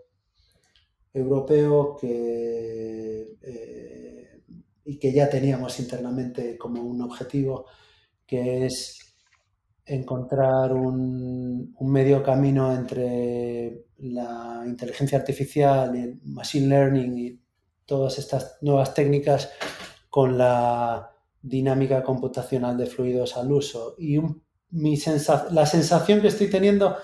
europeo que, eh, y que ya teníamos internamente como un objetivo, que es encontrar un, medio camino entre la inteligencia artificial el machine learning y todas estas nuevas técnicas con la dinámica computacional de fluidos al uso. Y mi sensa la sensación que estoy teniendo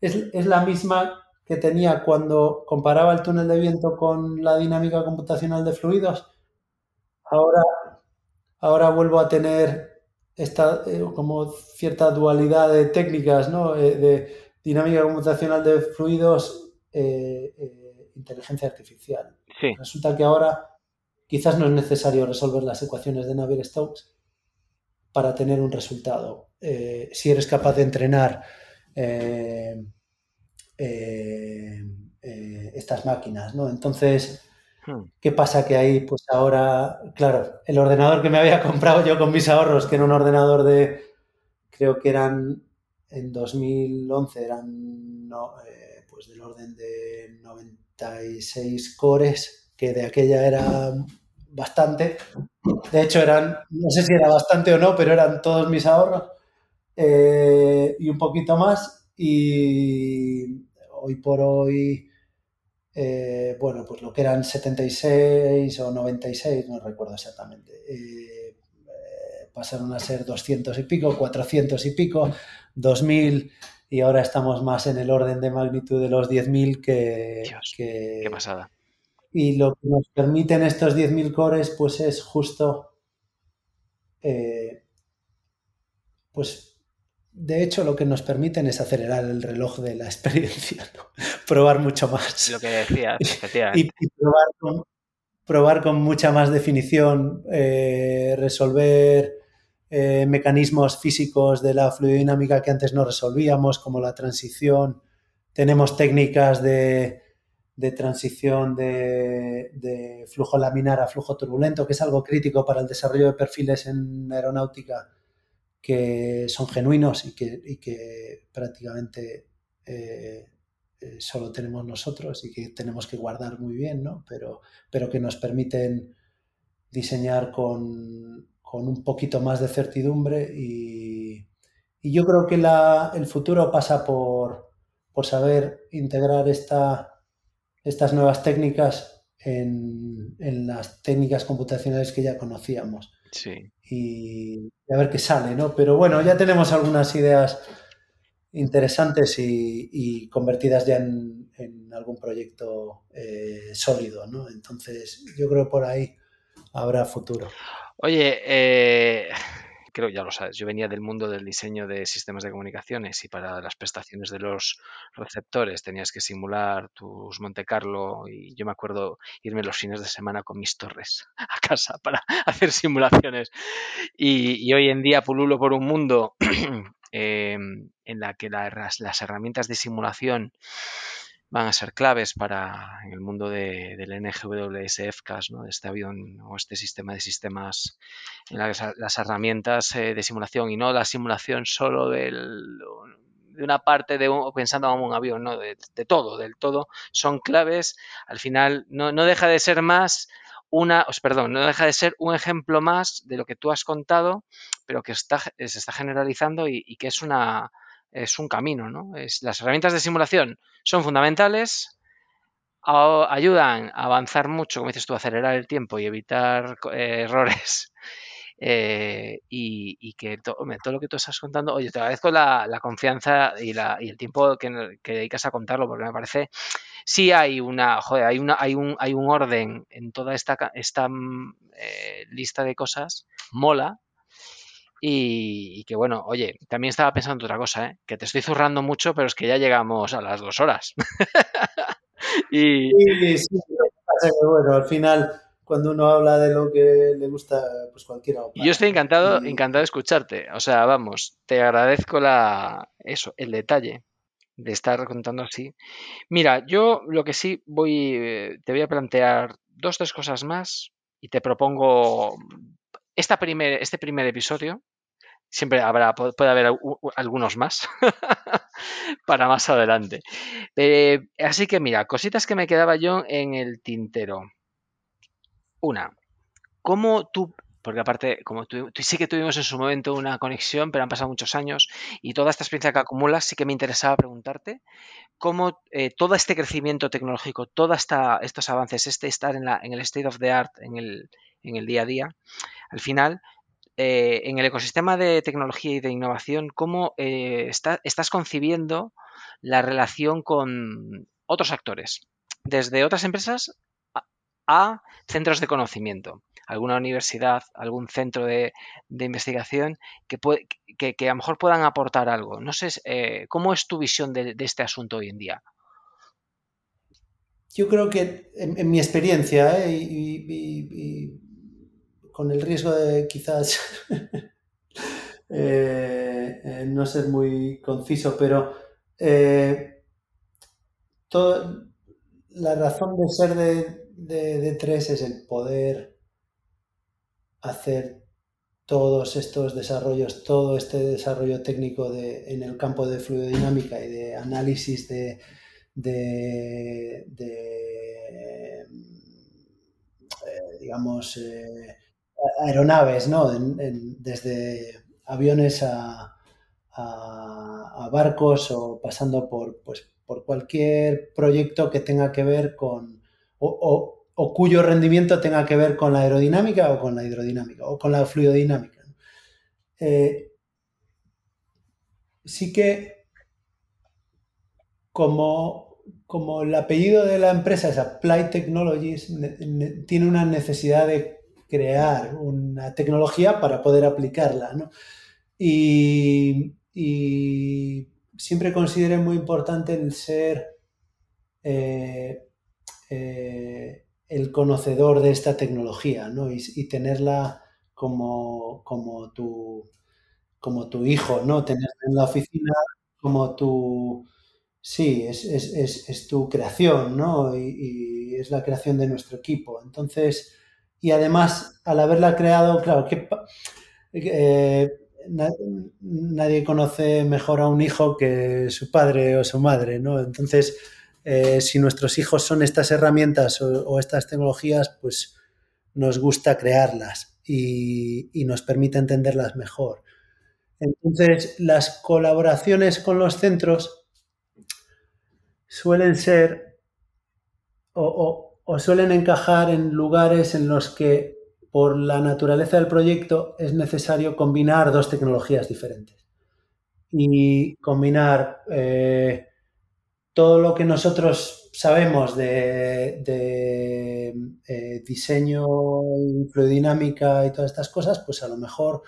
es, es, la misma que tenía cuando comparaba el túnel de viento con la dinámica computacional de fluidos. Ahora, ahora vuelvo a tener esta eh, como cierta dualidad de técnicas, ¿no? Eh, de dinámica computacional de fluidos, eh, inteligencia artificial. Sí. Resulta que ahora quizás no es necesario resolver las ecuaciones de Navier-Stokes para tener un resultado. Si eres capaz de entrenar estas máquinas, ¿no? Entonces. ¿Qué pasa? Que ahí, pues ahora, claro, el ordenador que me había comprado yo con mis ahorros, que era un ordenador de, creo que eran, en 2011 eran, no, pues del orden de 96 cores, que de aquella era bastante. De hecho, eran, no sé si era bastante o no, pero eran todos mis ahorros eh, y un poquito más. Y hoy por hoy, eh, bueno, pues lo que eran 76 o 96, no recuerdo exactamente, eh, pasaron a ser 200 y pico, 400 y pico, 2000 y ahora estamos más en el orden de magnitud de los 10.000 que, Dios, que... Qué pasada. Y lo que nos permiten estos 10.000 cores, pues es justo, eh, pues de hecho lo que nos permiten es acelerar el reloj de la experiencia, ¿no? probar mucho más. Lo que decías, y, y probar, con, probar, con, mucha más definición, eh, resolver eh, mecanismos físicos de la fluidodinámica que antes no resolvíamos, como la transición. Tenemos técnicas de de transición de, de, flujo laminar a flujo turbulento, que es algo crítico para el desarrollo de perfiles en aeronáutica que son genuinos y que, prácticamente eh, eh, solo tenemos nosotros y que tenemos que guardar muy bien, ¿no? Pero, pero que nos permiten diseñar con, con un poquito más de certidumbre y, y yo creo que la, el futuro pasa por, por saber integrar esta, estas nuevas técnicas en, en, las técnicas computacionales que ya conocíamos. Sí. Y, a ver qué sale, ¿no? Pero bueno, ya tenemos algunas ideas interesantes y, convertidas ya en, en algún proyecto eh, sólido, ¿no? Entonces, yo creo por ahí habrá futuro. Oye, eh, creo ya lo sabes, yo venía del mundo del diseño de sistemas de comunicaciones y para las prestaciones de los receptores tenías que simular tus Monte Carlo y yo me acuerdo irme los fines de semana con mis torres a casa para hacer simulaciones. Y, hoy en día pululo por un mundo eh, en la que las, herramientas de simulación van a ser claves para en el mundo de, del NGWSFCAS, ¿no? de este avión o este sistema de sistemas en las, herramientas eh, de simulación y no la simulación solo del, de una parte de un, pensando en un avión, ¿no? De, todo, del todo, son claves. Al final no, no deja de ser más una, perdón, no deja de ser un ejemplo más de lo que tú has contado, pero que está, se está generalizando y que es una es un camino, ¿no? Es, las herramientas de simulación son fundamentales, ayudan a avanzar mucho, como dices tú, a acelerar el tiempo y evitar eh, errores. Eh, y, que todo lo que tú estás contando, oye, te agradezco la, la confianza y, la, y, el tiempo que, dedicas a contarlo, porque me parece, sí hay una, joder, hay, una, hay, un, hay un orden en toda esta, esta eh, lista de cosas, mola, y, y, que bueno, oye, también estaba pensando otra cosa, ¿eh? que te estoy zurrando mucho, pero es que ya llegamos a las dos horas. y... Sí, sí, bueno, al final, cuando uno habla de lo que le gusta, pues cualquiera. Yo estoy encantado, encantado de escucharte. O sea, vamos, te agradezco la eso, el detalle de estar contando así. Mira, yo lo que sí voy, eh, te voy a plantear dos, tres cosas más y te propongo esta primer, este primer episodio siempre habrá, puede haber algunos más para más adelante. Eh, así que mira, cositas que me quedaba yo en el tintero. Una, ¿cómo tú, porque aparte, como tú, sí que tuvimos en su momento una conexión, pero han pasado muchos años y toda esta experiencia que acumulas, sí que me interesaba preguntarte cómo eh, todo este crecimiento tecnológico, todos estos avances, este estar en, la, en el state of the art, en el, en el día a día, al final eh, en el ecosistema de tecnología y de innovación, cómo eh, está, estás concibiendo la relación con otros actores, desde otras empresas a, centros de conocimiento, alguna universidad, algún centro de, investigación que, a lo mejor puedan aportar algo. No sé, eh, ¿cómo es tu visión de, este asunto hoy en día? Yo creo que en, mi experiencia, y con el riesgo de quizás eh, eh, no ser muy conciso, pero eh, la razón de ser de, de, de, tres es el poder hacer todos estos desarrollos, todo este desarrollo técnico de, en el campo de fluidodinámica y de análisis de, de, de digamos, eh, aeronaves, ¿no? Desde aviones a, barcos o pasando por, pues, por cualquier proyecto que tenga que ver con, o, cuyo rendimiento tenga que ver con la aerodinámica o con la hidrodinámica o con la fluidodinámica. Eh, sí que como, como el apellido de la empresa es Applied Technologies, tiene una necesidad de crear una tecnología para poder aplicarla. ¿no? Y, siempre consideré muy importante el ser eh, eh, el conocedor de esta tecnología ¿no? y, y, tenerla como, como, tu, como tu hijo, ¿no? tenerla en la oficina como tu... Sí, es, es, es, es tu creación, ¿no? Y, y, es la creación de nuestro equipo. Entonces, y además, al haberla creado, claro, que, eh, nadie conoce mejor a un hijo que su padre o su madre, ¿no? Entonces, eh, si nuestros hijos son estas herramientas o, estas tecnologías, pues nos gusta crearlas y, nos permite entenderlas mejor. Entonces, las colaboraciones con los centros suelen ser o, suelen encajar en lugares en los que por la naturaleza del proyecto es necesario combinar dos tecnologías diferentes. Y combinar eh, todo lo que nosotros sabemos de, eh, diseño y y todas estas cosas, pues a lo mejor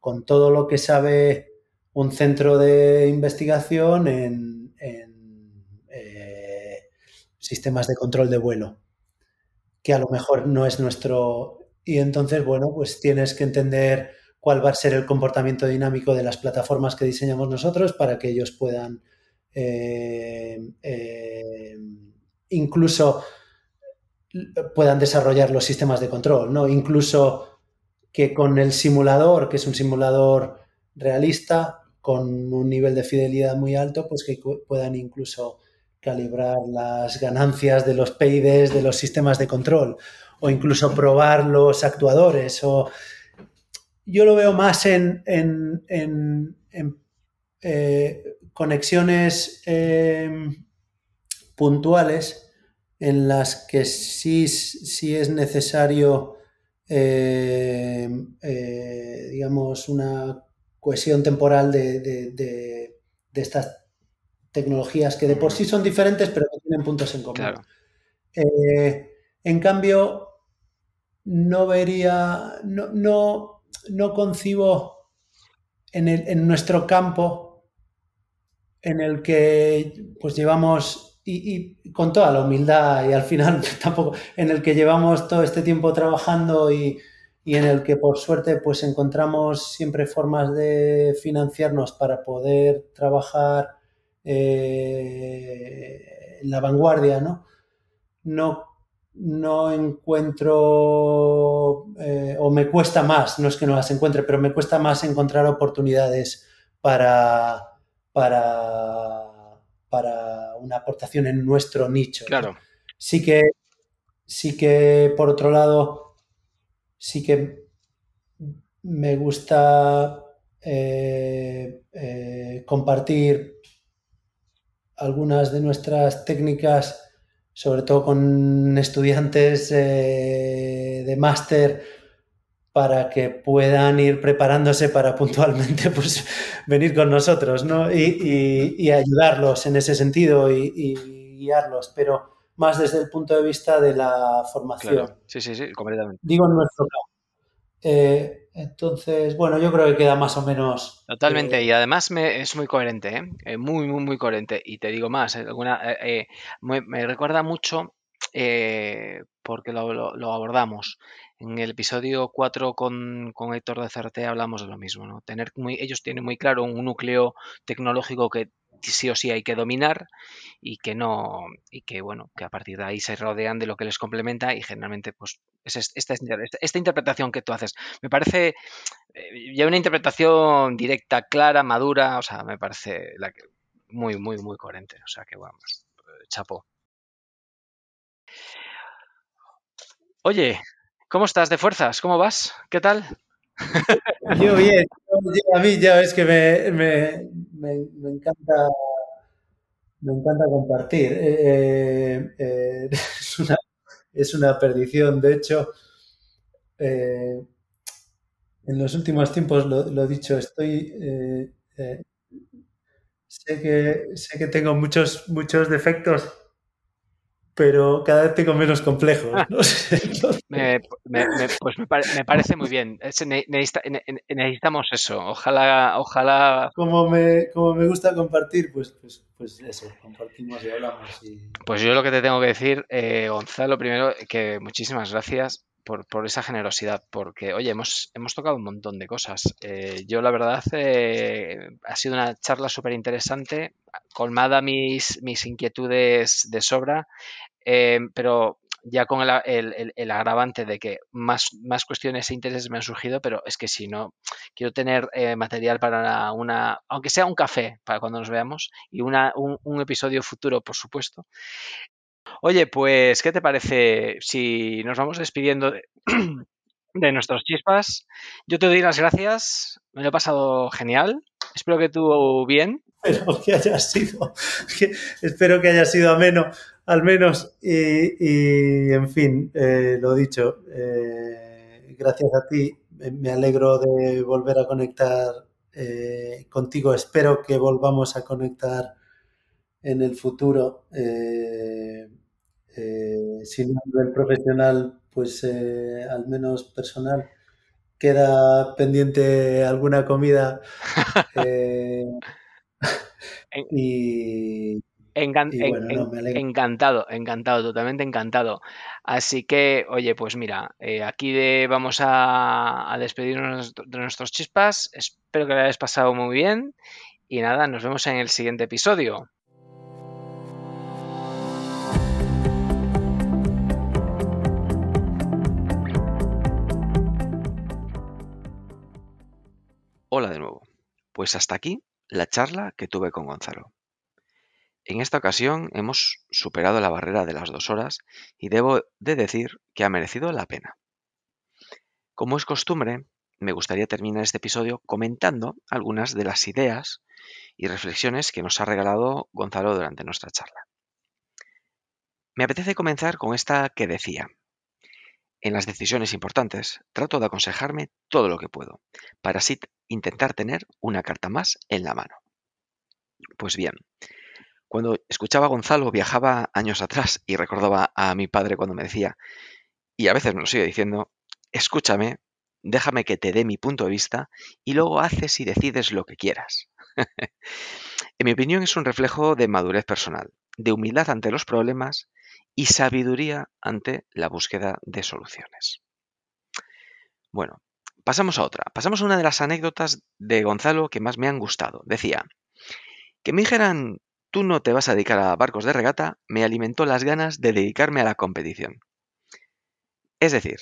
con todo lo que sabe un centro de investigación en, eh, sistemas de control de vuelo, que a lo mejor no es nuestro y entonces, bueno, pues tienes que entender cuál va a ser el comportamiento dinámico de las plataformas que diseñamos nosotros para que ellos puedan eh, eh, incluso puedan desarrollar los sistemas de control, ¿no? Incluso que con el simulador, que es un simulador realista, con un nivel de fidelidad muy alto, pues que puedan incluso calibrar las ganancias de los PIDs de los sistemas de control o incluso probar los actuadores. O... Yo lo veo más en, eh, conexiones em, puntuales en las que sí, sí es necesario, eh, digamos, una cohesión temporal de, estas tecnologías que de por sí son diferentes, pero que tienen puntos en común. Eh, en cambio, no vería, no, no, concibo en, nuestro campo en el que pues llevamos, y, con toda la humildad y al final tampoco, en el que llevamos todo este tiempo trabajando y, en el que por suerte pues encontramos siempre formas de financiarnos para poder trabajar eh, la vanguardia, ¿no? No no encuentro eh, o me cuesta más, no es que no las encuentre, pero me cuesta más encontrar oportunidades para, para, para una aportación en nuestro nicho. Claro. Sí que, sí que, por otro lado, sí que me gusta eh, compartir algunas de nuestras técnicas sobre todo con estudiantes eh, de máster para que puedan ir preparándose para puntualmente pues, venir con nosotros ¿no? y, ayudarlos en ese sentido y, guiarlos, pero más desde el punto de vista de la formación. Sí, sí, sí, completamente. Digo en nuestro caso. Eh, entonces, bueno, yo creo que queda más o menos. Totalmente, eh, y además me, es muy coherente, ¿eh? ¿eh? muy, muy, muy coherente. Y te digo más, alguna, me, recuerda mucho porque lo, abordamos. En el episodio 4 con, con Héctor de CRT hablamos de lo mismo, ¿no? Tener muy, ellos tienen muy claro un núcleo tecnológico que sí o sí hay que dominar y que no y que bueno que a partir de ahí se rodean de lo que les complementa y generalmente pues es esta, esta interpretación que tú haces. Me parece eh, ya una interpretación directa clara madura o sea me parece muy muy muy coherente. O sea que bueno pues, chapo oye cómo estás de fuerzas cómo vas qué tal yo bien a mí ya ves que me, me, encanta me encanta compartir. Eh, eh, es, una, perdición. De hecho, eh, en los últimos tiempos, lo, he dicho, estoy... sé, que, sé que tengo muchos, muchos defectos pero cada vez tengo menos complejos. Ah. pues me, parece muy bien. necesitamos eso. Ojalá, ojalá. Como me, como me gusta compartir, pues, pues, pues eso, compartimos y hablamos. Pues yo lo que te tengo que decir, eh, Gonzalo, primero, que muchísimas gracias. Por, esa generosidad, porque, oye, hemos, hemos tocado un montón de cosas. Eh, yo, la verdad, eh, ha sido una charla súper interesante, colmada mis, mis inquietudes de sobra. Em, pero ya con el, agravante de que más, más cuestiones e intereses me han surgido, pero es que si no, quiero tener eh, material para una, aunque sea un café para cuando nos veamos y una, un, episodio futuro, por supuesto. Oye, pues, ¿qué te parece si nos vamos despidiendo de, nuestros chispas? Yo te doy las gracias, me lo he pasado genial, espero que tú bien. Espero que haya sido, espero que haya sido ameno al menos. Y, en fin, eh, lo dicho, eh, gracias a ti, me alegro de volver a conectar eh, contigo. Espero que volvamos a conectar en el futuro. Si no a nivel profesional, pues al menos personal. Queda pendiente alguna comida. y, encantado, encantado, totalmente encantado. Así que, oye, pues mira, eh, aquí vamos a, despedirnos de nuestros chispas. Espero que lo hayáis pasado muy bien. Y nada, nos vemos en el siguiente episodio. Hola de nuevo. Pues hasta aquí la charla que tuve con Gonzalo. En esta ocasión hemos superado la barrera de las dos horas y debo de decir que ha merecido la pena. Como es costumbre, me gustaría terminar este episodio comentando algunas de las ideas y reflexiones que nos ha regalado Gonzalo durante nuestra charla. Me apetece comenzar con esta que decía, en las decisiones importantes trato de aconsejarme todo lo que puedo, para así intentar tener una carta más en la mano. Pues bien, cuando escuchaba a Gonzalo viajaba años atrás y recordaba a mi padre cuando me decía, y a veces me lo sigue diciendo, escúchame, déjame que te dé mi punto de vista y luego haces y decides lo que quieras. en mi opinión es un reflejo de madurez personal, de humildad ante los problemas y sabiduría ante la búsqueda de soluciones. Bueno, pasamos a otra. Pasamos a una de las anécdotas de Gonzalo que más me han gustado. Decía, que me dijeran tú no te vas a dedicar a barcos de regata, me alimentó las ganas de dedicarme a la competición. Es decir,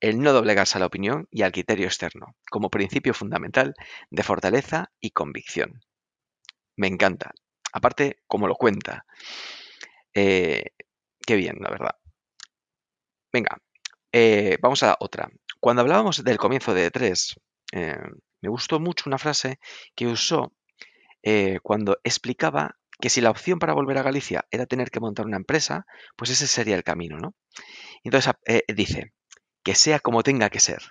el no doblegarse a la opinión y al criterio externo, como principio fundamental de fortaleza y convicción. Me encanta. Aparte, como lo cuenta. Eh, qué bien, la verdad. Venga, eh, vamos a otra. Cuando hablábamos del comienzo de E3, eh, me gustó mucho una frase que usó eh, cuando explicaba que si la opción para volver a Galicia era tener que montar una empresa, pues ese sería el camino, ¿no? Entonces eh, dice, que sea como tenga que ser.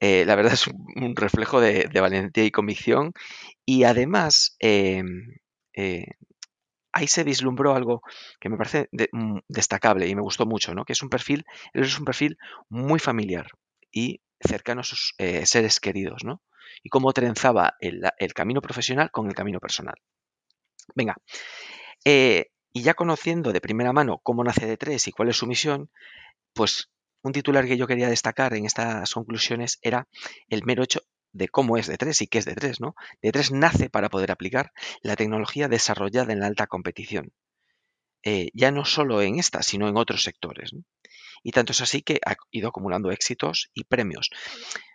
Eh, la verdad es un, reflejo de, valentía y convicción y además em, ahí se vislumbró algo que me parece mm, destacable y me gustó mucho, ¿no? Que es un perfil, es un perfil muy familiar y cercano a sus seres queridos, ¿no? y cómo trenzaba el, camino profesional con el camino personal. Venga, eh, y ya conociendo de primera mano cómo nace D3 y cuál es su misión, pues un titular que yo quería destacar en estas conclusiones era el mero hecho de cómo es D3 y qué es D3, ¿no? D3 nace para poder aplicar la tecnología desarrollada en la alta competición, eh, ya no solo en esta, sino en otros sectores. Y tanto es así que ha ido acumulando éxitos y premios.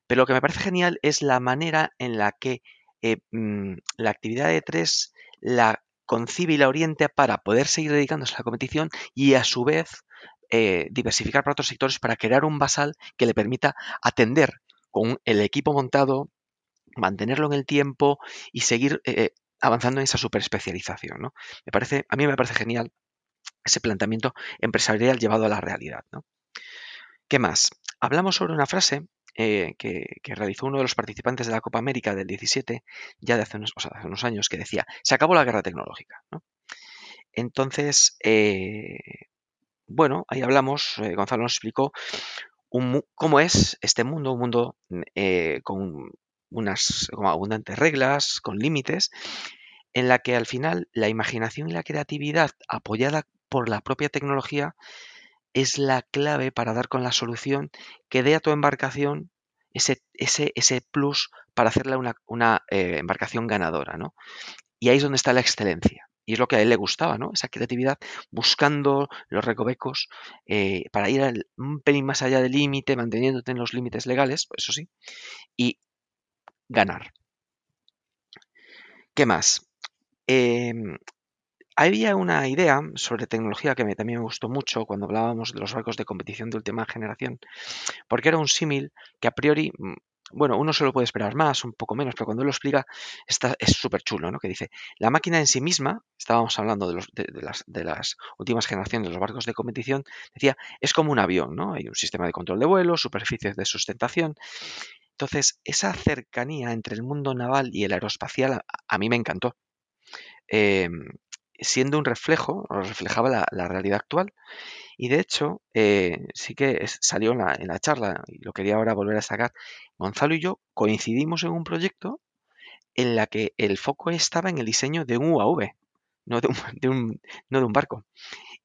Pero lo que me parece genial es la manera en la que eh, mm, la actividad de tres la concibe y la orienta para poder seguir dedicándose a la competición y a su vez eh, diversificar para otros sectores para crear un basal que le permita atender con el equipo montado, mantenerlo en el tiempo y seguir eh, avanzando en esa superespecialización. ¿no? Me parece, a mí me parece genial ese planteamiento empresarial llevado a la realidad. ¿no? ¿Qué más? Hablamos sobre una frase eh, que, realizó uno de los participantes de la Copa América del 17, ya de hace unos, años, que decía, se acabó la guerra tecnológica. Entonces, eh, bueno, ahí hablamos, Gonzalo nos explicó cómo es este mundo, un mundo con unas abundantes reglas, con límites, en la que al final la imaginación y la creatividad apoyada por la propia tecnología es la clave para dar con la solución que dé a tu embarcación ese, ese, ese plus para hacerla una, una eh, embarcación ganadora. ¿no? Y ahí es donde está la excelencia. Y es lo que a él le gustaba, ¿no? Esa creatividad, buscando los recovecos eh, para ir un pelín más allá del límite, manteniéndote en los límites legales, eso sí, y ganar. ¿Qué más? Em, había una idea sobre tecnología que también me gustó mucho cuando hablábamos de los barcos de competición de última generación, porque era un símil que a priori mm, bueno, uno se lo puede esperar más, un poco menos, pero cuando lo explica está, es súper chulo, ¿no? Que dice, la máquina en sí misma, estábamos hablando de, los, las, de, las, últimas generaciones de los barcos de competición, decía, es como un avión, ¿no? Hay un sistema de control de vuelo, superficies de sustentación. Entonces, esa cercanía entre el mundo naval y el aeroespacial a, mí me encantó. Eh, siendo un reflejo, reflejaba la, realidad actual y de hecho, eh, sí que salió en la, en la, charla, y lo quería ahora volver a sacar, Gonzalo y yo coincidimos en un proyecto en la que el foco estaba en el diseño de un UAV, no de un, de un, no de un barco.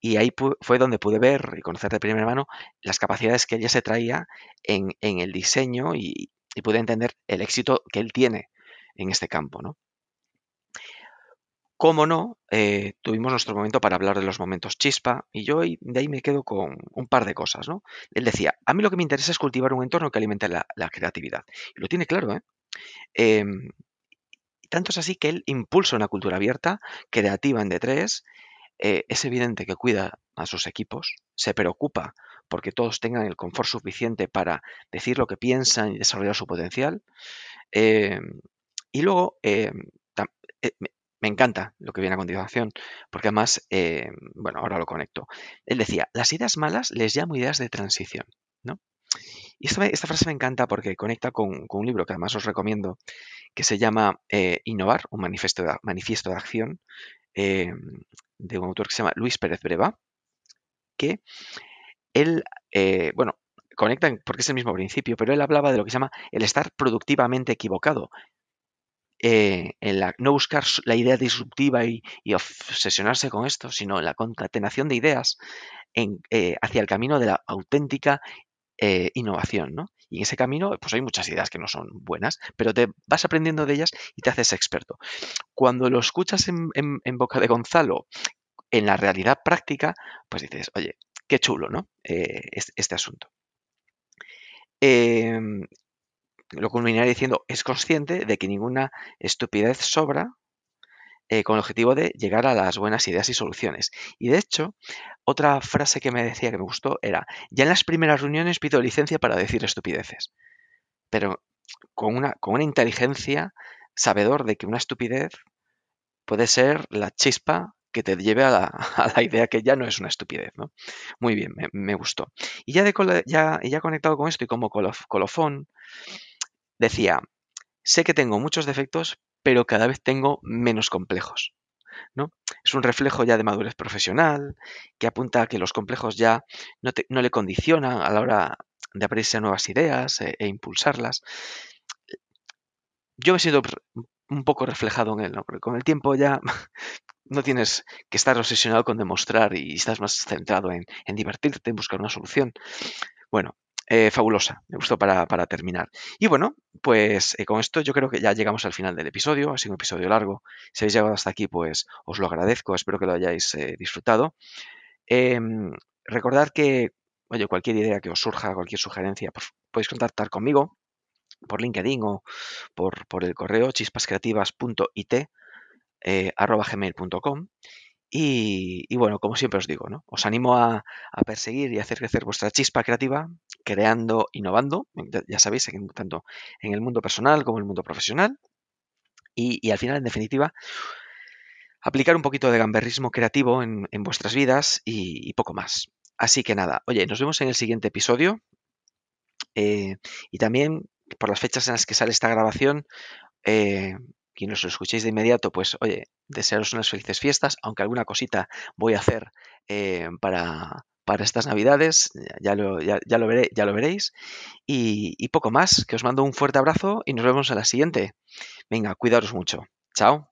Y ahí fue donde pude ver y conocer de primera mano las capacidades que ella se traía en, en el diseño y, y pude entender el éxito que él tiene en este campo, ¿no? Cómo no, eh, tuvimos nuestro momento para hablar de los momentos chispa y yo de ahí me quedo con un par de cosas, ¿no? Él decía, a mí lo que me interesa es cultivar un entorno que alimente la, creatividad. Y lo tiene claro, ¿eh? Em, tanto es así que él impulsa una cultura abierta, creativa en D3, eh, es evidente que cuida a sus equipos, se preocupa porque todos tengan el confort suficiente para decir lo que piensan y desarrollar su potencial. Em, y luego, em, eh, me encanta lo que viene a continuación, porque además, eh, bueno, ahora lo conecto. Él decía, las ideas malas les llamo ideas de transición, ¿no? Y esta, frase me encanta porque conecta con, un libro que además os recomiendo, que se llama eh, Innovar, un manifiesto de, manifiesto de acción, eh, de un autor que se llama Luis Pérez Breva, que él, bueno, conecta porque es el mismo principio, pero él hablaba de lo que se llama el estar productivamente equivocado, eh, en la, no buscar la idea disruptiva y, obsesionarse con esto, sino en la concatenación de ideas en, eh, hacia el camino de la auténtica eh, innovación, ¿no? Y en ese camino, pues hay muchas ideas que no son buenas, pero te vas aprendiendo de ellas y te haces experto. Cuando lo escuchas en, boca de Gonzalo, en la realidad práctica, pues dices, oye, qué chulo, ¿no? este, este, asunto. Em, lo culminaría diciendo, es consciente de que ninguna estupidez sobra eh, con el objetivo de llegar a las buenas ideas y soluciones. Y de hecho, otra frase que me decía que me gustó era, ya en las primeras reuniones pido licencia para decir estupideces, pero con una, con una inteligencia, sabedor de que una estupidez puede ser la chispa que te lleve a la, idea que ya no es una estupidez, ¿no? Muy bien, me, gustó. Y ya, de, ya, ya conectado con esto y como colofón, decía, sé que tengo muchos defectos, pero cada vez tengo menos complejos. ¿no? Es un reflejo ya de madurez profesional, que apunta a que los complejos ya no, le condicionan a la hora de abrirse a nuevas ideas e, e, impulsarlas. Yo me siento un poco reflejado en él, porque con el tiempo ya no tienes que estar obsesionado con demostrar y estás más centrado en, divertirte, en buscar una solución. Bueno, eh, fabulosa, me gustó para, terminar. Y bueno, pues eh, con esto yo creo que ya llegamos al final del episodio, ha sido un episodio largo. Si habéis llegado hasta aquí, pues os lo agradezco, espero que lo hayáis eh, disfrutado. Em, recordad que, oye, cualquier idea que os surja, cualquier sugerencia, pues, podéis contactar conmigo por LinkedIn o por, por el correo chispascreativas.it arroba gmail.com y, bueno, como siempre os digo, ¿no? Os animo a, perseguir y hacer crecer vuestra chispa creativa, creando, innovando, ya, sabéis, tanto en el mundo personal como en el mundo profesional. Y, al final, en definitiva, aplicar un poquito de gamberrismo creativo en, vuestras vidas y, poco más. Así que nada, oye, nos vemos en el siguiente episodio. Eh, y también, por las fechas en las que sale esta grabación, eh, quienes lo escuchéis de inmediato, pues oye, desearos unas felices fiestas, aunque alguna cosita voy a hacer eh, para, para, estas navidades, ya lo, ya, lo, veré, ya lo veréis. Y, y poco más, que os mando un fuerte abrazo y nos vemos en la siguiente. Venga, cuidaros mucho. Chao.